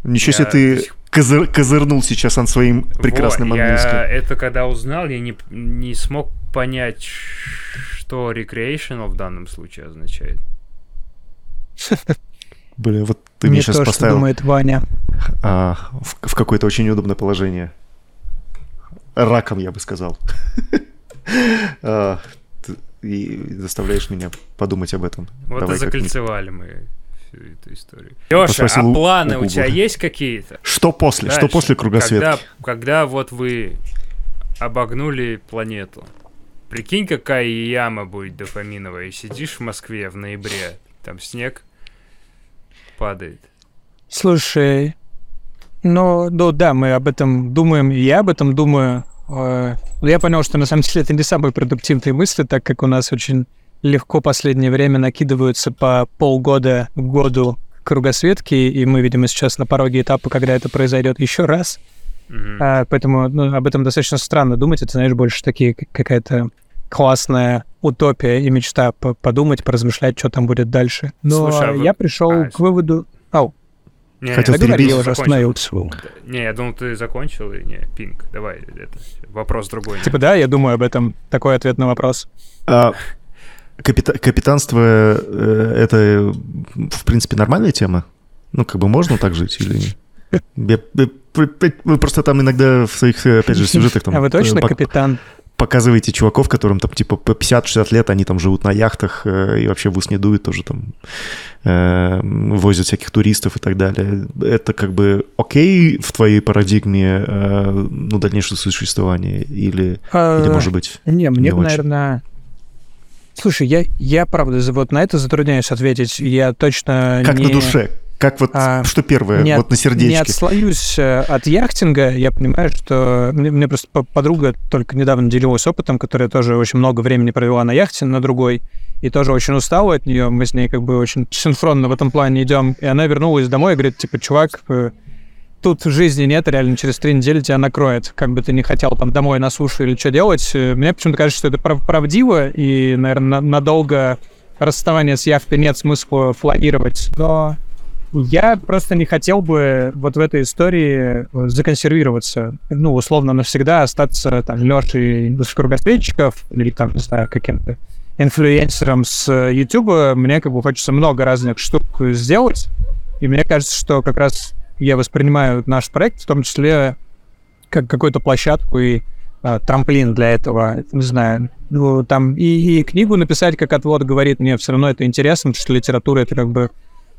ничего Я себе ты козыр- козырнул сейчас он своим прекрасным Во, английским. Я это когда узнал, я не, не смог понять, что recreational в данном случае означает. [LAUGHS] Бля, вот ты не меня сейчас то, что поставил думает Ваня. а, в, в какое-то очень удобное положение. Раком, я бы сказал. [LAUGHS] А, И заставляешь меня подумать об этом. Вот Давай и закольцевали мы всю эту историю. Леша, а планы у у тебя есть какие-то? Что после? Что Дальше. после кругосветки? Когда, когда вот вы обогнули планету, прикинь, какая яма будет дофаминовая, и сидишь в Москве в ноябре, там снег падает. Слушай, ну, ну да, мы об этом думаем, и я об этом думаю. Э, но Я понял, что на самом деле это не самые продуктивные мысли, так как у нас очень легко последнее время накидываются по полгода к году кругосветки, и мы, видимо, сейчас на пороге этапа, когда это произойдет еще раз. Мгм. А, поэтому ну, об этом достаточно странно думать. Это, знаешь, больше такие какая-то классная утопия и мечта по- подумать, поразмышлять, что там будет дальше. Но Слушай, а вы- я пришел а, к выводу... Не, Хотел не, перебить. я уже остановился. Не, я думал, ты закончил, и не, Пинк, давай, это, вопрос другой. Типа, да, я думаю об этом. Такой ответ на вопрос. А, капита- капитанство э, это, в принципе, нормальная тема? Ну, как бы можно так жить или нет? Я- я- Вы просто там иногда в своих, опять же, сюжетах там а вы точно э, пок- капитан? Показываете чуваков, которым там типа по 50-60 лет, они там живут на яхтах э, и вообще в ус не дует, тоже там э, возят всяких туристов и так далее. Это как бы окей в твоей парадигме э, ну, дальнейшего существования или, А, или может быть... Не, мне не бы, наверное... Слушай, я, я правда вот на это затрудняюсь ответить. Я точно Как не... на душе? Как вот, А, что первое, не от- вот на не сердечке? отслоюсь э, от яхтинга. Я понимаю, что мне, мне просто по- подруга только недавно делилась опытом, которая тоже очень много времени провела на яхте, на другой, и тоже очень устала от нее. Мы с ней как бы очень синхронно в этом плане идем. И она вернулась домой и говорит, типа, чувак, э, тут жизни нет, реально через три недели тебя накроет. Как бы ты не хотел там домой на сушу или что делать. Э, Мне почему-то кажется, что это прав- правдиво, и, наверное, надолго расставание с яхтой нет смысла планировать. Но я просто не хотел бы вот в этой истории э, законсервироваться. Ну, условно, навсегда остаться там Лешей из кругосветчиков или там, не знаю, каким-то инфлюенсером с Ютуба. Мне как бы хочется много разных штук сделать. И мне кажется, что как раз я воспринимаю наш проект, в том числе как какую-то площадку и а, трамплин для этого, не знаю, ну, там и, и книгу написать, как отвод говорит, мне все равно это интересно, потому что литература это как бы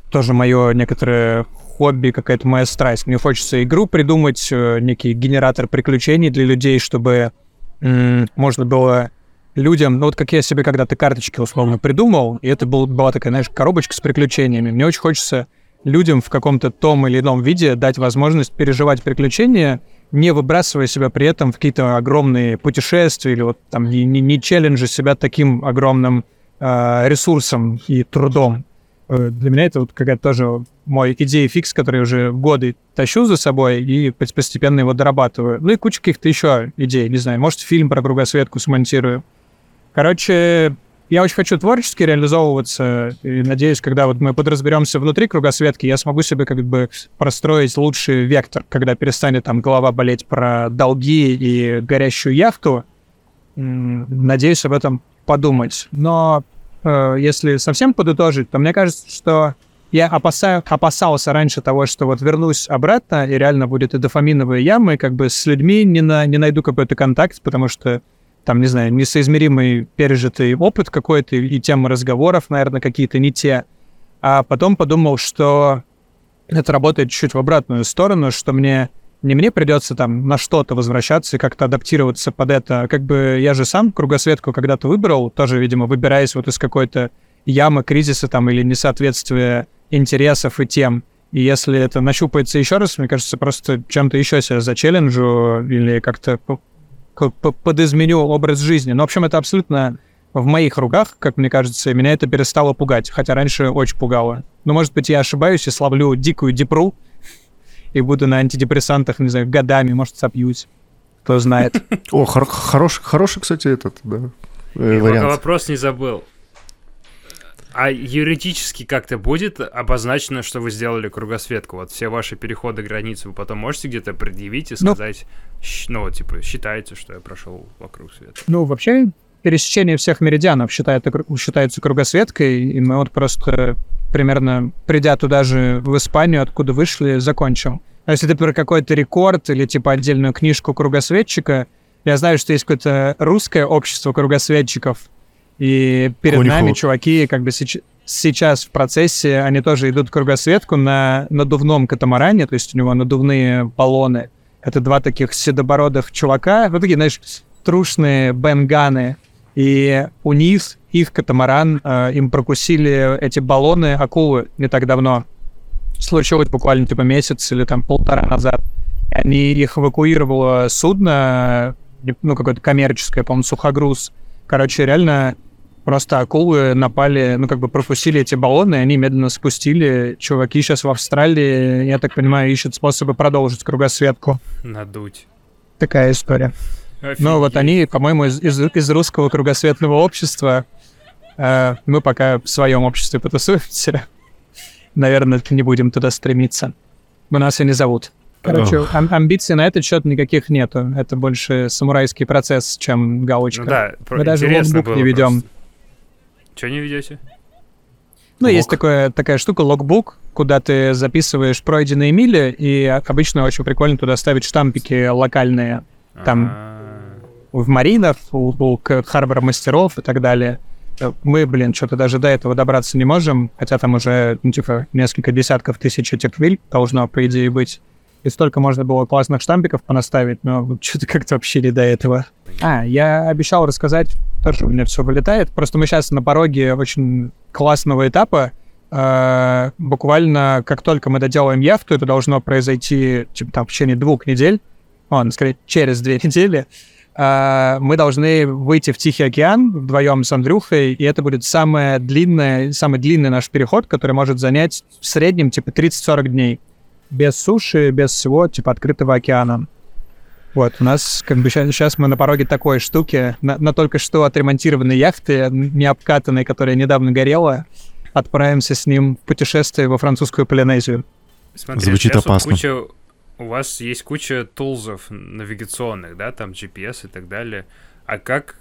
тоже мое некоторое хобби, какая-то моя страсть. Мне хочется игру придумать, э, некий генератор приключений для людей, чтобы можно было людям, ну вот как я себе когда-то карточки условно придумал, и это был, была такая, знаешь, коробочка с приключениями. Мне очень хочется людям в каком-то том или ином виде дать возможность переживать приключения, не выбрасывая себя при этом в какие-то огромные путешествия или вот там не, не, не челленджи себя таким огромным э, ресурсом и трудом. Э, Для меня это вот какая-то тоже мой идея фикс, который уже годы тащу за собой и пос- постепенно его дорабатываю. Ну и куча каких-то еще идей, не знаю, может, фильм про кругосветку смонтирую. Короче, я очень хочу творчески реализовываться, и надеюсь, когда вот мы подразберемся внутри кругосветки, я смогу себе как бы простроить лучший вектор, когда перестанет там голова болеть про долги и горящую яхту. Надеюсь об этом подумать. Но если совсем подытожить, то мне кажется, что я опасаю, опасался раньше того, что вот вернусь обратно, и реально будет и дофаминовые ямы, и как бы с людьми не, на, не найду какой-то контакт, потому что там, не знаю, несоизмеримый пережитый опыт какой-то, и темы разговоров, наверное, какие-то не те. А потом подумал, что это работает чуть в обратную сторону, что мне не мне придется там на что-то возвращаться и как-то адаптироваться под это. а Как бы я же сам кругосветку когда-то выбрал, тоже, видимо, выбираясь вот из какой-то ямы кризиса там или несоответствия интересов и тем. И если это нащупается еще раз, мне кажется, просто чем-то еще себя зачелленджу или как-то подизменю образ жизни. Но, в общем, это абсолютно в моих руках, как мне кажется, меня это перестало пугать, хотя раньше очень пугало. Но, может быть, я ошибаюсь и славлю дикую депру, и буду на антидепрессантах, не знаю, годами, может, сопьюсь. Кто знает. [LAUGHS] О, хор- хороший, хороший, кстати, этот, да, э, вариант. вопрос не забыл. А юридически как-то будет обозначено, что вы сделали кругосветку? Вот все ваши переходы границ вы потом можете где-то предъявить и Ну. сказать, ну, вот, типа, считайте, что я прошел вокруг света. Ну, вообще, пересечение всех меридианов считается, считается кругосветкой, и мы вот просто примерно, придя туда же в Испанию, откуда вышли, закончим. А если ты про какой-то рекорд или типа отдельную книжку кругосветчика, я знаю, что есть какое-то русское общество кругосветчиков, и перед Конюхов. нами чуваки как бы сеч- сейчас в процессе, они тоже идут кругосветку на надувном катамаране, то есть у него надувные баллоны. Это два таких седобородых чувака, вот такие, знаешь, трушные бенганы, и у них, их катамаран, э, им прокусили эти баллоны акулы не так давно. Случилось буквально типа месяц или там полтора назад. Они их эвакуировало судно, не- ну, какое-то коммерческое, по-моему, сухогруз. Короче, реально просто акулы напали, ну, как бы прокусили эти баллоны, и они медленно спустили. Чуваки сейчас в Австралии, я так понимаю, ищут способы продолжить кругосветку. Надуть. Такая история. Ну, вот Офигеть. они, по-моему, из, из- из русского кругосветного общества. Э, мы пока в своем обществе потусуемся. [LAUGHS] Наверное, не будем туда стремиться. У нас и не зовут. Короче, Ох. ам- амбиций на этот счет никаких нету. Это больше самурайский процесс, чем галочка. Ну да, про- Мы даже логбук не ведем. Чё не ведете? Ну, есть Лог. такое, такая штука, логбук, куда ты записываешь пройденные мили, и обычно очень прикольно туда ставить штампики локальные. Там А, в маринов, у, у харбор мастеров и так далее. Мы, блин, что-то даже до этого добраться не можем, хотя там уже, ну, типа, несколько десятков тысяч этих виль должно, по идее, быть. И столько можно было классных штампиков понаставить, но что-то [LAUGHS] как-то вообще не до этого. А, я обещал рассказать, тоже у меня все вылетает, просто мы сейчас на пороге очень классного этапа, Э, буквально как только мы доделаем яхту, это должно произойти, типа, там, в течение двух недель, он, скорее, через две [LAUGHS] недели, мы должны выйти в Тихий океан вдвоем с Андрюхой, и это будет самое длинное, самый длинный наш переход, который может занять в среднем типа 30-40 дней. Без суши, без всего, типа открытого океана. Вот, у нас как бы сейчас мы на пороге такой штуки, на, на только что отремонтированной яхты, не обкатанной, которая недавно горела, отправимся с ним в путешествие во французскую Полинезию. Смотри, Звучит опасно. куча- у вас есть куча тулзов навигационных, да, там GPS и так далее. А как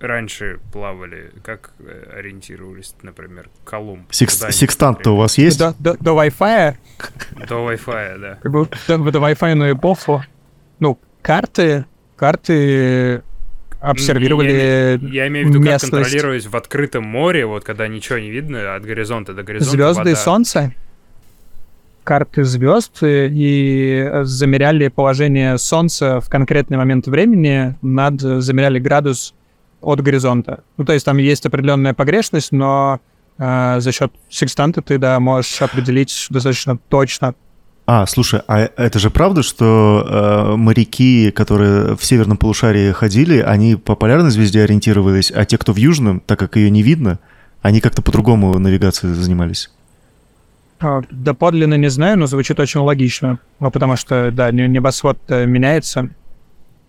раньше плавали, как э, ориентировались, например, Колумб? Секс- Секстант-то у вас есть? До, до, до Wi-Fi До Wi-Fi, да. как бы в, в эту Wi-Fi эпоху, ну, карты, карты обсервировали Я имею в виду, как местность. контролировать в открытом море, вот когда ничего не видно, от горизонта до горизонта. звезды и солнце, карты звезд и замеряли положение солнца в конкретный момент времени, над замеряли градус от горизонта. Ну, то есть там есть определенная погрешность, но э, за счет секстанта ты, да, можешь определить достаточно точно. А, слушай, а это же правда, что э, моряки, которые в северном полушарии ходили, они по полярной звезде ориентировались, а те, кто в южном, так как ее не видно, они как-то по-другому навигацией занимались? А, Да подлинно не знаю, но звучит очень логично. Ну, потому что, да, не- небосвод э, меняется.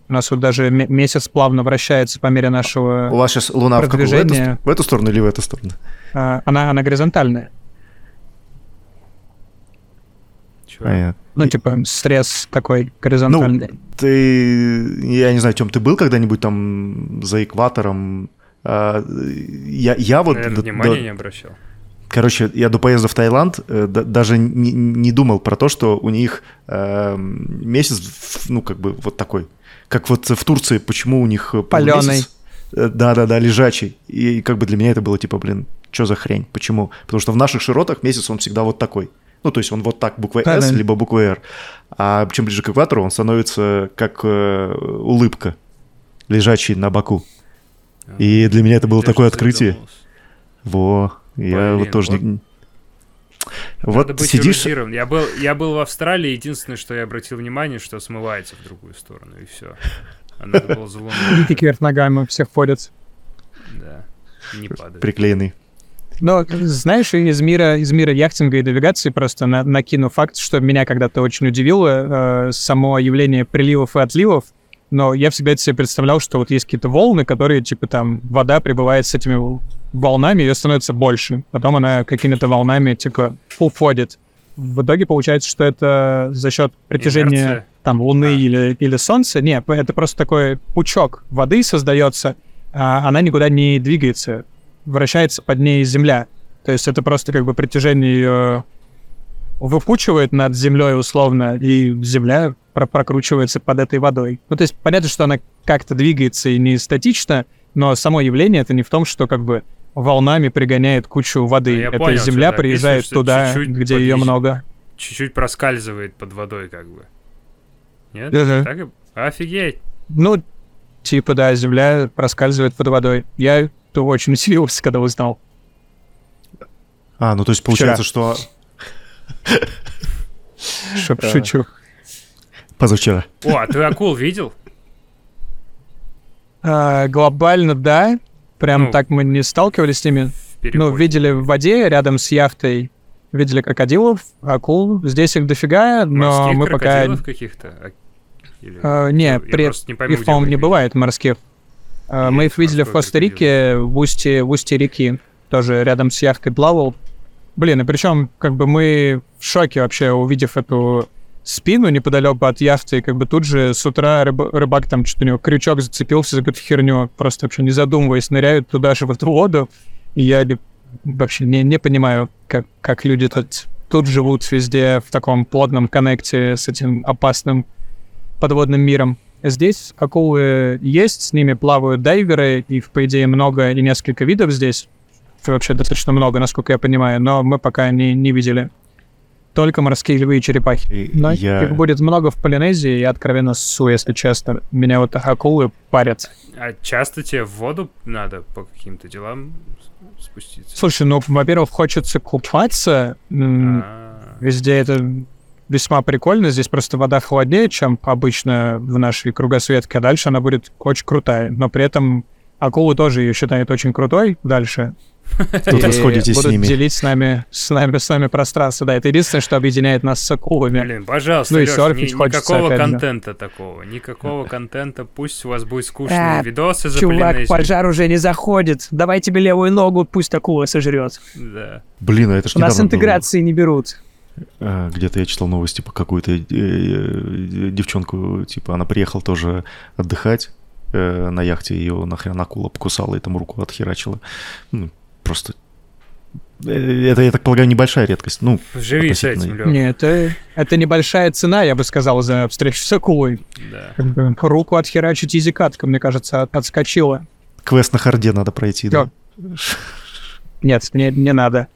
У нас вот даже ме- месяц плавно вращается по мере У нашего... вас сейчас Луна в, какую? в, эту, в эту сторону или в эту сторону? а, Она, она горизонтальная. Чё? Понятно. Ну, типа, срез такой горизонтальный. Ты, я не знаю, Тем, ты был когда-нибудь там за экватором? А, я, я вот... Наверное, до- внимания до- не обращал. Короче, я до поезда в Таиланд э, да- даже не, не думал про то, что у них эм, месяц, ну, как бы вот такой. Как вот в Турции, почему у них э, полумесяц, э, Да-да-да, лежачий. И как бы для меня это было типа, блин, что за хрень? Почему? Потому что в наших широтах месяц он всегда вот такой. Ну, то есть он вот так, буквой S, Правильно. либо буквой R. А чем ближе к экватору, он становится как э, улыбка, лежачий на боку. И для меня это было такое открытие. задумывался. Во, я Блин, вот тоже вот. не... Надо Вот быть сидишь... Я был, я был в Австралии, единственное, что я обратил внимание, что смывается в другую сторону, и все. А надо было за луну. Нити кверх ногами у всех ходят. Да. Не падает. приклеенный. Но, знаешь, из мира, из мира яхтинга и навигации просто на- накину факт, что меня когда-то очень удивило э, само явление приливов и отливов. Но я всегда себе представлял, что вот есть какие-то волны, которые, типа, там, вода прибывает с этими волнами, ее становится больше. Потом она какими-то волнами, типа, уходит. В итоге получается, что это за счет притяжения Инерция. там Луны А. или, или Солнца. Нет, это просто такой пучок воды создается, а она никуда не двигается, вращается под ней Земля. То есть это просто как бы притяжение ее выпучивает над Землей условно, и Земля про- прокручивается под этой водой. Ну, то есть понятно, что она как-то двигается и не статично, но само явление это не в том, что как бы волнами пригоняет кучу воды. Я это понял, Земля что ты приезжает что туда, чуть-чуть где ее много. Чуть-чуть проскальзывает под водой, как бы. Нет? Ага. Так и- Офигеть. Ну, типа, да, Земля проскальзывает под водой. Я то очень удивился, когда узнал. А, ну то есть Вчера. получается, что Шо- Да. Шучу. позавчера. О, а ты акул видел? А, глобально, да. Прям Ну, так мы не сталкивались с ними. Ну, видели в воде рядом с яхтой. Видели крокодилов, акул. Здесь их дофига, но Морских мы пока... каких-то? А- или- А, не, при- не пойму, их, по-моему, не бывает морских. А, мы Есть их видели в Коста-Рике, в устье, в устье реки. Тоже рядом с яхтой плавал. Блин, и причем, как бы мы в шоке вообще, увидев эту спину неподалеку от яхты, и как бы тут же с утра рыба- рыбак там что-то у него крючок зацепился за какую-то херню, просто вообще не задумываясь, ныряют туда же в эту воду. И я вообще не, не понимаю, как, как люди тут, тут живут везде в таком плотном коннекте с этим опасным подводным миром. Здесь акулы есть, с ними плавают дайверы, их, по идее, много и несколько видов здесь. Вообще достаточно много, насколько я понимаю, но мы пока не, не видели. Только морские львы и черепахи. И Но я- их будет много в Полинезии, я откровенно ссу, если честно. Меня вот акулы парят. А часто тебе в воду надо по каким-то делам спуститься? Слушай, ну, во-первых, хочется купаться. м, А, Везде это весьма прикольно. Здесь просто вода холоднее, чем обычно в нашей кругосветке, а дальше она будет очень крутая. Но при этом акулы тоже ее считают очень крутой дальше. Тут И расходитесь с ними. делить с нами, с нами, с нами пространство. Да, это единственное, что объединяет нас с акулами. Блин, пожалуйста, Ну и Лёш, серфить ни- хочется, никакого опять же. контента такого. Никакого контента. Пусть у вас будет скучные А, видосы Чувак, пожар уже не заходит. Давай тебе левую ногу, пусть акула сожрет. Да. Блин, а это ж У нас недавно было. интеграции не берут. А, Где-то я читал новости по какую-то э, э, девчонку, типа, она приехала тоже отдыхать э, на яхте, ее нахрен акула покусала и там руку отхерачила. Ну, просто... э, Это, я так полагаю, небольшая редкость. Ну, Живи с этим, Лёш. Нет, это, это небольшая цена, я бы сказал, за встречу с акулой. Да. Как бы руку отхерачить изикатка, мне кажется, от- отскочила. квест на харде надо пройти. да. Нет, не, не надо.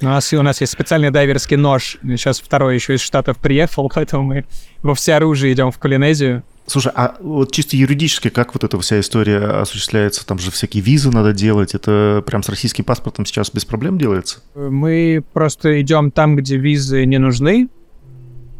У нас, у нас есть специальный дайверский нож. Сейчас второй еще из Штатов приехал, [LAUGHS] поэтому мы во всеоружии идем в Полинезию. Слушай, а вот чисто юридически, как вот эта вся история осуществляется? Там же всякие визы надо делать. Это прям с российским паспортом сейчас без проблем делается? Мы просто идем там, где визы не нужны.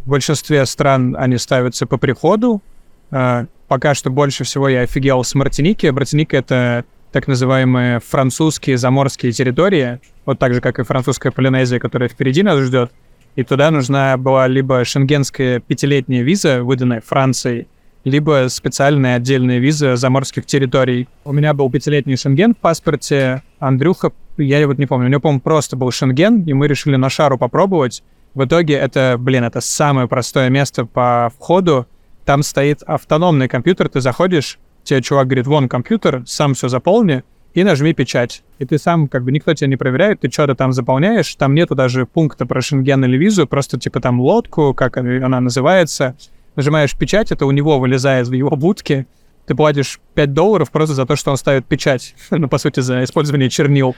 В большинстве стран они ставятся по приходу. А, Пока что больше всего я офигел с Мартиники. Мартиника — это так называемые французские заморские территории. Вот так же, как и французская Полинезия, которая впереди нас ждет. И туда нужна была либо шенгенская пятилетняя виза, выданная Францией, либо специальная отдельная виза заморских территорий. У меня был пятилетний шенген в паспорте, Андрюха, я вот не помню, у него, по-моему, просто был шенген, и мы решили на шару попробовать. В итоге это, блин, это самое простое место по входу. Там стоит автономный компьютер, ты заходишь, тебе чувак говорит, вон компьютер, сам все заполни, и нажми печать. И ты сам, как бы, никто тебя не проверяет, ты что-то там заполняешь, там нету даже пункта про шенген или визу, просто типа там лодку, как она называется, нажимаешь печать, это у него вылезает в его будке, ты платишь 5 долларов просто за то, что он ставит печать, [LAUGHS] ну, по сути, за использование чернил.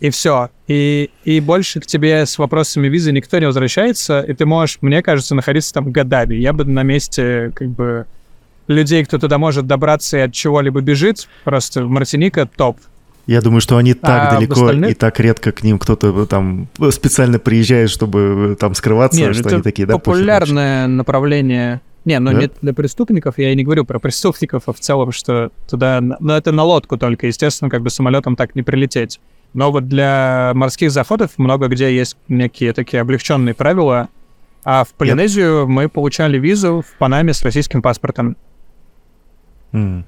И все. И, и больше к тебе с вопросами визы никто не возвращается, и ты можешь, мне кажется, находиться там годами. Я бы на месте, как бы, людей, кто туда может добраться и от чего-либо бежит, просто Мартиника топ. Я думаю, что они так а далеко остальных... и так редко к ним кто-то там специально приезжает, чтобы там скрываться, Нет, что это они такие, да, популярное направление. Не, ну да? не для преступников, я и не говорю про преступников, а в целом, что туда, ну это на лодку только, естественно, как бы самолетом так не прилететь. Но вот для морских заходов много где есть некие такие облегченные правила, а в Полинезию я... мы получали визу в Панаме с российским паспортом. Mm.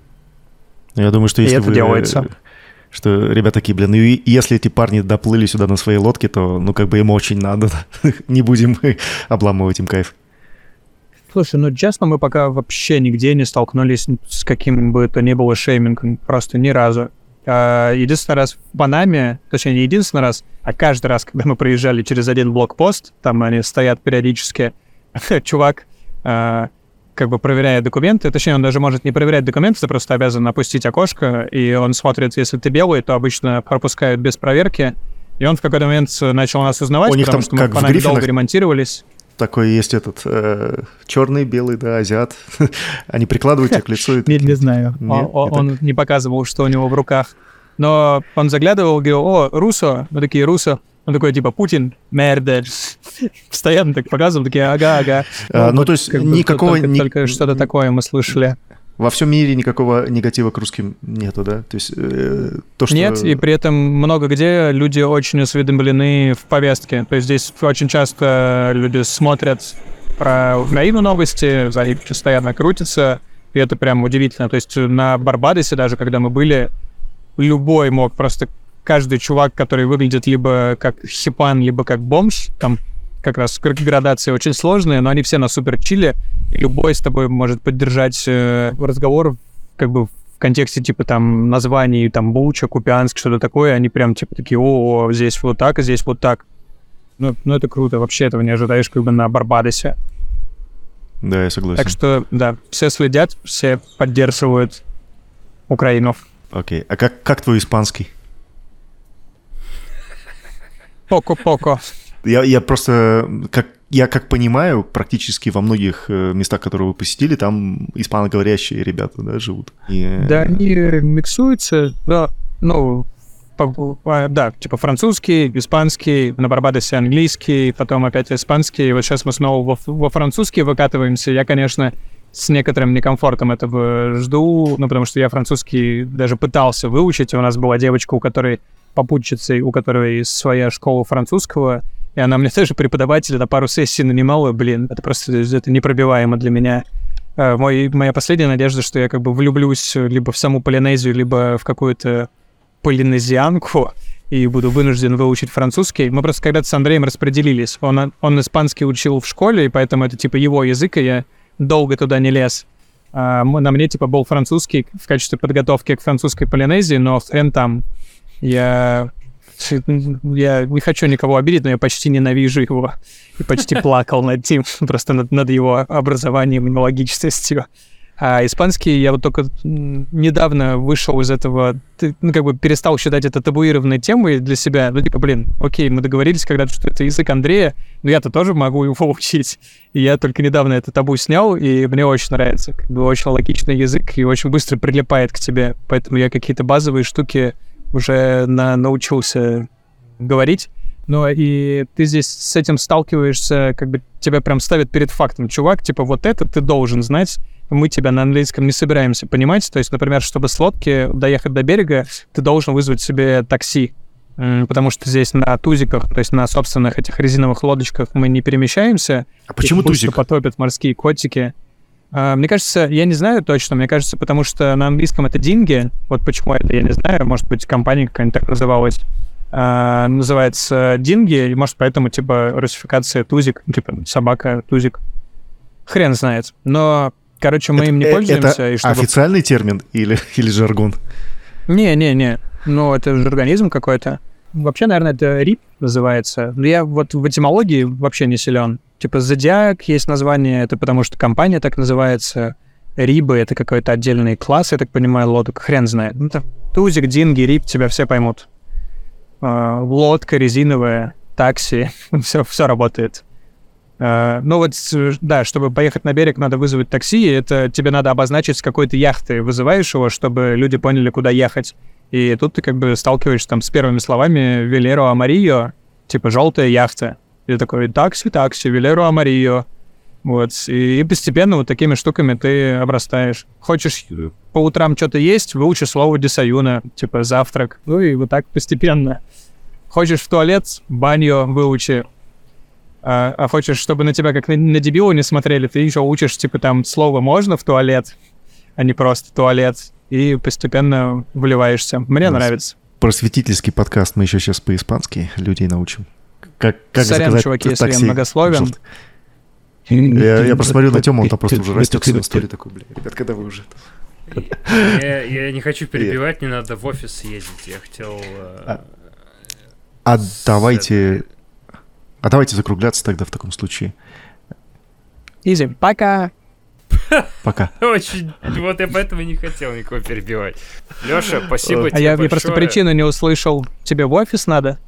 Я думаю, что если и это вы... делается. Что ребята такие, блин, и если эти парни доплыли сюда на своей лодке, то, ну, как бы им очень надо. [LAUGHS] не будем обламывать им кайф. Слушай, ну, честно, мы пока вообще нигде не столкнулись с каким бы то ни было шеймингом. Просто ни разу. А, единственный раз в Панаме, точнее, не единственный раз, а каждый раз, когда мы проезжали через один блокпост, там они стоят периодически, [LAUGHS] чувак а, как бы проверяет документы, точнее, он даже может не проверять документы, ты просто обязан опустить окошко, и он смотрит, если ты белый, то обычно пропускают без проверки, и он в какой-то момент начал нас узнавать, У них потому там, что мы как в долго ремонтировались. Такой есть этот э, черный, белый, да, азиат. [LAUGHS] Они прикладывают тебя к лицу. И... Не, не знаю. Нет, он, не он не показывал, что у него в руках. Но он заглядывал, говорил, о, Русо. Мы такие, Русо. Он такой, типа, Путин, мерда. Постоянно так показывал, такие, ага, ага. А, ну, то есть как никакого... Только, ни... только что-то такое мы слышали. Во всем мире никакого негатива к русским нету, да? То есть э, то, что... Нет, и при этом много где люди очень осведомлены в повестке. То есть здесь очень часто люди смотрят про Украину новости, за ними постоянно крутятся, и это прям удивительно. То есть на Барбадосе даже, когда мы были, любой мог просто каждый чувак, который выглядит либо как хипан, либо как бомж, там как раз градации очень сложные, но они все на супер чили. Любой с тобой может поддержать э, разговор как бы в контексте типа там названий, там Буча, Купианск, что-то такое, они прям типа такие, о, здесь вот так, а здесь вот так. Ну, ну это круто, вообще этого не ожидаешь как бы на Барбадосе. Да, я согласен. Так что, да, все следят, все поддерживают Украину. Окей, а как, как твой испанский? Поко-поко. Я, я просто, как, я как понимаю, практически во многих э, местах, которые вы посетили, там испаноговорящие ребята, да, живут. И... Да, они миксуются, да, ну, по, по, да, типа французский, испанский, на Барбадосе английский, потом опять испанский, и вот сейчас мы снова во, во французский выкатываемся. Я, конечно, с некоторым некомфортом этого жду, ну, потому что я французский даже пытался выучить. У нас была девочка, у которой попутчицей, у которой своя школа французского, и она мне [LAUGHS] тоже преподавателя на пару сессий нанимала, блин, это просто это непробиваемо для меня. А, мой, моя последняя надежда, что я как бы влюблюсь либо в саму Полинезию, либо в какую-то полинезианку, и буду вынужден выучить французский. Мы просто когда-то с Андреем распределились. Он, он испанский учил в школе, и поэтому это типа его язык, и я долго туда не лез. А, на мне типа был французский в качестве подготовки к французской Полинезии, но хрен там. Я я не хочу никого обидеть, но я почти ненавижу его и почти плакал над ним, [LAUGHS] просто над, над его образованием и логичностью. А испанский я вот только недавно вышел из этого, ну, как бы перестал считать это табуированной темой для себя. Ну, типа, блин, окей, мы договорились когда-то, что это язык Андрея, но я-то тоже могу его [LAUGHS] учить. И я только недавно это табу снял, и мне очень нравится. Как бы очень логичный язык и очень быстро прилипает к тебе. Поэтому я какие-то базовые штуки уже на, научился говорить. Но и ты здесь с этим сталкиваешься, как бы тебя прям ставят перед фактом. Чувак, типа, вот это ты должен знать, мы тебя на английском не собираемся понимать. То есть, например, чтобы с лодки доехать до берега, ты должен вызвать себе такси. потому что здесь на тузиках, то есть на собственных этих резиновых лодочках мы не перемещаемся. А почему тузик? потопят морские котики. А, Мне кажется, я не знаю точно, мне кажется, потому что на английском это динги. Вот почему это, я не знаю. Может быть, компания какая-нибудь так называлась. А, Называется динги, и может поэтому, типа, русификация тузик, типа, собака тузик. Хрен знает. Но, короче, мы им не Э, пользуемся. Это и чтобы официальный термин или, [LAUGHS] или жаргон? не-не-не, ну это же организм какой-то. Вообще, наверное, это рип называется. Но я вот в этимологии вообще не силен. Типа зодиак есть название, это потому что компания так называется. Рибы — это какой-то отдельный класс, я так понимаю, лодок. Хрен знает. Ну, это тузик, динги, рип, тебя все поймут. А, лодка резиновая, такси, [LAUGHS] все, все работает. А, ну вот, да, чтобы поехать на берег, надо вызвать такси, это тебе надо обозначить с какой-то яхты, вызываешь его, чтобы люди поняли, куда ехать. И тут ты как бы сталкиваешься там с первыми словами «Велеро Амарио», типа «желтая яхта». Ты такой «такси, такси, Велеро Амарио». Вот, и, и постепенно вот такими штуками ты обрастаешь. Хочешь по утрам что-то есть, выучи слово десаюна, типа завтрак. Ну и вот так постепенно. Хочешь в туалет, баню выучи. А, а хочешь, чтобы на тебя как на, на дебила не смотрели, ты еще учишь, типа, там, слово «можно» в туалет, а не просто туалет. И постепенно вливаешься. Мне нравится. Просветительский подкаст мы еще сейчас по-испански людей научим. Как, как Сорян, заказать чуваки, если я такси. многословен. Я, я просто смотрю на Тему, он там просто уже растет в истории такой, бля, ребят, когда вы уже... Я, я не хочу перебивать, не надо в офис съездить. Я хотел... э, А с давайте... А давайте закругляться тогда в таком случае. Изи. Пока. Пока. [LAUGHS] Очень... Вот я поэтому не хотел никого перебивать. Леша, спасибо А тебе я, я просто причину не услышал. Тебе в офис надо?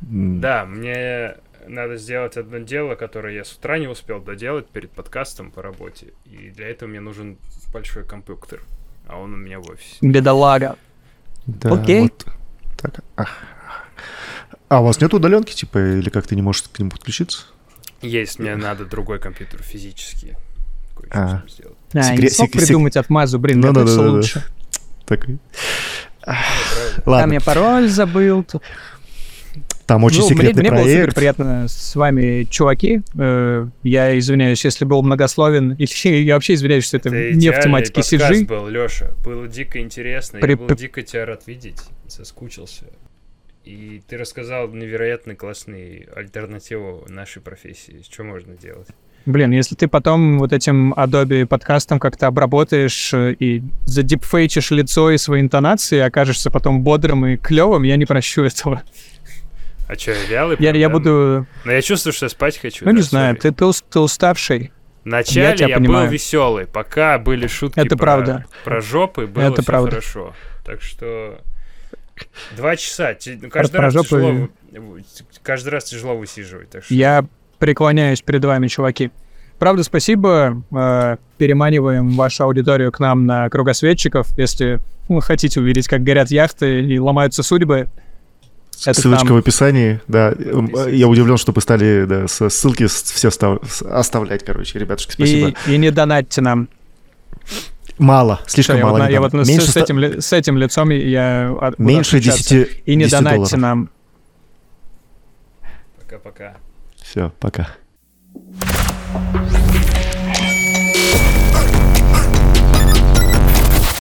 Да, мне надо сделать одно дело, которое я с утра не успел доделать перед подкастом по работе. И для этого мне нужен большой компьютер. А он у меня в офисе. Бедолага. Да, Окей. вот так. Ах. А у вас нет удаленки, типа, или как ты не можешь к нему подключиться? Есть, мне надо другой компьютер физически. А. А, не Секрет- смог сек- сек- придумать отмазу, блин, Ну да, да, да, да. лучше. Так. Ну, правильно. Там Ладно, я пароль забыл. тут. Там очень Ну, мне, секретный мне было супер проект. приятно с вами, чуваки. Э, я извиняюсь, если был многословен. [LAUGHS] Или я вообще извиняюсь, что это, Это не в тематике CG. был, Леша. Было дико интересно. При- Я был дико тебя рад видеть. Соскучился. И ты рассказал невероятно классную альтернативу нашей профессии. Что можно делать? Блин, если ты потом вот этим Adobe подкастом как-то обработаешь э, и задипфейчишь лицо и свои интонации, окажешься потом бодрым и клевым, я не прощу этого. А что, я вялый? Я, прям, я да? буду... Но я чувствую, что я спать хочу. Ну, да, не знаю, ты, ты, ты уставший. Вначале я я, тебя был понимаю. веселый, пока были шутки Это про, правда. про жопы, было Это правда. хорошо. Так что два часа. Ну, каждый про раз жопы- тяжело, каждый раз тяжело высиживать. Так что Я преклоняюсь перед вами, чуваки. Правда, спасибо. Э, переманиваем вашу аудиторию к нам на кругосветчиков. Если вы хотите увидеть, как горят яхты и ломаются судьбы, это Ссылочка там. в описании, да. Эм, Я удивлен, что вы стали да, со- ссылки все став- оставлять, короче, ребятушки, спасибо. И, и не донатьте нам. Мало, слишком я мало. я дам. вот с, меньше, с ста- этим, ли- с этим лицом я меньше отключаться. 10, И не 10 донатьте долларов. нам. пока-пока. Все, пока.